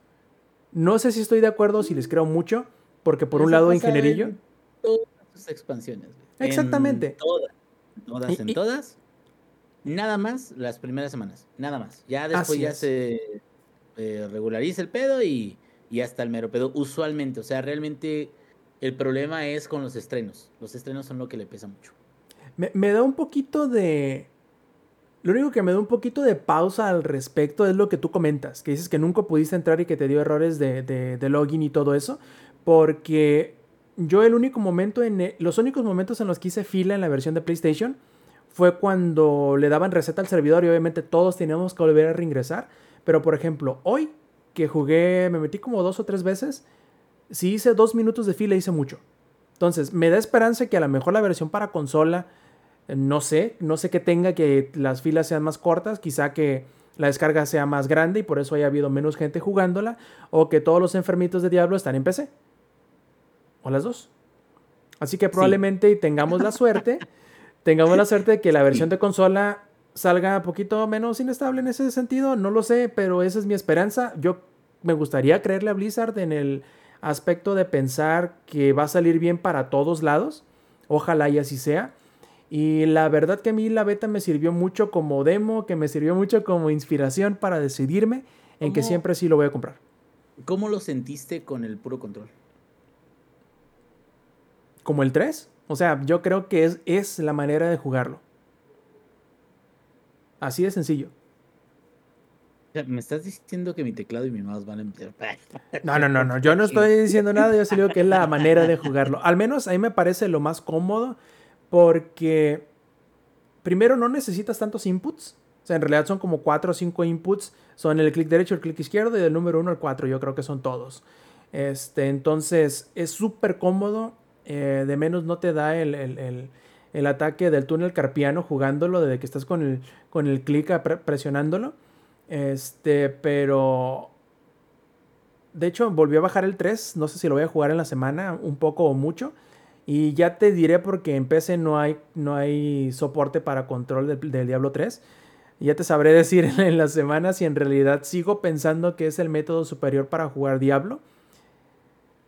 No sé si estoy de acuerdo, si les creo mucho, porque por un lado, ingenierillo. en todas sus expansiones. Exactamente. En todas. Todas, en y- todas. Nada más las primeras semanas. Nada más. Ya después ya es. se eh, regulariza el pedo y, y hasta el mero pedo. Usualmente. O sea, realmente el problema es con los estrenos. Los estrenos son lo que le pesa mucho. Me, da un poquito de. Lo único que me da un poquito de pausa al respecto es lo que tú comentas, que dices que nunca pudiste entrar y que te dio errores de, de- de login y todo eso, porque yo el único momento en e- los únicos momentos en los que hice fila en la versión de PlayStation fue cuando le daban receta al servidor y obviamente todos teníamos que volver a reingresar, pero por ejemplo, hoy que jugué, me metí como dos o tres veces, si hice dos minutos de fila hice mucho. Entonces, me da esperanza que a lo mejor la versión para consola, no sé, no sé que tenga que las filas sean más cortas, quizá que la descarga sea más grande y por eso haya habido menos gente jugándola, o que todos los enfermitos de Diablo están en PC. O las dos. Así que probablemente tengamos la suerte, tengamos la suerte de que la versión de consola salga un poquito menos inestable en ese sentido, no lo sé, pero esa es mi esperanza. Yo me gustaría creerle a Blizzard en el aspecto de pensar que va a salir bien para todos lados. Ojalá y así sea. Y la verdad que a mí la beta me sirvió mucho como demo, que me sirvió mucho como inspiración para decidirme en que siempre sí lo voy a comprar. ¿Cómo lo sentiste con el puro control? Como el 3. O sea, yo creo que es, es la manera de jugarlo. Así de sencillo. Me estás diciendo que mi teclado y mi mouse van a... No, no, no, no. Yo no estoy diciendo nada. Yo solo digo que es la manera de jugarlo. Al menos a mí me parece lo más cómodo porque primero no necesitas tantos inputs. O sea, en realidad son como 4 o 5 inputs. Son el clic derecho, el clic izquierdo y del número 1 al 4. Yo creo que son todos. Este, entonces es súper cómodo. eh, de menos no te da el, el- el- el ataque del túnel carpiano jugándolo desde que estás con el, con el clic presionándolo. Este, pero de hecho, volví a bajar el 3. No sé si lo voy a jugar en la semana, un poco o mucho. Y ya te diré porque en PC no hay, no hay soporte para control del, del Diablo 3. Y ya te sabré decir en, en la semana si en realidad sigo pensando que es el método superior para jugar Diablo.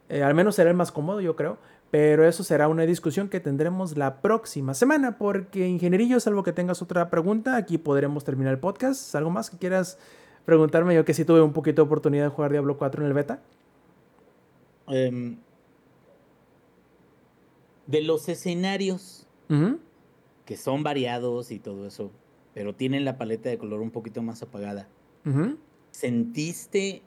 Eh, al menos será el más cómodo, yo creo. Pero eso será una discusión que tendremos la próxima semana. Porque, ingenierillo, salvo que tengas otra pregunta, aquí podremos terminar el podcast. ¿Algo más que quieras preguntarme? Yo que sí tuve un poquito de oportunidad de jugar Diablo 4 en el beta. Em, de los escenarios que son variados y todo eso, pero tienen la paleta de color un poquito más apagada. ¿Sentiste,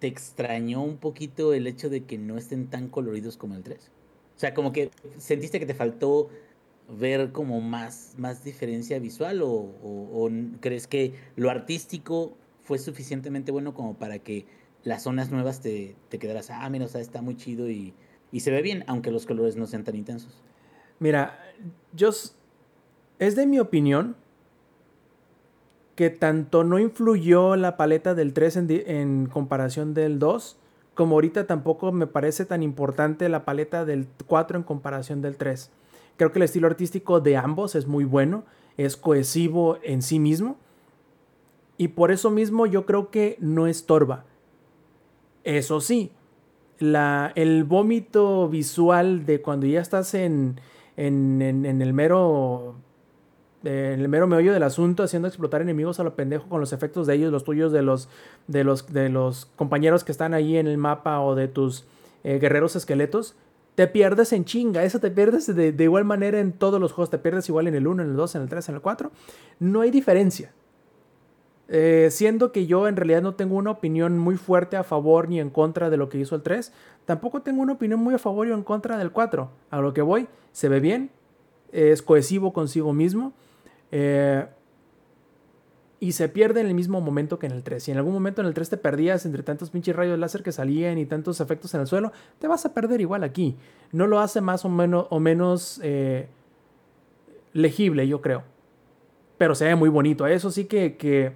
te extrañó un poquito el hecho de que no estén tan coloridos como el 3? O sea, como que sentiste que te faltó ver como más, más diferencia visual o, crees que lo artístico fue suficientemente bueno como para que las zonas nuevas te, te quedaras, ah, mira, o sea, está muy chido y, y se ve bien, aunque los colores no sean tan intensos. Mira, yo es de mi opinión que tanto no influyó la paleta del 3 en, en comparación del 2, como ahorita tampoco me parece tan importante la paleta del 4 en comparación del 3. Creo que el estilo artístico de ambos es muy bueno, es cohesivo en sí mismo, y por eso mismo yo creo que no estorba. Eso sí, la, el vómito visual de cuando ya estás en, en, en- en el mero en el mero meollo del asunto haciendo explotar enemigos a lo pendejo con los efectos de ellos, los tuyos, de los de los de los compañeros que están ahí en el mapa o de tus eh, guerreros esqueletos, te pierdes en chinga, eso te pierdes de, de igual manera en todos los juegos, te pierdes igual en el 1, en el 2, en el 3, en el 4, no hay diferencia. Eh, siendo que yo en realidad no tengo una opinión muy fuerte a favor ni en contra de lo que hizo el 3, tampoco tengo una opinión muy a favor o en contra del 4. A lo que voy, se ve bien, es cohesivo consigo mismo eh, y se pierde en el mismo momento que en el 3. Si en algún momento en el 3 te perdías entre tantos pinches rayos láser que salían y tantos efectos en el suelo, te vas a perder igual aquí. No lo hace más o menos, o menos eh, legible, yo creo. Pero se ve muy bonito. Eso sí que, que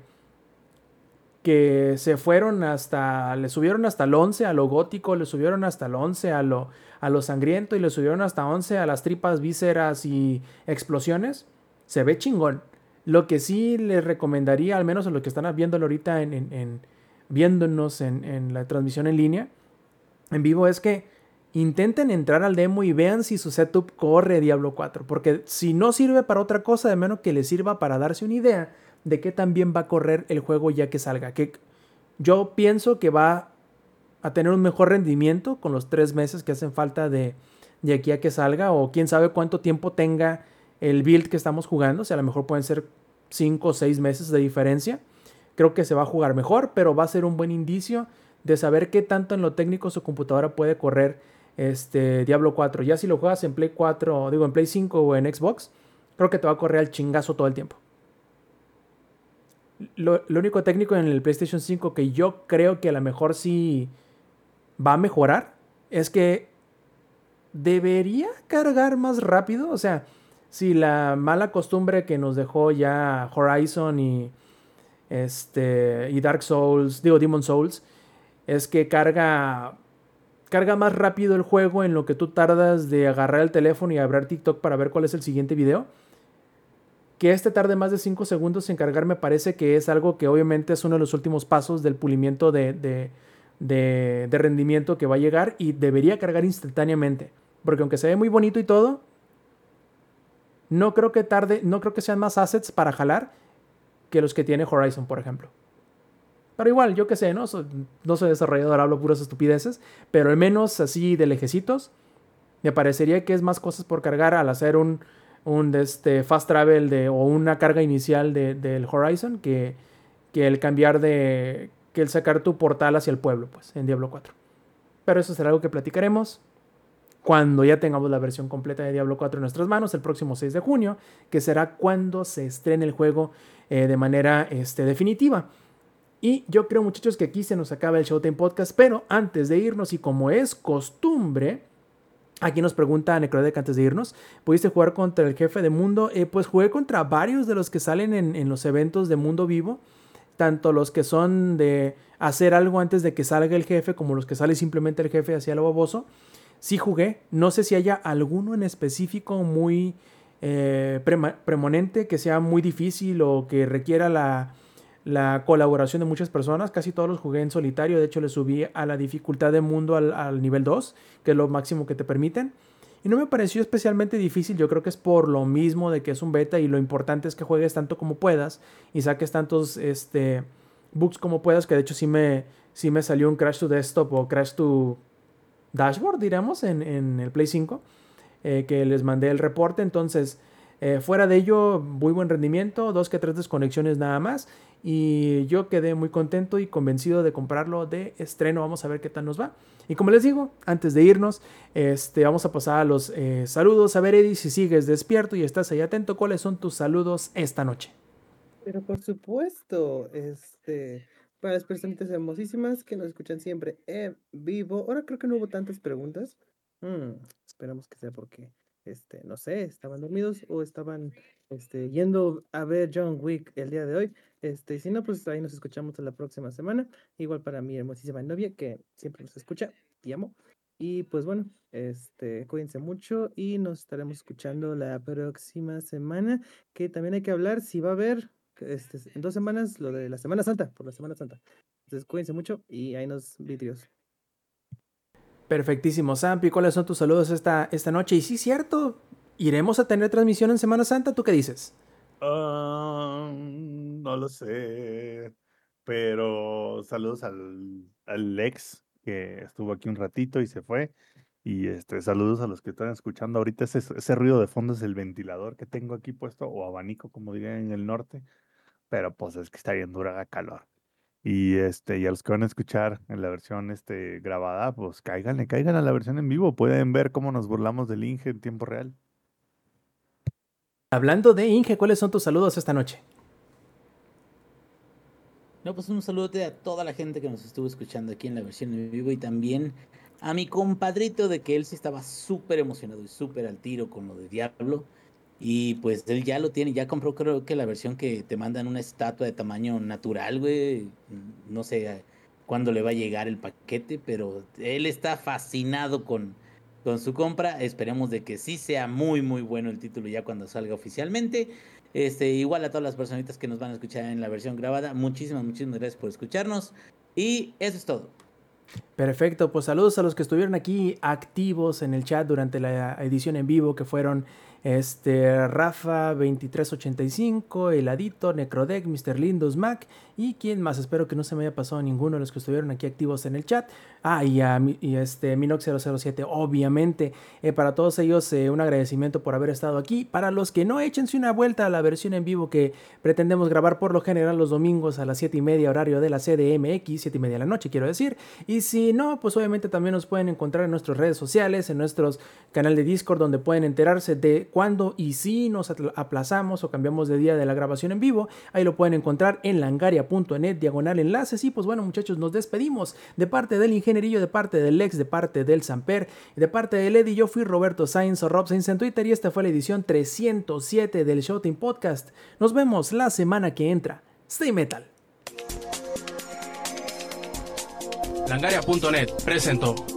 que se fueron hasta, le subieron hasta el 11 a lo gótico, le subieron hasta el 11 a lo, a lo sangriento y le subieron hasta 11 a las tripas, vísceras y explosiones, se ve chingón. Lo que sí les recomendaría, al menos a los que están viéndolo ahorita en, en- en- viéndonos en, en la transmisión en línea, en vivo, es que intenten entrar al demo y vean si su setup corre Diablo 4. Porque si no sirve para otra cosa, de menos que les sirva para darse una idea de qué también va a correr el juego ya que salga. Que yo pienso que va a tener un mejor rendimiento con los tres meses que hacen falta de, de aquí a que salga. O quién sabe cuánto tiempo tenga el build que estamos jugando. O sea, a lo mejor pueden ser cinco o seis meses de diferencia. Creo que se va a jugar mejor, pero va a ser un buen indicio de saber qué tanto en lo técnico su computadora puede correr este Diablo 4. Ya si lo juegas en Play 4, digo en Play 5 o en Xbox, creo que te va a correr al chingazo todo el tiempo. Lo, lo único técnico en el PlayStation 5 que yo creo que a lo mejor sí va a mejorar es que debería cargar más rápido. O sea, si la mala costumbre que nos dejó ya Horizon y este y Dark Souls, digo Demon Souls, es que carga carga más rápido el juego en lo que tú tardas de agarrar el teléfono y abrir TikTok para ver cuál es el siguiente video. Que este tarde más de 5 segundos en cargar me parece que es algo que obviamente es uno de los últimos pasos del pulimiento de, de, de, de rendimiento que va a llegar y debería cargar instantáneamente. Porque aunque se ve muy bonito y todo, no creo que tarde, no creo que sean más assets para jalar que los que tiene Horizon, por ejemplo. Pero igual, yo qué sé, ¿no? No soy desarrollador, hablo puras estupideces, pero al menos así de lejecitos, me parecería que es más cosas por cargar al hacer un, un de este, fast travel de, o una carga inicial de- del Horizon que, que el cambiar de, que el sacar tu portal hacia el pueblo, pues, en Diablo 4. Pero eso será algo que platicaremos cuando ya tengamos la versión completa de Diablo 4 en nuestras manos, el próximo 6 de junio, que será cuando se estrene el juego eh, de manera este, definitiva. Y yo creo, muchachos, que aquí se nos acaba el Showtime Podcast, pero antes de irnos, y como es costumbre, aquí nos pregunta Necrodec antes de irnos, ¿pudiste jugar contra el jefe de mundo? Eh, pues jugué contra varios de los que salen en, en los eventos de Mundo Vivo, tanto los que son de hacer algo antes de que salga el jefe, como los que sale simplemente el jefe hacia lo baboso. Sí jugué, no sé si haya alguno en específico muy eh, premonente, que sea muy difícil o que requiera la, la colaboración de muchas personas. Casi todos los jugué en solitario. De hecho, le subí a la dificultad de mundo al, al nivel 2, que es lo máximo que te permiten. Y no me pareció especialmente difícil. Yo creo que es por lo mismo de que es un beta y lo importante es que juegues tanto como puedas y saques tantos este, bugs como puedas. Que de hecho sí me, sí me salió un Crash to Desktop o Crash to Dashboard, diremos, en, en el Play 5. eh, que les mandé el reporte. Entonces, eh, fuera de ello, muy buen rendimiento, dos que tres desconexiones nada más. Y yo quedé muy contento y convencido de comprarlo de estreno. Vamos a ver qué tal nos va. Y como les digo, antes de irnos, este, vamos a pasar a los eh, saludos. A ver, Eddie, si sigues despierto y estás ahí atento, ¿cuáles son tus saludos esta noche? Pero por supuesto, este, para las personitas hermosísimas que nos escuchan siempre en vivo. Ahora creo que no hubo tantas preguntas. Mm, esperamos que sea porque, este, no sé, estaban dormidos o estaban, este, yendo a ver John Wick el día de hoy. Este, si no, pues ahí nos escuchamos la próxima semana. Igual para mi hermosísima novia que siempre nos escucha. Te amo. Y pues bueno, este, cuídense mucho y nos estaremos escuchando la próxima semana. Que también hay que hablar si va a haber este, en dos semanas lo de la Semana Santa, por la Semana Santa. Entonces cuídense mucho y ahí nos vídeos. Perfectísimo, Sampi. ¿Cuáles son tus saludos esta, esta noche? Y sí, cierto, iremos a tener transmisión en Semana Santa. ¿Tú qué dices? Ah, no lo sé. Pero saludos al, al ex que estuvo aquí un ratito y se fue. Y este, saludos a los que están escuchando ahorita. Ese, ese ruido de fondo es el ventilador que tengo aquí puesto, o abanico, como dirían en el norte. Pero pues es que está bien dura la calor. Y este, y a los que van a escuchar en la versión este, grabada, pues cáiganle, caigan a la versión en vivo. Pueden ver cómo nos burlamos del Inge en tiempo real. Hablando de Inge, ¿cuáles son tus saludos esta noche? No, pues un saludote a toda la gente que nos estuvo escuchando aquí en la versión en vivo y también a mi compadrito de que él sí estaba súper emocionado y súper al tiro con lo de Diablo. Y pues él ya lo tiene, ya compró creo que la versión que te mandan una estatua de tamaño natural, güey. No sé cuándo le va a llegar el paquete, pero él está fascinado con, con su compra. Esperemos de que sí sea muy, muy bueno el título ya cuando salga oficialmente. Este, igual a todas las personitas que nos van a escuchar en la versión grabada, muchísimas, muchísimas gracias por escucharnos. Y eso es todo. Perfecto, pues saludos a los que estuvieron aquí activos en el chat durante la edición en vivo, que fueron este, Rafa 2385, Heladito, Necrodeck, Mr. Lindos Mac y quién más. Espero que no se me haya pasado ninguno de los que estuvieron aquí activos en el chat. Ah, y, a, y este Minox007, obviamente. Eh, para todos ellos, eh, un agradecimiento por haber estado aquí. Para los que no, échense una vuelta a la versión en vivo que pretendemos grabar por lo general los domingos a las 7 y media, horario de la CDMX, 7 y media de la noche, quiero decir. Y si no, pues obviamente también nos pueden encontrar en nuestras redes sociales, en nuestros canal de Discord, donde pueden enterarse de cuándo y si nos aplazamos o cambiamos de día de la grabación en vivo. Ahí lo pueden encontrar en langaria.net, diagonal enlaces. Y pues bueno, muchachos, nos despedimos de parte del de parte del ex, de parte del Samper y de parte del Eddie. Yo fui Roberto Sainz o Rob Sainz en Twitter y esta fue la edición 307 del Showtime Podcast. Nos vemos la semana que entra. Stay metal. Langaria.net presentó.